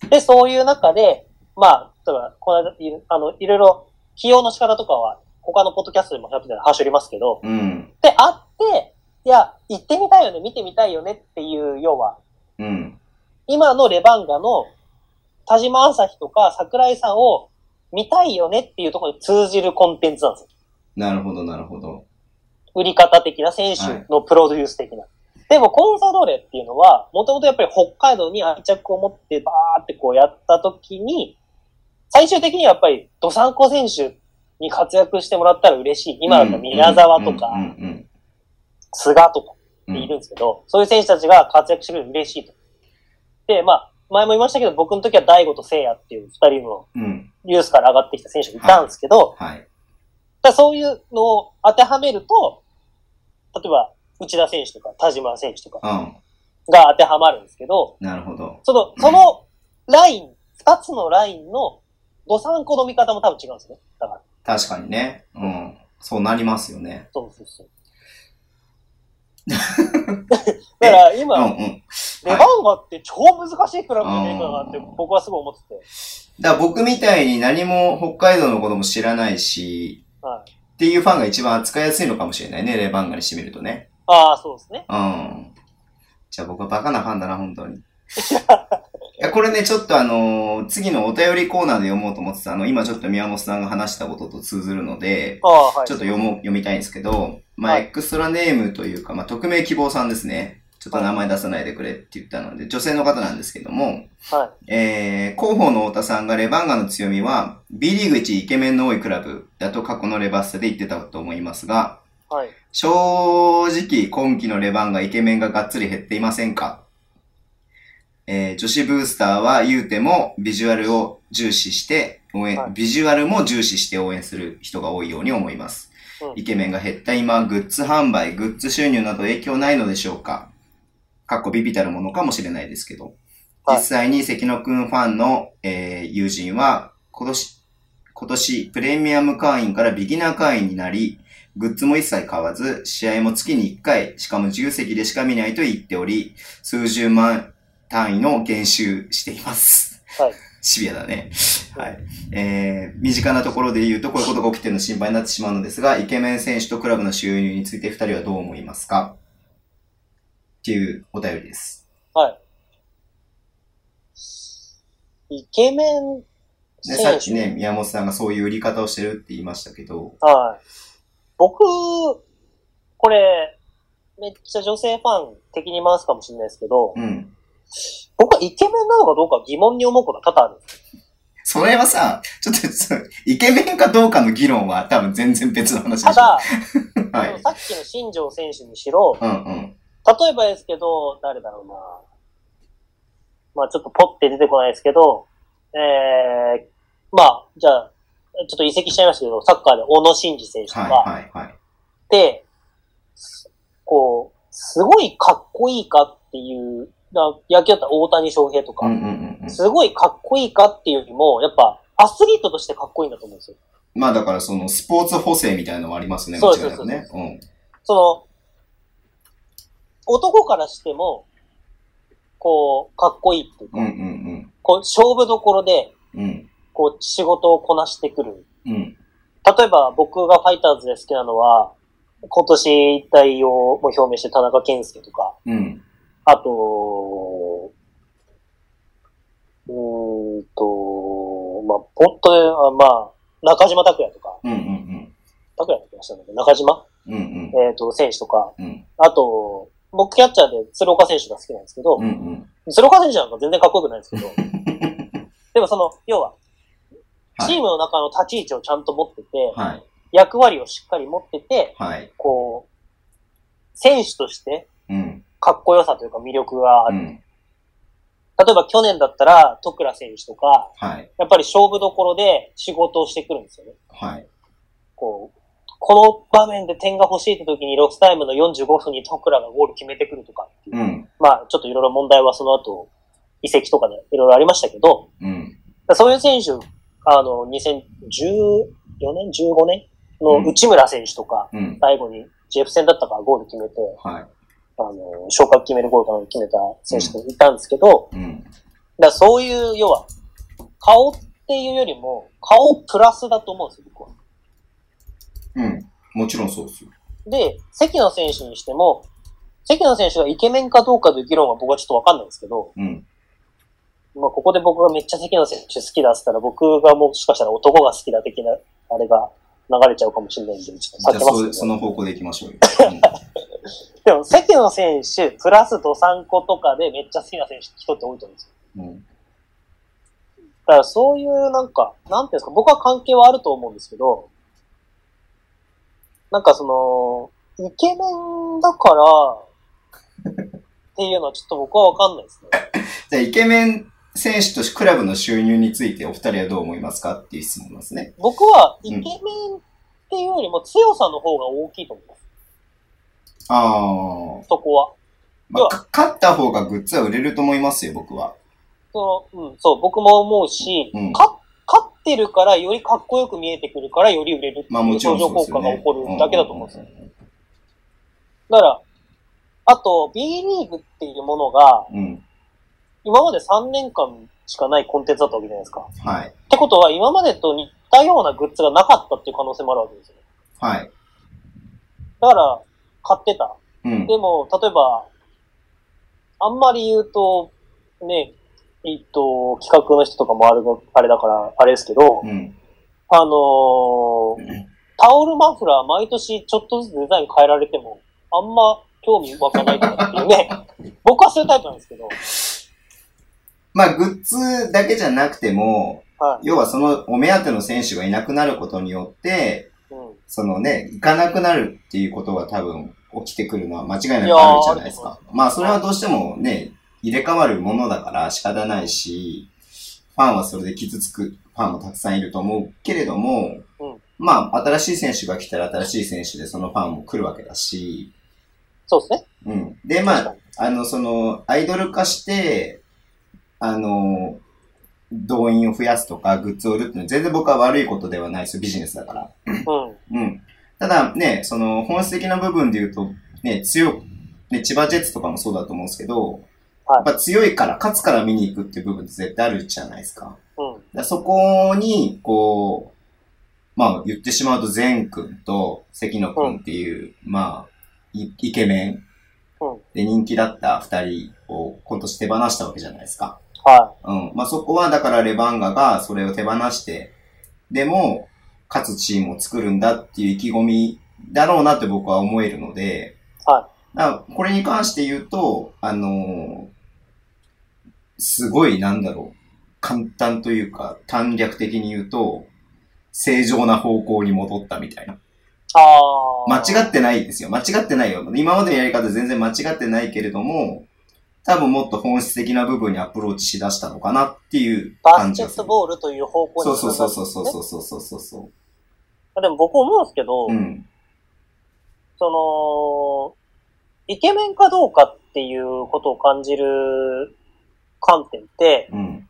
で、そういう中で、まあ、例えば、この間、いあの、いろいろ、起用の仕方とかは、他のポッドキャストでもやってたらはしょりますけど、うん。で、あって、いや、行ってみたいよね、見てみたいよねっていう、要は、うん。今のレバンガの田島朝日とか桜井さんを見たいよねっていうところに通じるコンテンツなんですよ。なるほど、なるほど。売り方的な選手のプロデュース的な。でもコンサドーレっていうのは、もともとやっぱり北海道に愛着を持ってバーってこうやった時に、最終的にはやっぱりドサンコ選手に活躍してもらったら嬉しい。今だ宮沢とかうん、うん菅とかいるんですけど、そういう選手たちが活躍してくれるの嬉しいと。で、まあ、前も言いましたけど、僕の時は大悟と聖也っていう二人のうん。ユースから上がってきた選手がいたんですけど、はい。だそういうのを当てはめると、例えば、内田選手とか田島選手とかうん。が当てはまるんですけど、なるほど。その、そのライン、二つのラインのドサンコの見方も多分違うんですね。だから。確かにね。うん。そうなりますよね。そうそうそう。だから今、うんうん。レバンガって超難しいクラブじゃねえかなって僕はすごい思ってて。だから僕みたいに何も北海道のことも知らないし、はい。っていうファンが一番扱いやすいのかもしれないね、レバンガにしてみるとね。ああ、そうですね。うん。じゃあ僕はバカなファンだな、本当に。いや、これね、ちょっとあのー次のお便りコーナーで読もうと思ってた、あの、今ちょっと宮本さんが話したことと通ずるので、はい。ちょっと読もう、読みたいんですけど、まあ、はいエクストラネームというか、まあ、匿名希望さんですね。ちょっと名前出さないでくれって言ったので、女性の方なんですけども、はい。えー、広報の太田さんがレバンガの強みは、B リーグ一イケメンの多いクラブだと過去のレバッサで言ってたと思いますが、はい。正直今季のレバンガイケメンががっつり減っていませんか？えー、女子ブースターは言うてもビジュアルを重視して応援、はいビジュアルも重視して応援する人が多いように思います。うんイケメンが減った今、グッズ販売、グッズ収入など影響ないのでしょうかかっこビビたるものかもしれないですけど。はい実際に関野くんファンの、えー友人は、今年、今年、プレミアム会員からビギナー会員になり、グッズも一切買わず、試合も月に1回、しかも自由席でしか見ないと言っており、数十万単位の減収しています。はい。シビアだね。はい。えー、身近なところで言うと、こういうことが起きてるの心配になってしまうのですが、イケメン選手とクラブの収入について二人はどう思いますか？っていうお便りです。イケメンね、選手。さっきね、宮本さんがそういう売り方をしてるって言いましたけど、はい。僕、これ、めっちゃ女性ファン的に回すかもしれないですけど、うん。僕はイケメンなのかどうか疑問に思うことは多々ある。それはさ、ちょっとそ、イケメンかどうかの議論は多分全然別の話でしょ。ただ、はい。さっきの新庄選手にしろ、うんうん。例えばですけど、誰だろうな。まあちょっとポッて出てこないですけど、えー、まあ、じゃあ、ちょっと移籍しちゃいましたけど、サッカーで小野伸二選手とか、はいはいはい。で、こう、すごいかっこいいかっていう、な野球だったら大谷翔平とか、うんうんうんうん。すごいかっこいいかっていうよりも、やっぱアスリートとしてかっこいいんだと思うんですよ。まあだからそのスポーツ補正みたいなのもありますね、そうです間違いなくね。うん。その、男からしても、こう、かっこいいっていうか、うんうんこう、勝負どころで、うん。うん。こう、仕事をこなしてくる。うん。例えば、僕がファイターズで好きなのは、今年一体を表明して田中健介とか、うん。あと、うーんと、まあ、本当に、あまあ、中島拓也とか、うんうん拓也だってましたね。中島？うん。うんえっ、と、選手とか、うん。うん。あと、僕キャッチャーで鶴岡選手が好きなんですけど、うんうん。鶴岡選手なんか全然かっこよくないんですけど、でもその、要は、はいチームの中の立ち位置をちゃんと持ってて、はい。役割をしっかり持ってて、はい。こう、選手としてうん。かっこよさというか魅力がある。うん。例えば去年だったら、徳倉選手とか、はい。やっぱり勝負どころで仕事をしてくるんですよね。はい。こう、この場面で点が欲しいって時にロスタイムの45分に徳倉がゴール決めてくるとかううん。まあ、ちょっといろいろ問題はその後、移籍とかでいろいろありましたけど、うん。そういう選手、あの、2014年 ?15 年の内村選手とか、うん。最後にジェフ戦だったからゴール決めて、はい。あの、昇格決めるゴールかなんか決めた選手がいたんですけど、うん。だそういう、要は、顔っていうよりも、顔プラスだと思うんですよ、僕は。うん。もちろんそうですよ。で、関野選手にしても、関野選手がイケメンかどうかという議論は僕はちょっとわかんないんですけど、うん。まあ、ここで僕がめっちゃ関野選手好きだって言ったら、僕がもしかしたら男が好きだ的な、あれが流れちゃうかもしれないんで、ちょっと避じゃあそ、けます。その方向で行きましょうよ。でも、関野選手、プラスドサンコとかでめっちゃ好きな選手、人って多いと思うんですよ。うん。うん。だからそういうなんか、なんていうんですか、僕は関係はあると思うんですけど、なんかその、イケメンだから、っていうのはちょっと僕はわかんないですね。じゃあ、イケメン選手としてクラブの収入についてお二人はどう思いますかっていう質問ですね。僕はイケメンっていうよりも強さの方が大きいと思います。ああ。そこは。まあ、か勝った方がグッズは売れると思いますよ、僕は。その、うん、そう、僕も思うし、うんか勝ってるからよりかっこよく見えてくるからより売れるってまあ、もいうちろん相乗効。果が起こるだけだと思うんですよ。よ。だから、あと、B リーグっていうものが、うん。今まで3年間しかないコンテンツだったわけじゃないですか。はい。ってことは、今までと似たようなグッズがなかったっていう可能性もあるわけですよ。はい。だから、買ってた。うん。でも、例えば、あんまり言うと、ね、えっと、企画の人とかもあるの、あれだから、あれですけど、うん。あのータオルマフラー毎年ちょっとずつデザイン変えられても、あんま興味湧かないとかっていうね。僕はそういうタイプなんですけど、まあ、グッズだけじゃなくても、はい。要はそのお目当ての選手がいなくなることによって、うん。そのね、行かなくなるっていうことが多分起きてくるのは間違いなくあるじゃないですか。まあそれはどうしてもね、入れ替わるものだから仕方ないし、ファンはそれで傷つくファンもたくさんいると思うけれども、うんまあ新しい選手が来たら新しい選手でそのファンも来るわけだし、そうですね。うん。で、まああの、その、アイドル化して、あの、動員を増やすとか、グッズを売るっていうのは全然僕は悪いことではないですよ、ビジネスだから。うん。うん。ただね、その本質的な部分で言うと、ね、強く、ね、千葉ジェッツとかもそうだと思うんですけど、はいやっぱ強いから、勝つから見に行くっていう部分って絶対あるじゃないですか。うん。そこに、こう、まあ言ってしまうと、善くんと関野くんっていう、まあ、イイケメンうんで人気だった二人を今年手放したわけじゃないですか。はうん。まあそこはだからレバンガがそれを手放して、でも、勝つチームを作るんだっていう意気込みだろうなって僕は思えるので、。はいこれに関して言うと、あのーすごいなんだろう、簡単というか短略的に言うと、正常な方向に戻ったみたいな。い。ああ。間違ってないですよ。間違ってないよ。今までのやり方全然間違ってないけれども、多分もっと本質的な部分にアプローチしだしたのかなっていうバスケッ。トボールという方向にそうそうそうそうそうそうそうそうそう。でも僕思うんですけど、うん。その、イケメンかどうかっていうことを感じる観点って、うん。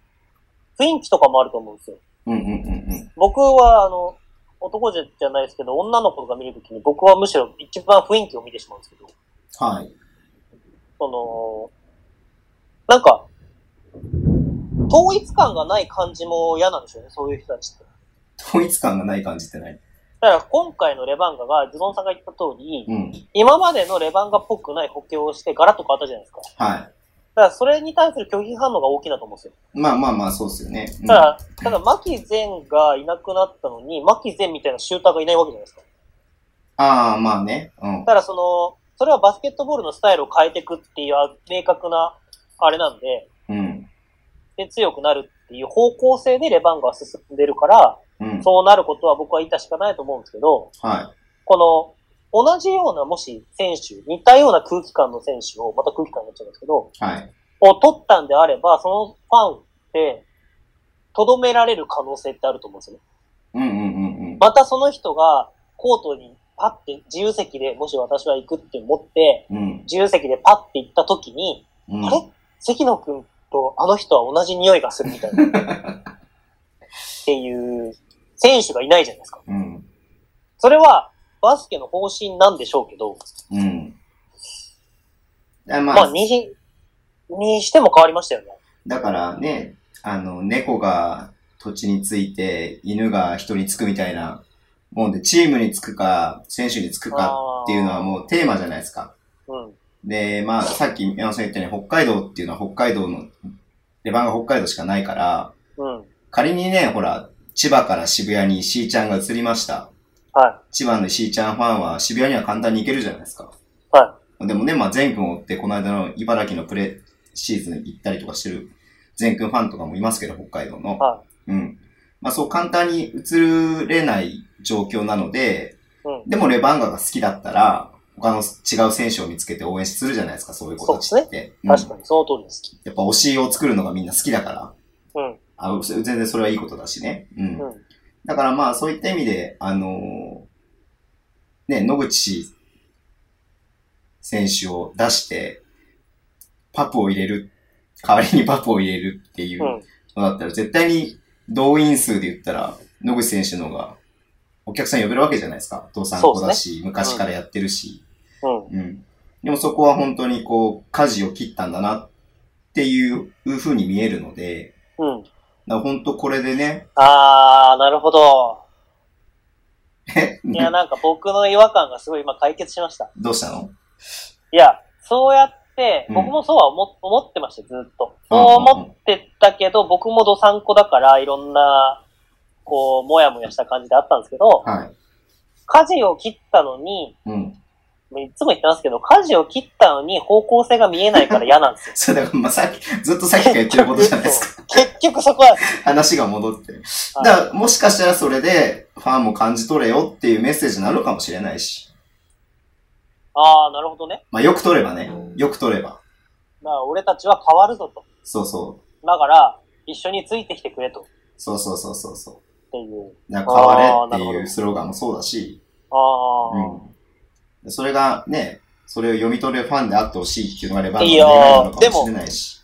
雰囲気とかもあると思うんですよ。うんうんうんうん。僕は、あの、男じゃないですけど、女の子が見るときに僕はむしろ一番雰囲気を見てしまうんですけど、はい。その、なんか、統一感がない感じも嫌なんでしょうね、そういう人たちって。統一感がない感じってない？だから今回のレバンガが、ズボンさんが言った通り、うん。今までのレバンガっぽくない補強をしてガラッと変わったじゃないですか。だはからそれに対する拒否反応が大きいなと思うんですよ。い。まあまあまあ、そうですよね。うんただ、ただ、牧前がいなくなったのに、牧前みたいなシューターがいないわけじゃないですか。ああ、まあね。うん。だからその、それはバスケットボールのスタイルを変えていくっていう明確な、あれなんで、うん。で強くなるっていう方向性でレバンガは進んでるから、うん。そうなることは僕は致しかないと思うんですけど、はこの、同じような、もし選手、似たような空気感の選手を、また空気感になっちゃうんですけど、い。はい。を取ったんであれば、そのファンって、とどめられる可能性ってあると思うんですよね。うんうんうんうん。またその人が、コートにパッて自由席で、もし私は行くって思って、うん。自由席でパッて行った時に、うん。あれ？関野くんとあの人は同じ匂いがするみたいな。っていう選手がいないじゃないですか。うん。それはバスケの方針なんでしょうけど、うん。あまあ、まあ、に、にしても変わりましたよね。だからね、あの、猫が土地について、犬が人につくみたいなもんで、チームにつくか、選手につくかっていうのはもうテーマじゃないですか。うん。で、まあ、さっき宮本さん言ったように、北海道っていうのは北海道の、レバンが北海道しかないから、うん。仮にね、ほら、千葉から渋谷にしーちゃんが移りました。は千葉のしーちゃんファンは渋谷には簡単に行けるじゃないですか。い。はでもね、まあ、全君を追って、この間の茨城のプレシーズン行ったりとかしてる全君ファンとかもいますけど、北海道の。はうん。まあ、そう簡単に移れない状況なので、うんでもレバンガが好きだったら、他の違う選手を見つけて応援するじゃないですか、そういう子たちって。い。確かに、その通りです。うんやっぱ推しを作るのがみんな好きだから。うん。あ全然それはいいことだしね。うん。うん。だからまあ、そういった意味で、あのーね、野口選手を出して、パプを入れる、代わりにパプを入れるっていううん。のだったら、絶対に動員数で言ったら、野口選手の方が、お客さん呼べるわけじゃないですか。お父さん子だし、昔からやってるし。うん。うん。でもそこは本当にこう、舵を切ったんだなっていう風に見えるので、うん。だから本当これでね、あー、なるほど。え？いや、なんか僕の違和感がすごい今解決しました。どうしたの？いや、そうやって、うん僕もそうは思思ってました、ずっと。うんそう思ってたけど、僕もどさんこだから、いろんな、こう、もやもやした感じであったんですけど、はい。舵を切ったのに、うん。いつも言ってますけど、舵を切ったのに方向性が見えないから嫌なんですよ。それだから、まあ、さっき、ずっとさっきから言ってることじゃないですか。結局そこは、話が戻って。はいだから、もしかしたらそれで、ファンも感じ取れよっていうメッセージになるかもしれないし。ああ、なるほどね。まあ、よく取ればね。よく取れば。だから俺たちは変わるぞと。そうそう。だから、一緒についてきてくれと。っそうそうそうそうそう。ていう。だから変われっていうスローガンもそうだし、ああ、うん。それがね、それを読み取るファンであってほしいっていうのがあれば、いやー願いなのかも。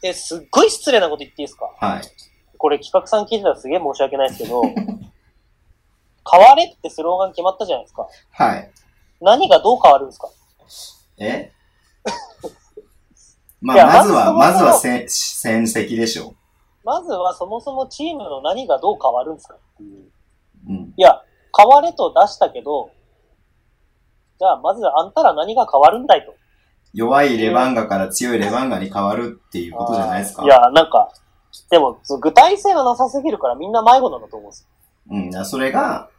え、すっごい失礼なこと言っていいですか？はい。これ企画さん聞いてたらすげえ申し訳ないですけど、変われってスローガン決まったじゃないですか。はい。何がどう変わるんですか？え？まあ、まずは、ままずはせ戦績でしょまずはそもそもチームの何がどう変わるんですかっていう。う。うん。いや、変われと出したけど、じゃあまずあんたら何が変わるんだいと。弱いレバンガから強いレバンガに変わるっていうことじゃないですか？いや、なんか、でも具体性がなさすぎるからみんな迷子なんだと思うんですよ。うん。それが、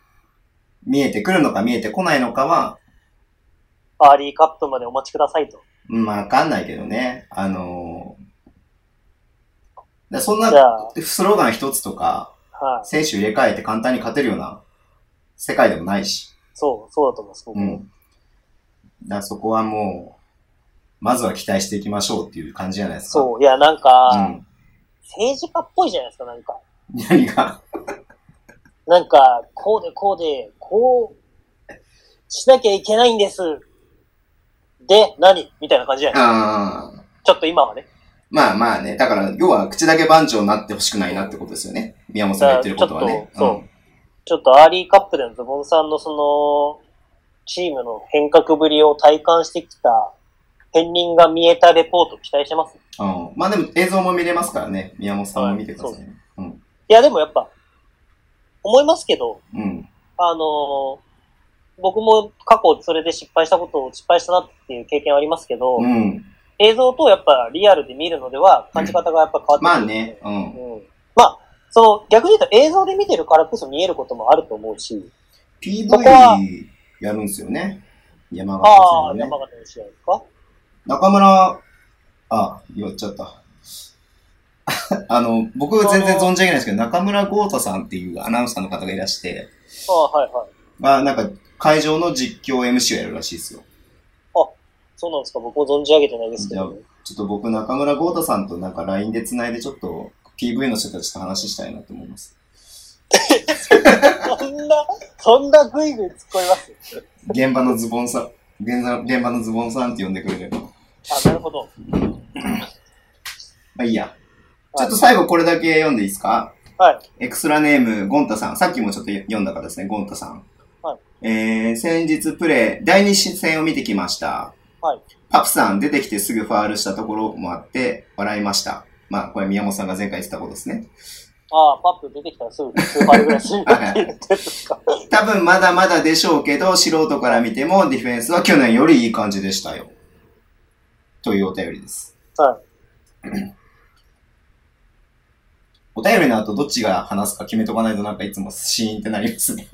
見えてくるのか見えてこないのかは、アーリーカップまでお待ちくださいと。うんまあ、わかんないけどね。あのーそんなスローガン一つとか、はい。選手入れ替えて簡単に勝てるような世界でもないし。そう、そうだと思います、僕も。うん。だそこはもう、まずは期待していきましょうっていう感じじゃないですか。そう、いや、なんか、うん。政治家っぽいじゃないですか、なんか。何が？なんか、こうでこうで、こう、しなきゃいけないんです。で、何？みたいな感じじゃないですか。ちょっと今はね。まあまあね、だから、要は口だけ番長になってほしくないなってことですよね。宮本さんが言ってることはね。ちょっとそうちょっとアーリーカップでのズボンさんのその、チームの変革ぶりを体感してきた、片鱗が見えたレポート期待してます？うん。うん。まあでも映像も見れますからね。宮本さんも見てくださいね。うん。いや、でもやっぱ、思いますけど、うん。あのー僕も過去それで失敗したことを失敗したなっていう経験はありますけど、うん。映像とやっぱリアルで見るのでは感じ方がやっぱ変わってくる、まあね。うん。うん。まあ、その逆に言うと映像で見てるからこそ見えることもあると思うし、そこは PV やるんですよね。山形ああ、戦のね山。形の試合ですか？中村、あ、言っちゃった。あの、僕全然存じ上げないですけど、中村豪太さんっていうアナウンサーの方がいらして、ああ、はいはい。まあなんか会場の実況 MC をやるらしいですよ。そうなんですか？僕も存じ上げてないですけど。ちょっと僕中村豪太さんとなんか LINE で繋いでちょっと PV の人たちと話したいなと思います。そんな、そんなグイグイ突っ込みます？現場のズボンさん、現場現場のズボンさんって呼んでくれれば。まあ、なるほど。あいいや。ちょっと最後これだけ読んでいいですか？はい。エクストラネーム、ゴンタさん。さっきもちょっと読んだからですね、ゴンタさん。はい。えー、先日プレイ、第二戦を見てきました。はい。パプさん出てきてすぐファールしたところもあって、笑いました。まあ、これ宮本さんが前回言ってたことですね。ああ、パップ出てきたらすぐスーパーぐら いするって言ってるんですか。多分まだまだでしょうけど、素人から見てもディフェンスは去年よりいい感じでしたよ。というお便りです。はい。お便りの後どっちが話すか決めとかないとなんかいつもシーンってなりますね。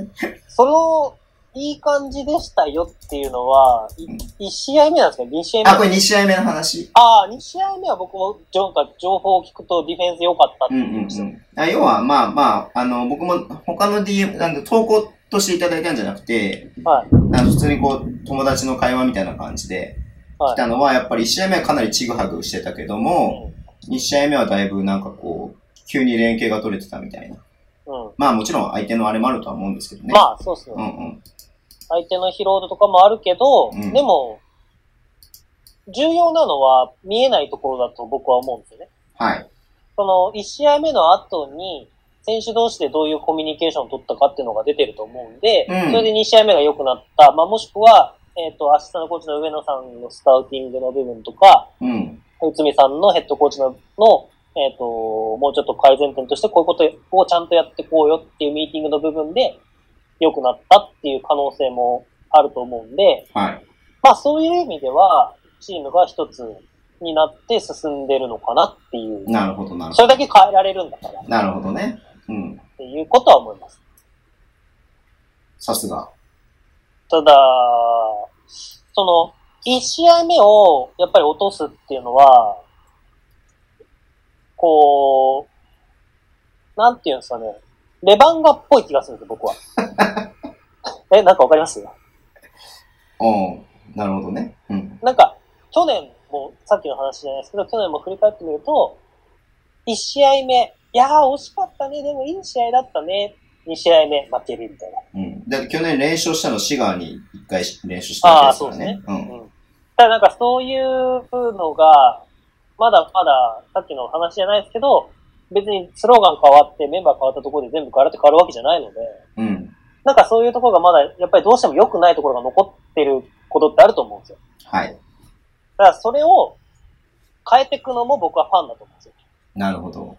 その、いい感じでしたよっていうのは、い1試合目なんですか ?2 試合目あ、これ2試合目の話。ああ、2試合目は僕も情情報を聞くとディフェンス良かったってうんうん言ってました。うん。あ要は、まあまあ、あの、僕も他の DM、なんで投稿としていただいたんじゃなくて、はい。普通にこう、友達の会話みたいな感じではい来たのは、やっぱり1試合目はかなりちぐはぐしてたけども、う2試合目はだいぶなんかこう、急に連携が取れてたみたいな。ん。うん。まあもちろん相手のあれもあるとは思うんですけどね。まあ、そうっすね。うんうん。相手の疲労度とかもあるけど、うんでも、重要なのは見えないところだと僕は思うんですよね。はい。その、1試合目の後に、選手同士でどういうコミュニケーションを取ったかっていうのが出てると思うんで、うんそれで2試合目が良くなった。まあ、もしくは、えっ、と、アシスタントコーチの上野さんのスカウティングの部分とか、うん。内海さんのヘッドコーチの、のえっ、と、もうちょっと改善点としてこういうことをちゃんとやってこうよっていうミーティングの部分で良くなったっていう可能性もあると思うんで、はい。まあそういう意味では、チームが一つになって進んでるのかなっていう。なるほど、なるほそれだけ変えられるんだからっど。なるほどね。うん。ていうことは思います。さすが。ただ、その、一試合目をやっぱり落とすっていうのは、こう、なんていうんですかね、レバンガっぽい気がするんですよ、僕は。え、なんかわかります？おうなるほどね。うん。なんか、去年も、さっきの話じゃないですけど、去年も振り返ってみると、1試合目、いやー惜しかったね、でもいい試合だったね、2試合目負けるみたいな。うん。だって去年連勝したのシガーに一回練習したわけですからね。あーそううんただなんかそういうのが、まだまだ、さっきの話じゃないですけど、別にスローガン変わってメンバー変わったところで全部ガラッと変わるわけじゃないので、うん。なんかそういうところがまだ、やっぱりどうしても良くないところが残ってることってあると思うんですよ。はい。だからそれを変えていくのも僕はファンだと思うんですよ。なるほど。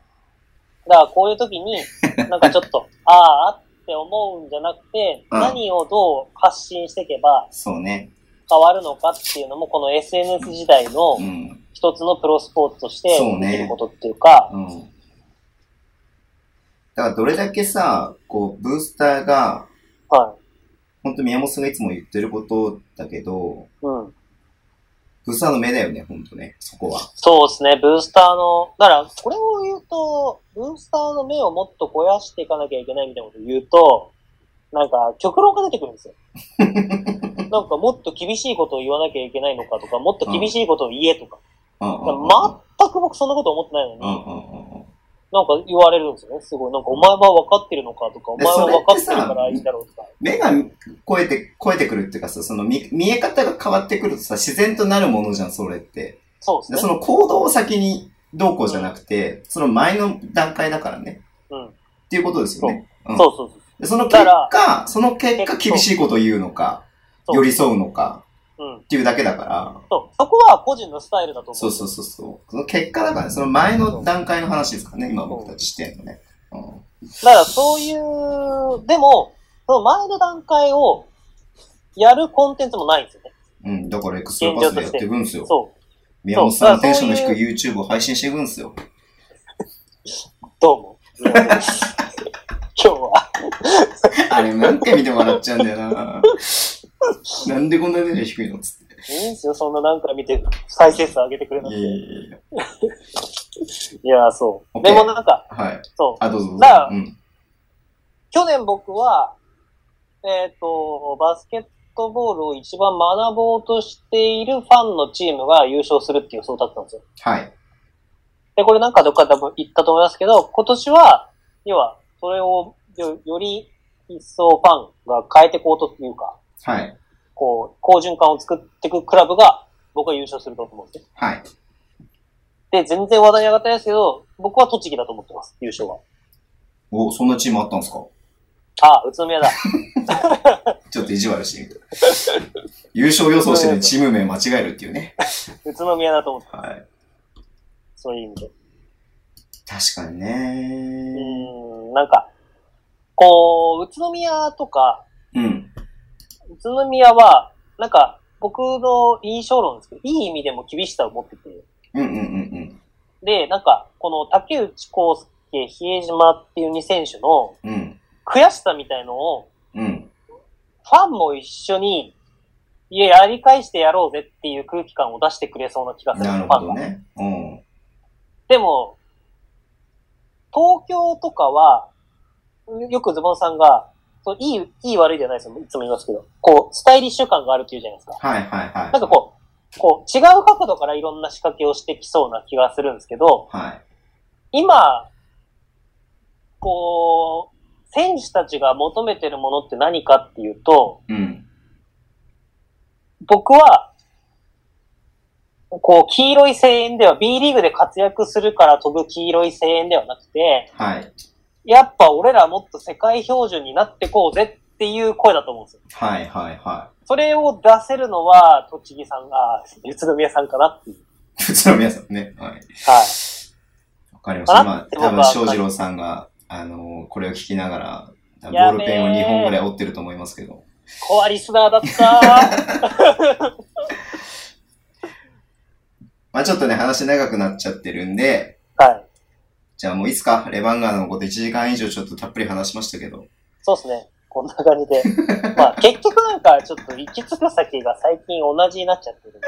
だからこういう時に、なんかちょっと、ああって思うんじゃなくて、うん何をどう発信していけばそうね。変わるのかっていうのも、この SNS 時代のうん。一つのプロスポーツとしてできることっていうか、うん。だからどれだけさ、こう、ブースターが、は本当宮本さんがいつも言ってることだけど、い。うん。ブースターの目だよね、本当ね、そこは。そうですね、ブースターの、だから、これを言うと、ブースターの目をもっと肥やしていかなきゃいけないみたいなことを言うと、なんか、極論が出てくるんですよ。なんか、もっと厳しいことを言わなきゃいけないのかとか、もっと厳しいことを言えとか。うん。全く僕そんなこと思ってないのに、うんうんうんうん。なんか言われるんですよね。すごい。なんか、お前は分かってるのかとか、お前は分かってるからいいんだろうとか。目が超えて、超えてくるっていうかさ、その見見え方が変わってくるとさ、自然となるものじゃん、それって。そうですね。でその行動を先にどうこうじゃなくて、その前の段階だからね。うん。っていうことですよね。うんそうそうそう。でその結果、その結果厳しいことを言うのか、そう寄り添うのかうん。っていうだけだから、そう。そこは個人のスタイルだと思う。そうそうそうそう。その結果だからね、その前の段階の話ですからね、今僕たちしてんのね。うん。だからそういう、でも、その前の段階をやるコンテンツもないんですよね。うん、だからエクストラパスでやっていくんですよ。そう。宮本さんのテンションの低い YouTube を配信していくんですよ。どうも。今日は。あれ何回見ても笑っちゃうんだよな なんでこんなテンション低いのつって。いいんですよ、そんななんか見て、再生数上げてくれなくて。いやいやい いやや、そう。でもなんか、はい。そう。あ、どうぞどうぞ。だからうん。去年僕は、えっ、と、バスケットボールを一番学ぼうとしているファンのチームが優勝するっていう予想だったんですよ。はい。で、これなんかどっか多分言ったと思いますけど、今年は、要は、それをよより一層ファンが変えていこうというか、はい。こう、好循環を作っていくクラブが、僕は優勝すると思うんですよ。はい。で、全然話題に上がってないですけど、僕は栃木だと思ってます、優勝は。お、そんなチームあったんですか？ああ、宇都宮だ。ちょっと意地悪してみた。優勝予想してるチーム名間違えるっていうね。宇都宮だと思って、はい。そういう意味で。確かにうねーん、なんか、こう、宇都宮とか、うん。宇都宮は、なんか、僕の印象論ですけど、いい意味でも厳しさを持ってて、うんうんうんで、なんか、この竹内康介、比江島っていう2選手のうん。うん。悔しさみたいのを、うん。ファンも一緒に、いや、やり返してやろうぜっていう空気感を出してくれそうな気がするなるよ、ファンが。ほどね。うん。でも、東京とかは、よくズボンさんが、そういい、いい悪いじゃないですよ。いつも言いますけど。こう、スタイリッシュ感があるっていうじゃないですか。はいはいはい。なんかこう、こう、違う角度からいろんな仕掛けをしてきそうな気がするんですけど、はい。今、こう、選手たちが求めてるものって何かっていうと、うん。僕は、こう、黄色い声援では、B リーグで活躍するから飛ぶ黄色い声援ではなくて、はい。やっぱ俺らもっと世界標準になってこうぜっていう声だと思うんですよ。はいはいはそれを出せるのは、栃木さんが、宇都宮さんかなっていう。い。普通の皆さんね。はい。はい。わかりました。あまあ、多分、翔二郎さんが、あのーこれを聞きながら、ボーールペンを2本ぐらい折ってると思いますけど。コアリスナーだった まあちょっとね、話長くなっちゃってるんで、ーはい。じゃあもういいっすかレバンガーのこと1時間以上ちょっとたっぷり話しましたけど。そうですね。こんな感じで。まあ、結局なんか、ちょっと行き着く先が最近同じになっちゃってるんで。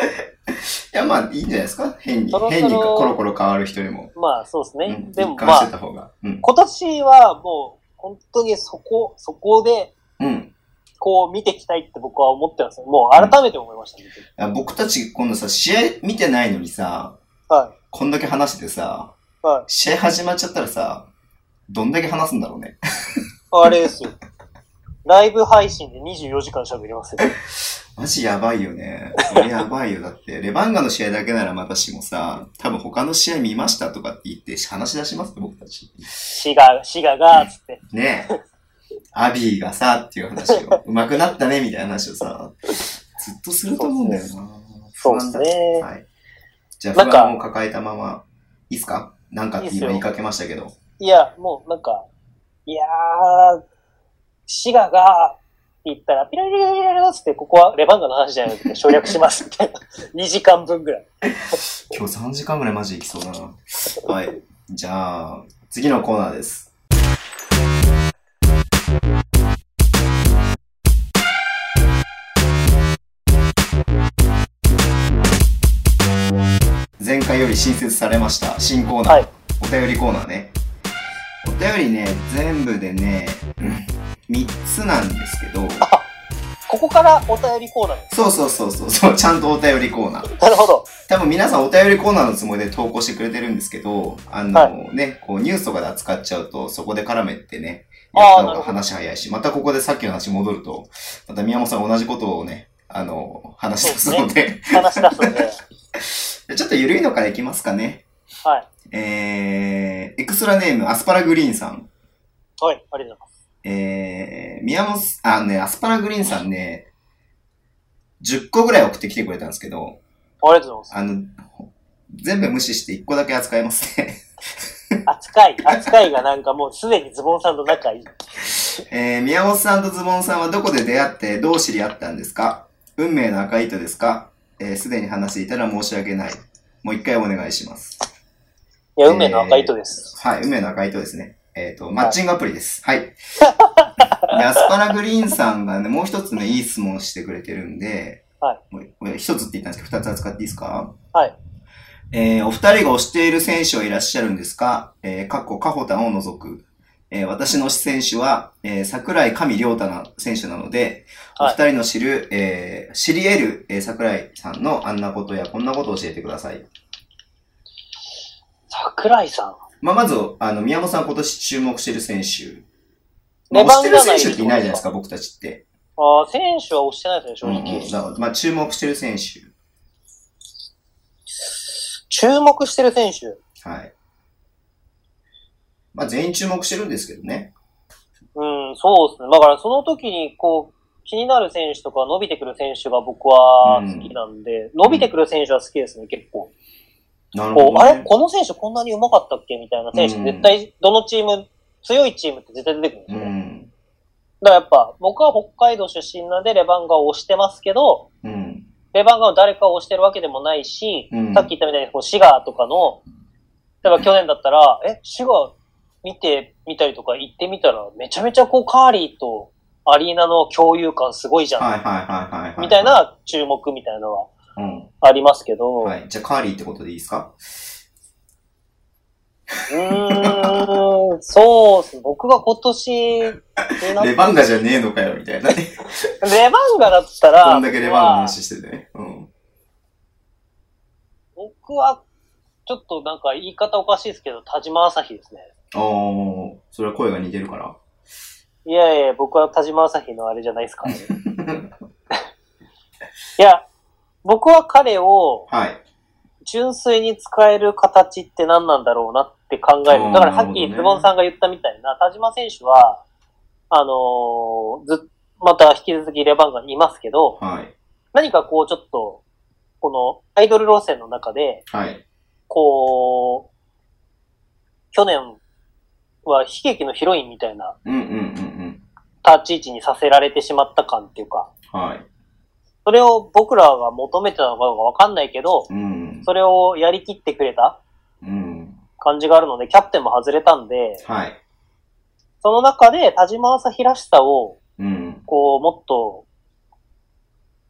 いや、まあいいんじゃないですか変に、そろそろ変にコロコロ変わる人よりも。まあ、そうですね。うん、でもまあ一貫して、た方が。うん。今年はもう、本当にそこ、そこで、うん。こう見ていきたいって僕は思ってますよ。もう改めて思いました、ねあ僕たち今度さ、試合見てないのにさ、はこんだけ話しててさ、い。はい。試合始まっちゃったらさ、どんだけ話すんだろうね。あれですよ。ライブ配信で24時間喋りますよ。マジやばいよね。やばいよ。だって、レバンガの試合だけならまたしもさ、多分他の試合見ましたとかって言って話し出しますよ、僕たち。シガ、シガが、つって。ねえ。アビーがさ、っていう話を、上手くなったね、みたいな話をさ、ずっとすると思うんだよな。そうですねはい。じゃあ、不安を抱えたまま、いいっすか？なんかって今言いかけましたけど。いや、もうなんか、いやー、シガが、って言ったら、ピラリラリラリラつって、ここはレバンガの話じゃないので省略します、みたいな。2時間分ぐらい。今日3時間ぐらいマジいきそうだな。はい。じゃあ、次のコーナーです。前回より新設されました新コーナー、はいお便りコーナーね。お便りね、全部でね、3つなんですけど、ここからお便りコーナーでそうそうそうそうそう、ちゃんとお便りコーナー。す。なるほど。多分皆さんお便りコーナーのつもりで投稿してくれてるんですけど、あの、はね、こうニュースとかで扱っちゃうと、そこで絡めてね、やった方が話早いし、またここでさっきの話戻ると、また宮本さん同じことをね、あの、話し出すので、話し出すんで。ちょっと緩いのからいきますかね。はい。えー、エクストラネーム、アスパラグリーンさん。はい。ありがとうございます。えー、宮本す、あ、ね、アスパラグリーンさんね、10個ぐらい送ってきてくれたんですけど、ありがとうございあの、全部無視して1個だけ扱いますね。ます。扱い、扱いがなんかもうすでにズボンさんと仲いい。えー、宮本さんとズボンさんはどこで出会ってどう知り合ったんですか？運命の赤い糸ですか？えー、すでに話していたら申し訳ない。もう一回お願いします。いや、運命の赤い糸です。はい、運命の赤い糸ですね。えっ、と、マッチングアプリです。はい。でアスパラグリーンさんがね、もう一つね、いい質問してくれてるんで、はい一つって言ったんですけど、二つ扱っていいですか？はい。えー、お二人が推している選手はいらっしゃるんですか？えー、かっこカホタンを除く。えー、私の選手は、えー、桜井上良太な選手なので、おはい二人の知る、えー、知り得る、えー、桜井さんのあんなことやこんなことを教えてください。桜井さん？まあ、まず、あの、宮本さん今年注目してる選手。まあ推してる選手っていないじゃないですか、僕たちって。ああ、選手は押してないですね、正直。うんうんだからまあ、注目してる選手。注目してる選手。はい。まあ、全員注目してるんですけどね。うん、そうですね。だからその時にこう、気になる選手とか伸びてくる選手が僕は好きなんで、伸びてくる選手は好きですね、結構。なるほど、ね。あれ？この選手こんなに上手かったっけ？みたいな選手、うん絶対、どのチーム、強いチームって絶対出てくるんですよ。うん。だからやっぱ、僕は北海道出身なんでレバンガを押してますけど、うん。レバンガを誰かを押してるわけでもないし、うんさっき言ったみたいにこうシガーとかの、例えば去年だったら、え、シガー見てみたりとか行ってみたら、めちゃめちゃこうカーリーとアリーナの共有感すごいじゃん。はいはいはいはいはい。みたい。な注目みたいなのはうん。ありますけど、はい。じゃあ、カーリーってことでいいですか？うーん、そうっす。僕が今年レバンガじゃねえのかよ、みたいなね。レバンガだったら、こんだけレバンガの話しててね。うん。僕は、ちょっとなんか言い方おかしいですけど、田島朝日ですね。あー、それは声が似てるから。いやいや、僕は田島朝日のあれじゃないですからね。いや、僕は彼をはい。純粋に使える形って何なんだろうなって考えあーる。だからさっきなるほどねズボンさんが言ったみたいな、田島選手は、あのーず、また引き続きレバンガにいますけど、はい。何かこうちょっと、このアイドル路線の中で、はい。こう、去年は悲劇のヒロインみたいなうんうんうん立ち位置にさせられてしまった感っていうか、うん。はい。それを僕らが求めてたのかどうかわかんないけど、うん。それをやりきってくれたうん。感じがあるので、キャプテンも外れたんで、はい。その中で田島朝日らしさを、うん。こう、もっと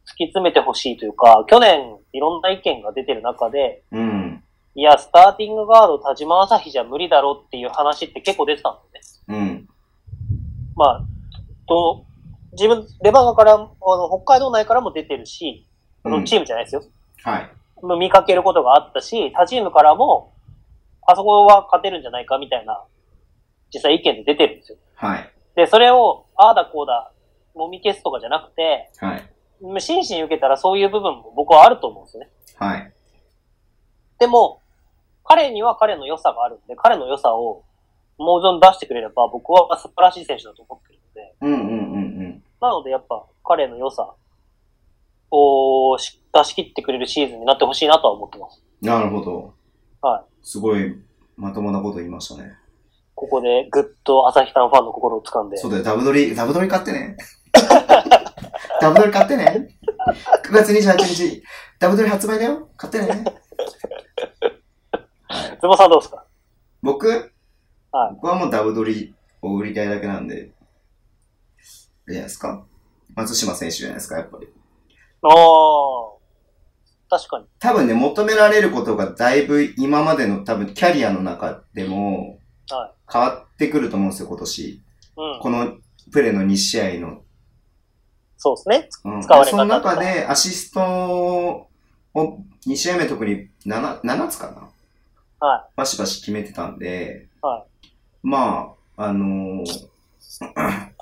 突き詰めてほしいというか、去年いろんな意見が出てる中で、うん。いや、スターティングガード田島朝日じゃ無理だろうっていう話って結構出てたんだよね。うん。まあ、と、自分、レバンガから、あの、北海道内からも出てるし、そのチームじゃないですよ。はい。見かけることがあったし、他チームからも、あそこは勝てるんじゃないかみたいな、実際意見で出てるんですよ。はい。で、それを、ああだこうだ、もみ消すとかじゃなくて、はい。真摯に受けたらそういう部分も僕はあると思うんですよね。はい。でも、彼には彼の良さがあるんで、彼の良さをもう存出してくれれば僕は素晴らしい選手だと思ってるので、うんうんうんうん。なのでやっぱ彼の良さをし出し切ってくれるシーズンになってほしいなとは思ってます。なるほど。はい。すごい、まともなこと言いましたね。ここでぐっと朝日さんファンの心を掴んで。そうだよ、ダブドリ、ダブドリ買ってね。ダブドリ買ってね。9月28日、ダブドリ発売だよ。買ってね。はい。ズボさんどうですか？僕？はい僕はもうダブドリを売りたいだけなんで、あれじゃないですか？松島選手じゃないですか、やっぱり。ああ。確かに。多分ね、求められることがだいぶ今までの多分キャリアの中でもは変わってくると思うんですよ、今年。うん。このプレーの2試合の。そうですね。うん、使われ方その中でアシストを2試合目特に 7, 7つかな？はバシバシ決めてたんで、はまあ、あのー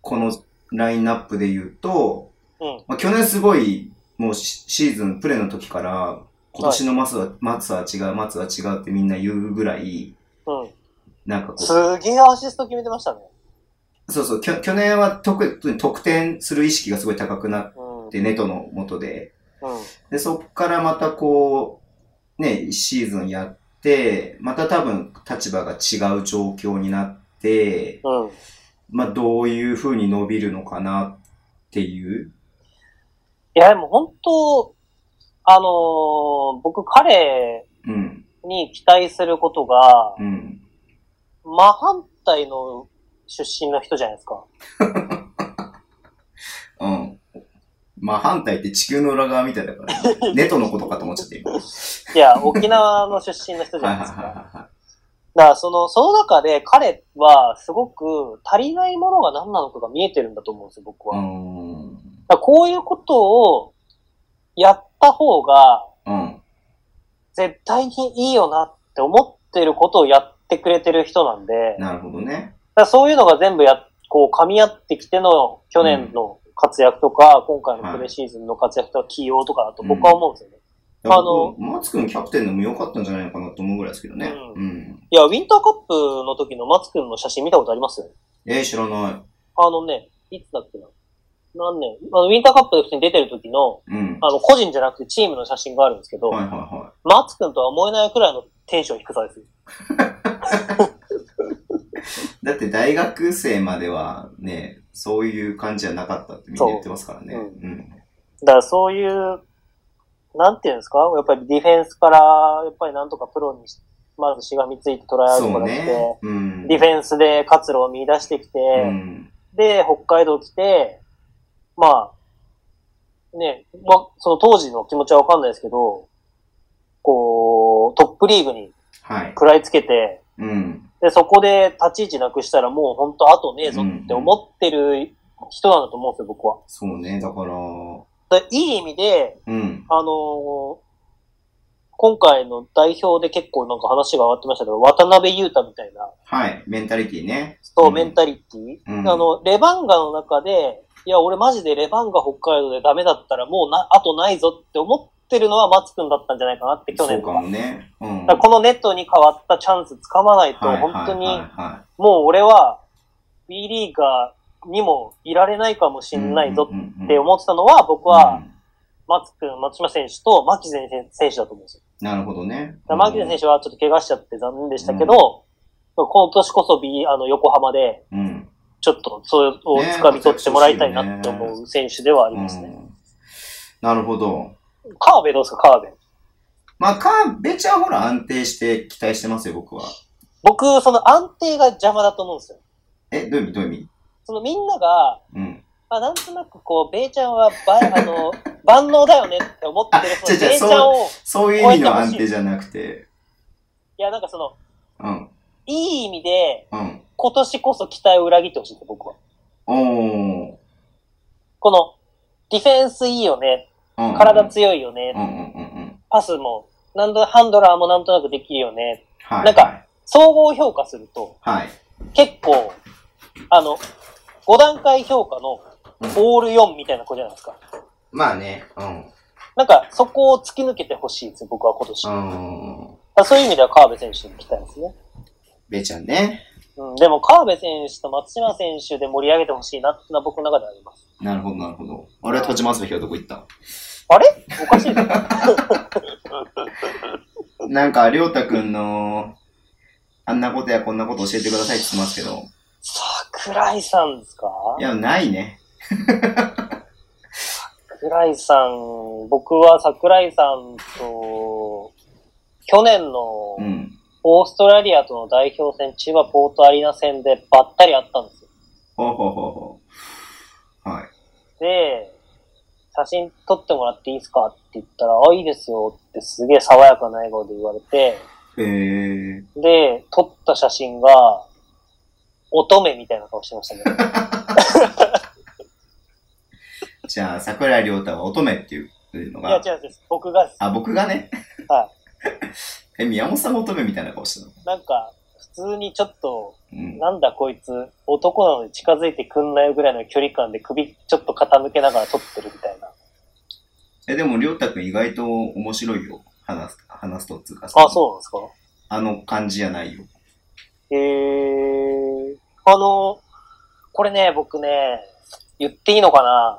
このラインナップで言うと、い。うん。まあ、去年すごい、もうシシーズン、プレーの時から、今年の松は、松は違う、松は違うってみんな言うぐらい、うん。なんかこすげえアシスト決めてましたね。う、そうそう、きょ去年は特に得点する意識がすごい高くなっうん。て、ネトの元で、うん。で、そっからまたこう、ね、一シーズンやって、また多分立場が違う状況になって、うん。まあどういう風に伸びるのかなっていう。いや、でも本当、あのー僕彼うん、に期待することが、うん。真反対の出身の人じゃないですか。うん。まあ反対って地球の裏側みたいだから、ネトのことかと思っちゃっていいや、沖縄の出身の人じゃはいはいないですか。はだから、その、その中で彼はすごく足りないものが何なのかが見えてるんだと思うんですよ、僕は。ーだこういうことをやった方がうん。絶対にいいよなって思ってることをやってくれてる人なんで、なるほどね。らそういうのが全部や、こう噛み合ってきての去年の活躍とか、今回のプレシーズンの活躍とか起用とかだと僕は思うんですよね。あの僕松くんキャプテンでも良かったんじゃないのかなと思うぐらいですけどね。ううん。いや、ウィンターカップの時の松くんの写真見たことありますえー、知らない。あのね、いつだっけな。何年？あのウィンターカップで普通に出てる時の、うん。あの、個人じゃなくてチームの写真があるんですけど、はいはいは松くんとは思えないくらいのテンション低さです。だって大学生まではね、そういう感じじゃなかったってみんな言ってますからね。そううん。だからそういう、なんていうんですか？やっぱりディフェンスから、やっぱりなんとかプロにしまずしがみついてトライアウトから来て、ね。うん。ディフェンスで活路を見出してきて、うん。で、北海道来て、まあ、ね、ま、その当時の気持ちはわかんないですけど、こう、トップリーグにはい。食らいつけて、うん。で、そこで立ち位置なくしたらもう本当後ねえぞって思ってる人なんだと思うんですよ、僕は。そうね。だから、だいい意味で、うん。あのー今回の代表で結構なんか話が上がってましたけど、渡辺裕太みたいな、はい。メンタリティね。そう、うんメンタリティ、うんあの、レバンガの中で、いや、俺マジでレバンガ北海道でダメだったらもうな、あとないぞって思ってるのは松くんだったんじゃないかなって去年とか。もね。うん。このネットに変わったチャンスつかまないと、はい本当に、もう俺は、B リーガーにもいられないかもしいんないぞうんうんうんって思ってたのは、僕うは、ん松くん、松島選手と牧前選手だと思うんですよ。なるほどね。だから牧前選手はちょっと怪我しちゃって残念でしたけど、今年こそ B、あの、横浜で、うん。ちょっと、それを掴み取ってもらいたいなって思う選手ではありますね。うんなるほど。川辺どうですか、川辺。まあ、か、べちゃんほら安定して期待してますよ、僕は。僕、その安定が邪魔だと思うんですよ。え、どういう意味？どういう意味？そのみんなが、うん。あなんとなくこう、ベイちゃんはば、あの、万能だよねって思ってる、そのベイちゃんを、いそういう意味の安定じゃなくて、や、なんかその、うん。いい意味で、うん。今年こそ期待を裏切ってほしいんですよ、僕は。おー。この、ディフェンスいいよね、うん体強いよね、うんうんうんうん。パスも、なんと、ハンドラーもなんとなくできるよね。はい。なんか、総合評価すると、はい。結構、あの、5段階評価のオール4みたいな子じゃないですか。まあね、うん。なんか、そこを突き抜けてほしいです、僕は今年。うん。そういう意味では川辺選手に期待ですね。べちゃんね。うん、でも川辺選手と松島選手で盛り上げてほしいなってのは僕の中であります。なるほど、なるほど。あれ、田島朝日はどこ行った？あれ？おかしいぞ。なんか、りょうたくんの、あんなことやこんなこと教えてくださいって言ってますけど。桜井さんですか？いや、ないね。桜井さん、僕は桜井さんと、去年のうん。オーストラリアとの代表戦、千葉ポートアリーナ戦でばったり会ったんですよ。ほうほうほうほう。はい。で、写真撮ってもらっていいですかって言ったら、あ、いいですよってすげえ爽やかな笑顔で言われて、へえ。で、撮った写真が、乙女みたいな顔してましたね。じゃあ、桜井亮太は乙女っていうのいや、が、違うんです。僕がです。あ、僕がね。はえ、宮本さんが乙女みたいな顔してたの？なんか、普通にちょっと、うん。なんだこいつ、男なのに近づいてくんないぐらいの距離感で首ちょっと傾けながら撮ってるみたいな。え、でも、りょうたくん意外と面白いよ。話す、話すとっつうかあ、そうなんですか？あの感じじゃないよ。へえ。あの、これね、僕ね、言っていいのかな？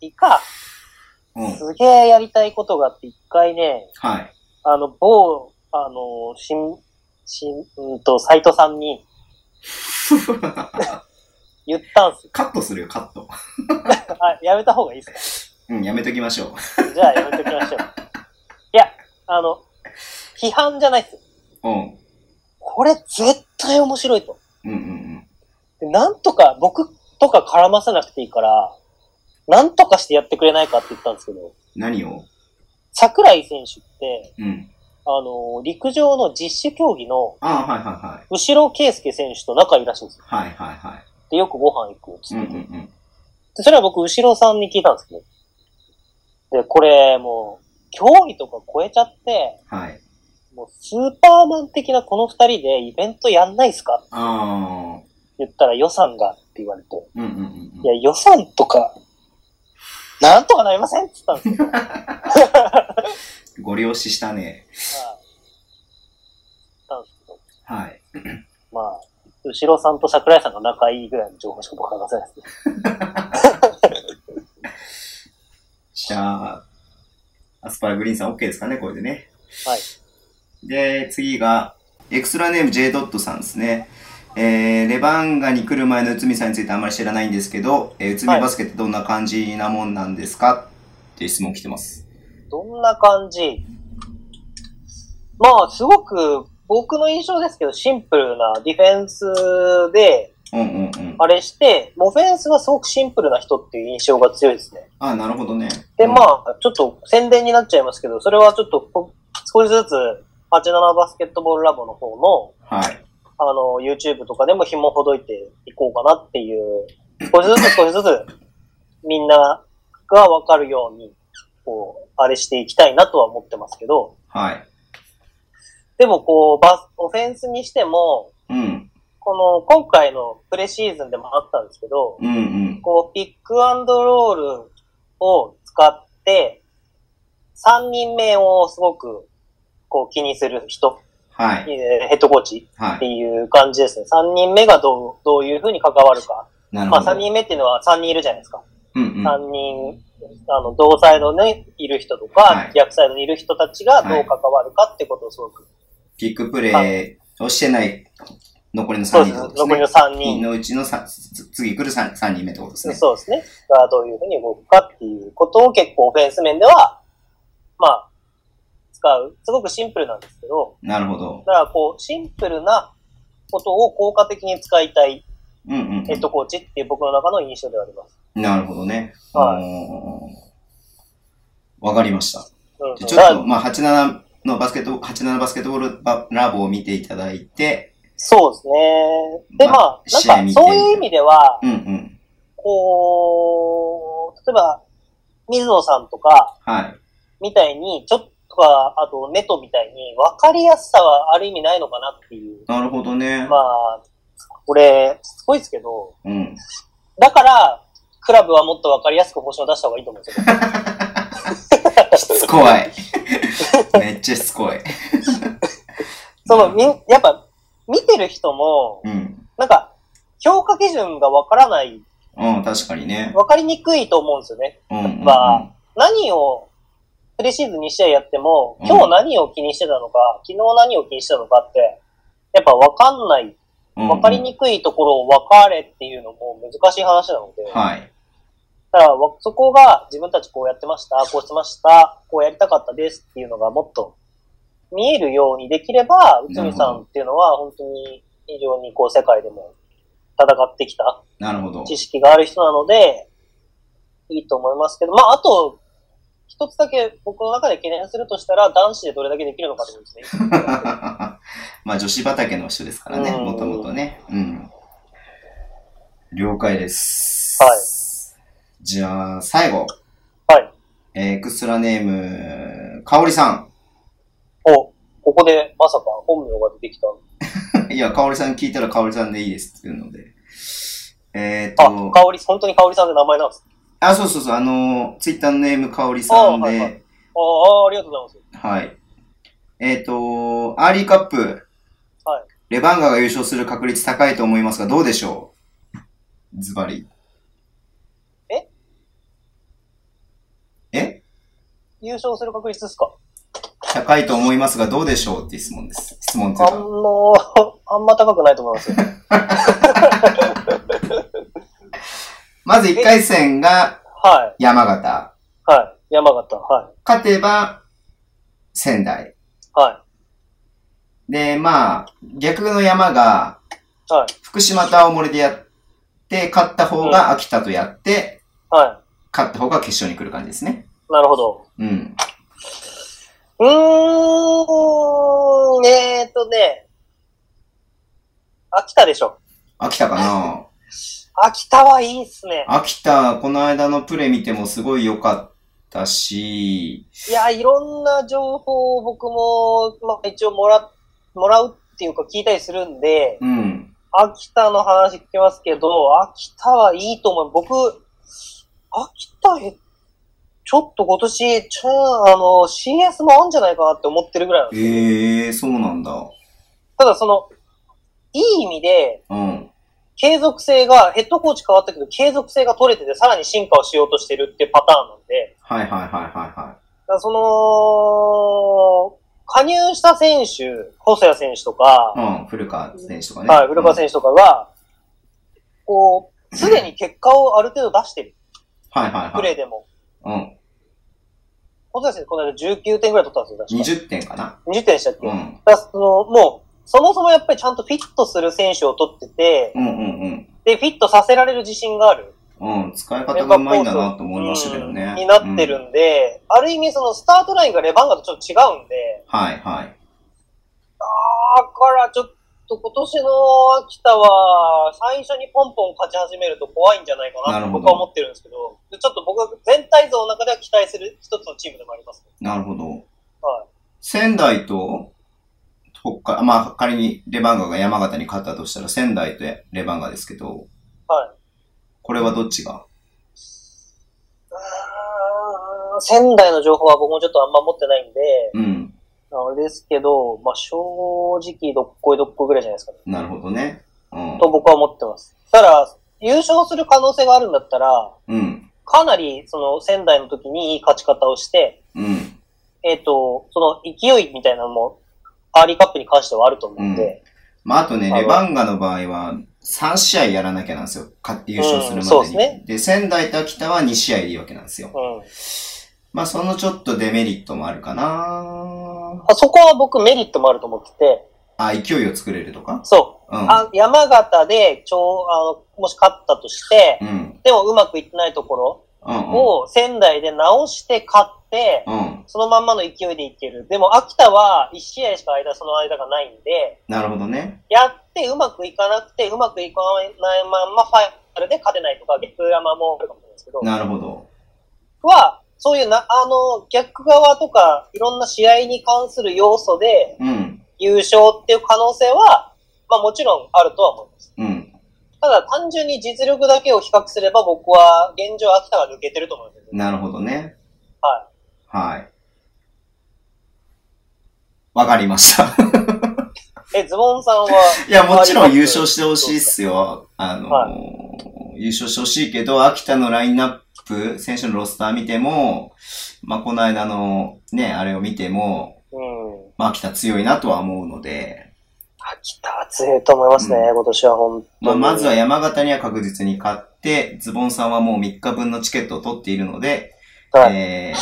いいか。うん。すげえやりたいことがあって、一回ね、はい。あの、某、あの、新、新、うんと、斎藤さんに言ったんすよ。カットするよ、カット。あ、やめた方がいいですうん、やめときましょう。かじゃあやめときましょう。いや、あの、批判じゃないっすよ。うん。これ絶対面白いと。うんうんでなんとか、僕とか絡ませなくていいから、なんとかしてやってくれないかって言ったんですけど、うん。何を？桜井選手って、うん。あの、陸上の実施競技のああ、はいはいはい。後ろ圭介選手と仲いいらしいんですよ。はいはいはい。で、よくご飯行くっつうんってて、うんうん。でそれは僕、後ろさんに聞いたんですけど。で、これ、もう、競技とか超えちゃって、はい。もう、スーパーマン的なこの二人でイベントやんないっすか？ああ。言ったら予算がって言われて、うんうんうんうん。いや、予算とか、なんとかなりませんって言ったんですよ。はい。ご了承したね。言ったんですけど、はい。まあ、後ろさんと桜井さんが仲いいぐらいの情報しか僕は話せないですね。じゃあ、アスパラグリーンさん OK ですかね、これでね。はい。で、次が、エクストラネーム J ドットさんですね。えー、レバンガに来る前の内海さんについてあんまり知らないんですけど、えー、内海バスケってどんな感じなもんなんですか？っていう質問来てます。どんな感じ？まあ、すごく、僕の印象ですけど、シンプルなディフェンスで。あれして、オフェンスがすごくシンプルな人っていう印象が強いですね。あ、なるほどね。で、うんまあ、ちょっと宣伝になっちゃいますけど、それはちょっとこ少しずつ、87バスケットボールラボの方の、はい。あの、YouTube とかでも紐ほどいていこうかなっていう、少しずつ少しずつ、みんながわかるように、こう、あれしていきたいなとは思ってますけど、はい。でもこう、バス、オフェンスにしても、うん。この、今回のプレシーズンでもあったんですけど、うんうん。こう、ピックアンドロールを使って、3人目をすごく、こう、気にする人、はい。えーヘッドコーチってはい。いう感じですね。3人目がどう、どういうふうに関わるか。まあなるほど。3人目っていうのは3人いるじゃないですか。うんうん。3人、あの、同サイドにいる人とか、はい逆サイドにいる人たちがどう関わるかってことをすごく。ピックプレーをしてない残りの3そうですね人ってこと。残り。の3人。のうちの次来る 3, 三人目ってことですね。そうですね。がどういうふうに動くかっていうことを結構オフェンス面では、まあ、使う。すごくシンプルなんですけど、なるほど。だからこう、シンプルなことを効果的に使いたいうんうんうん。ヘッドコーチっていう僕の中の印象ではあります。なるほどね。はいい。わかりました。うん。ちょっと、まあ、87のバスケット、87バスケットボールバラボを見ていただいて、そうですね。で、まあなんか、そういう意味では、うんうん。こう、例えば、水野さんとか、はい。みたいに、ちょっとか、あと、ネトみたいに、分かりやすさはある意味ないのかなっていう。なるほどね。まあ、これ、すごいですけど、うん。だから、クラブはもっと分かりやすく報酬を出した方がいいと思うんですよ。しつこい。めっちゃしつこい。その、みん、やっぱ、見てる人も、うん。なんか、評価基準が分からない、うん、確かにね。分かりにくいと思うんですよね。うんうんうん。まあ何を、プレシーズン2試合やっても、うん。今日何を気にしてたのか、昨日何を気にしてたのかって、やっぱ分かんない、うん。分かりにくいところを分かれっていうのも難しい話なので、はい。だからわそこが自分たちこうやってました、こうしてました、こうやりたかったですっていうのがもっと見えるようにできれば、内海さんっていうのは本当に非常にこう世界でも戦ってきた。知識がある人なので、いいと思いますけど、まあ、あと、一つだけ僕の中で懸念するとしたら、男子でどれだけできるのかってことですね。まあ女子畑の人ですからね、うんもともとね。うん。了解です。はい。じゃあ、最後。はい。えーエクストラネーム、かおりさお、ここでまさか本名が出てきた。ん。いや、かおりさん聞いたらかおりさんでいいですって言うので。えーっあ、と、香り、本当に香りさんで名前なんです。あ、そうそうそう、あの、ツイッターのネームかおりさんで、あはいはいあ、ありがとうございます。はい。えっ、と、アーリーカップ。はい。レバンガが優勝する確率高いと思いますが、どうでしょう？ズバリ。え？え？優勝する確率ですか？高いと思いますが、どうでしょう？っていう質問です。質問というか。あのあんま高くないと思いますよ。まず1回戦がは山形。い。はい。山形。は勝てば仙台。い。はい。で、まあ、逆の山がはい。福島と青森でやって、勝った方が秋田とやって、は勝った方が決勝に来る感じですね。い。なるほど。うん。うーん、えーっとね。秋田でしょ。秋田かな秋田はいいっすね。秋田、この間のプレイ見てもすごい良かったし、いや、いろんな情報を僕も、まあ、一応もら、もらうっていうか聞いたりするんで、うん。秋田の話聞きますけど、秋田はいいと思う。僕、秋田へ、ちょっと今年、ちゃあの、CS もあんじゃないかなって思ってるぐらいなんですよ。ええー、そうなんだ。ただその、いい意味で、うん。継続性が、ヘッドコーチ変わったけど、継続性が取れてて、さらに進化をしようとしてるっていうパターンなんで、はいはいはいはいはだからその、加入した選手、細谷選手とか、い。うん、古川選手とかね。はい、古川選手とかが、こう、すでに結果をある程度出してる。手。はいはいはい。プレーでも。うん。細谷選手この間19点ぐらい取ったんですよ、確か。20点かな。20点でしたっけ、うん。らその、もう、そもそもやっぱりちゃんとフィットする選手を取ってて、うんうんで、フィットさせられる自信がある。うん。うん、使い方がうまいんだなと思いましたけどね。うんになってるんで、ある意味そのスタートラインがレバンガとちょっと違うんで、はいはい。だからちょっと今年の秋田は最初にポンポン勝ち始めると怖いんじゃないかなと僕は思ってるんですけど、でちょっと僕は全体像の中では期待する一つのチームでもあります、なるほど。はい。仙台と、北海、まあ仮にレバンガが山形に勝ったとしたら仙台とレバンガですけど、はい。これはどっちが？仙台の情報は僕もちょっとあんま持ってないんで、うん。あれですけど、まあ正直どっこいどっこいぐらいじゃないですかね。なるほどね。うん。と僕は思ってます。ただ、優勝する可能性があるんだったら、うん。かなりその仙台の時にいい勝ち方をして、うん。えっ、と、その勢いみたいなのも、アーリーカップに関してはあると思うんで、まあ、あとね、レバンガの場合は、3試合やらなきゃなんですよ。勝って優勝するまでに。うんそうですねで、仙台と秋田は2試合でいいわけなんですよ。うん。まあ、そのちょっとデメリットもあるかなあそこは僕メリットもあると思ってて、あ、勢いを作れるとか？そう。うん。あ山形で、ちょあの、もし勝ったとして、うん。でもうまくいってないところうん。うん。を仙台で直して勝って、うん。そのまんまの勢いでいける。でも秋田は1試合しか間、その間がないんで、なるほどね。やってうまくいかなくて、うまくいかないまんまファイナルで勝てないとか、逆山もあるかもしれないですけど、なるほど。は、そういうな、あの、逆側とか、いろんな試合に関する要素でうん。優勝っていう可能性は、まあもちろんあるとは思います。うん。ただ単純に実力だけを比較すれば僕は現状秋田が抜けてると思います。なるほどね。ははい。わかりました。い。え、ズボンさんは、いや、もちろん優勝してほしいっすよ。あのーは優勝してほしいけど、秋田のラインナップ、選手のロスター見ても、まあ、この間のね、あれを見ても、うん。まあ、秋田強いなとは思うので、秋田は強いと思いますね、うん今年は本当まあ、に。まずは山形には確実に勝って、ズボンさんはもう3日分のチケットを取っているので、はい。え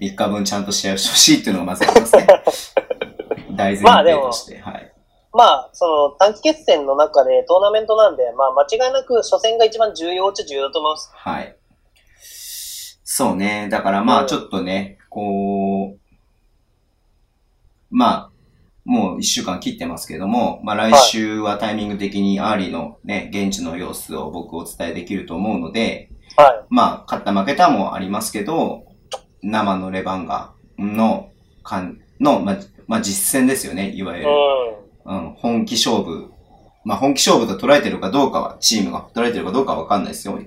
ー、3日分ちゃんと試合をしてほしいっていうのがまずありますね。大前提として、はい。まあ、その短期決戦の中でトーナメントなんで、まあ間違いなく初戦が一番重要っちゃ重要だと思います。はい。そうね。だからまうんあちょっとね、こう、まあ、もう一週間切ってますけども、まあ来週はタイミング的にアーリーのね、現地の様子を僕お伝えできると思うので、はい。まあ、勝った負けたもありますけど、生のレバンガの、かん、の、まあ、まあ実戦ですよね、いわゆる。ううん、本気勝負。まあ本気勝負と捉えてるかどうかは、チームが捉えてるかどうかはわかんないですよ。ん。うん。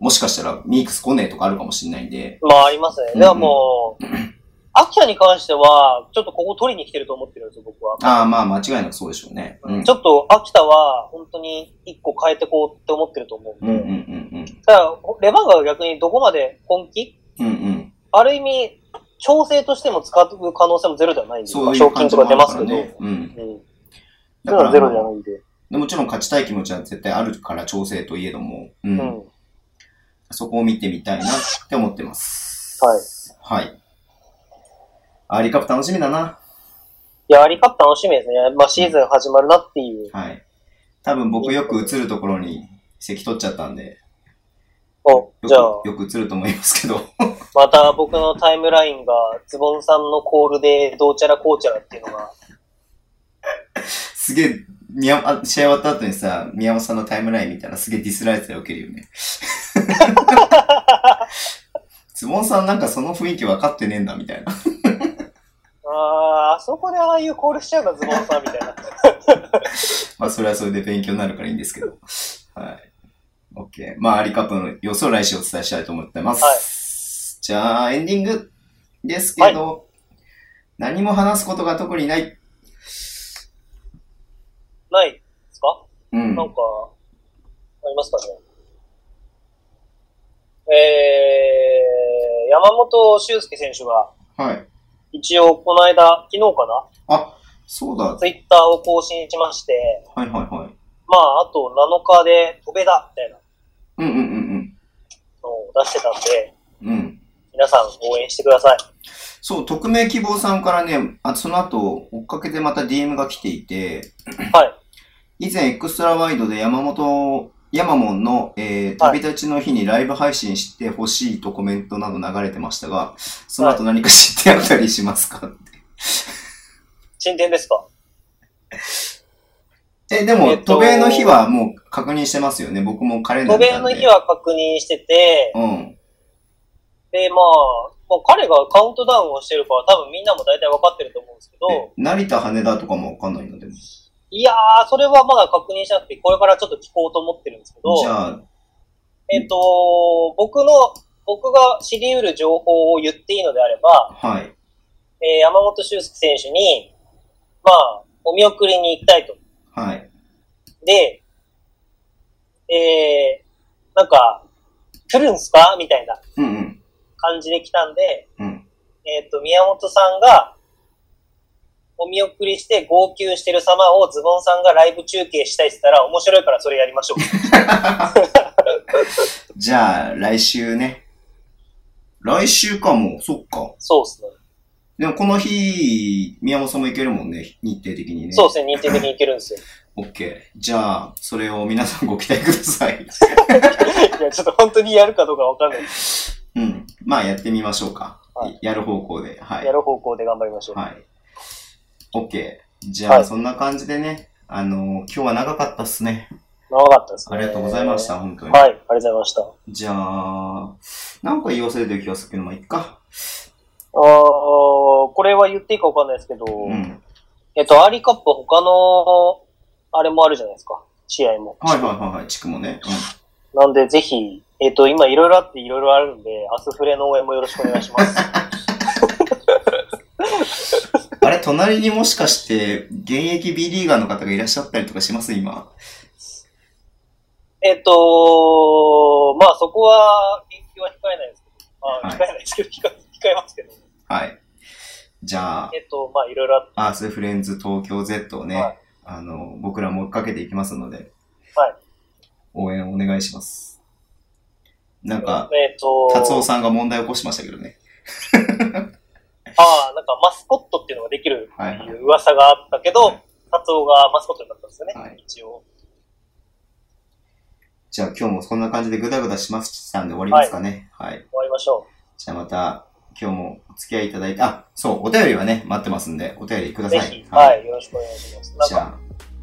もしかしたらミークス来ねえとかあるかもしれないんで、まあありますね。うんでももう、秋田に関しては、ちょっとここ取りに来てると思ってるんですよ、僕は。ああ、まあ間違いなくそうでしょうね。うん。ちょっと秋田は、本当に一個変えてこうって思ってると思うんで。うんうんうんただ、レバンガが逆にどこまで本気うん。うんうん。ある意味、調整としても使う可能性もゼロではないんで、そういう賞金とか出ますけど。ね。うん。うん。だからゼロじゃないんで。でもちろん勝ちたい気持ちは絶対あるから調整といえども、う。うんん。そこを見てみたいなって思ってます。はい。はい。アーリーカップ楽しみだな。いや、アーリーカップ楽しみですね。まあシーズン始まるなっていう。はい。多分僕よく映るところに席取っちゃったんで、お、じゃあ、よく映ると思いますけど。また僕のタイムラインが、ズボンさんのコールで、どうちゃらこうちゃらっていうのが、すげえ、宮あ試合終わった後にさ、宮本さんのタイムライン見たらすげえディスられてたら受けるよね。ズボンさんなんかその雰囲気分かってねえんだみたいな。あー、あそこでああいうコールしちゃうんだ、ズボンさんみたいな。まあそれはそれで勉強になるからいいんですけど。はい。OK。まあアリカップの様子を来週お伝えしたいと思ってます。はいじゃあエンディングですけど、何も話すことが特にない。ないですか？うん。なんか、ありますかね？えー、山本修介選手が、はい。一応この間、昨日かな？あ、そうだ。ツイッターを更新しまして、はいはいはい。まあ、あと7日で飛べだ、みたいなうんうんうんのを出してたんで、うん。うん。皆さん応援してください。そう、匿名希望さんからね、あその後、追っかけてまた DM が来ていて、はい。以前エクストラワイドで山本、ヤマモンの、えー、旅立ちの日にライブ配信してほしいとコメントなど流れてましたが、その後何か知ってあったりしますか、進展ですか？え、でも、えっと渡米の日はもう確認してますよね。僕もカレンダー渡米の日は確認してて、うん。で、まあ、まあ、彼がカウントダウンをしてるから多分みんなも大体分かってると思うんですけど、え成田羽田とかもわかんないのでも。いやー、それはまだ確認しなくて、これからちょっと聞こうと思ってるんですけど、じゃあ、えっ、と、僕の、僕が知り得る情報を言っていいのであれば、はい。えー山本修介選手に、まあ、お見送りに行きたいと。はい。で、えー、なんか、来るんすか？みたいなうんうん。感じで来たんで、うん。えっ、と、宮本さんが、お見送りして号泣してる様をズボンさんがライブ中継したいって言ったら面白いからそれやりましょう。じゃあ、来週ね。来週かも、そっか。そうですね。でもこの日、宮本さんも行けるもんね、日程的にね。そうですね、認定的にいけるんですよ。オッケー。じゃあ、それを皆さんご期待ください。いや、ちょっと本当にやるかどうかわかんない。うん。まあ、やってみましょうか。はいやる方向で。はい。やる方向で頑張りましょう。はい。オッケー。じゃあ、はいそんな感じでね、あのー今日は長かったっすね。長かったですね。ありがとうございました、本当に。はい、ありがとうございました。あじゃあ、なんか言い忘れてる気がするけど、まあ、いっか。ーこれは言っていいかわかんないですけど、うん。えっと、アーリーカップ他の、あれもあるじゃないですか。試合も。はいはいはいはい、地区もね。なんで、ぜひ、えっと、今いろいろあっていろいろあるんで、アスフレの応援もよろしくお願いします。うん。あれ、隣にもしかして、現役 B リーガーの方がいらっしゃったりとかします？今。えっと、まあそこは、研究は控えないですけど、まあはい控えないですけど、控え控えますけど、はい。じゃあ、えっと、まあいろいろあって、アースフレンズ東京 Z をね、はいあの、僕らも追っかけていきますので、はい。応援お願いします。なんか、えっと、達夫さんが問題を起こしましたけどね。ああ、なんかマスコットっていうのができるってはいはいいう噂があったけど、はい達夫がマスコットになったんですよね、はい一応。じゃあ今日もそんな感じでグダグダしましたんで終わりますかね。はい。終わりましょじゃあまた、今日もお付き合いいただいて、あ、そう、お便りはね、待ってますんで、お便りくだう。さい。ぜひ、はい、よろしくお願いします。じゃ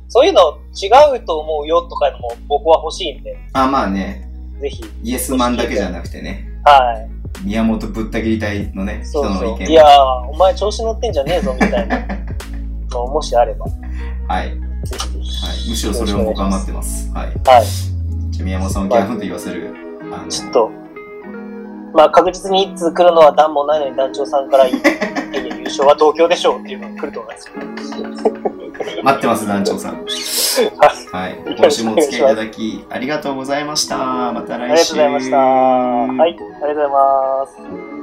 そういうの違うと思うよとかのも僕は欲しいんで、あ、あ、まあね、ぜひ、イエスマンだけじゃなくてね、はい。宮本ぶった切り隊のね、人そうそう。の意見いやー、お前調子乗ってんじゃねえぞ、みたいなのもしあれば、はい。はい。ぜひぜひ。むしろそれを僕は待ってます。はい。はい。じゃあ宮本さんをギャフンと言わせる、あの、ちょっと、まあ確実に一通来るのは段もないのに団長さんから、いやいや優勝は東京でしょうっていうのが来ると思いますよ。待ってます、団長さん。はい。はい。今週もお付き合いいただきありがとうございました。また来週。ありがとうございました。はい、ありがとうございます。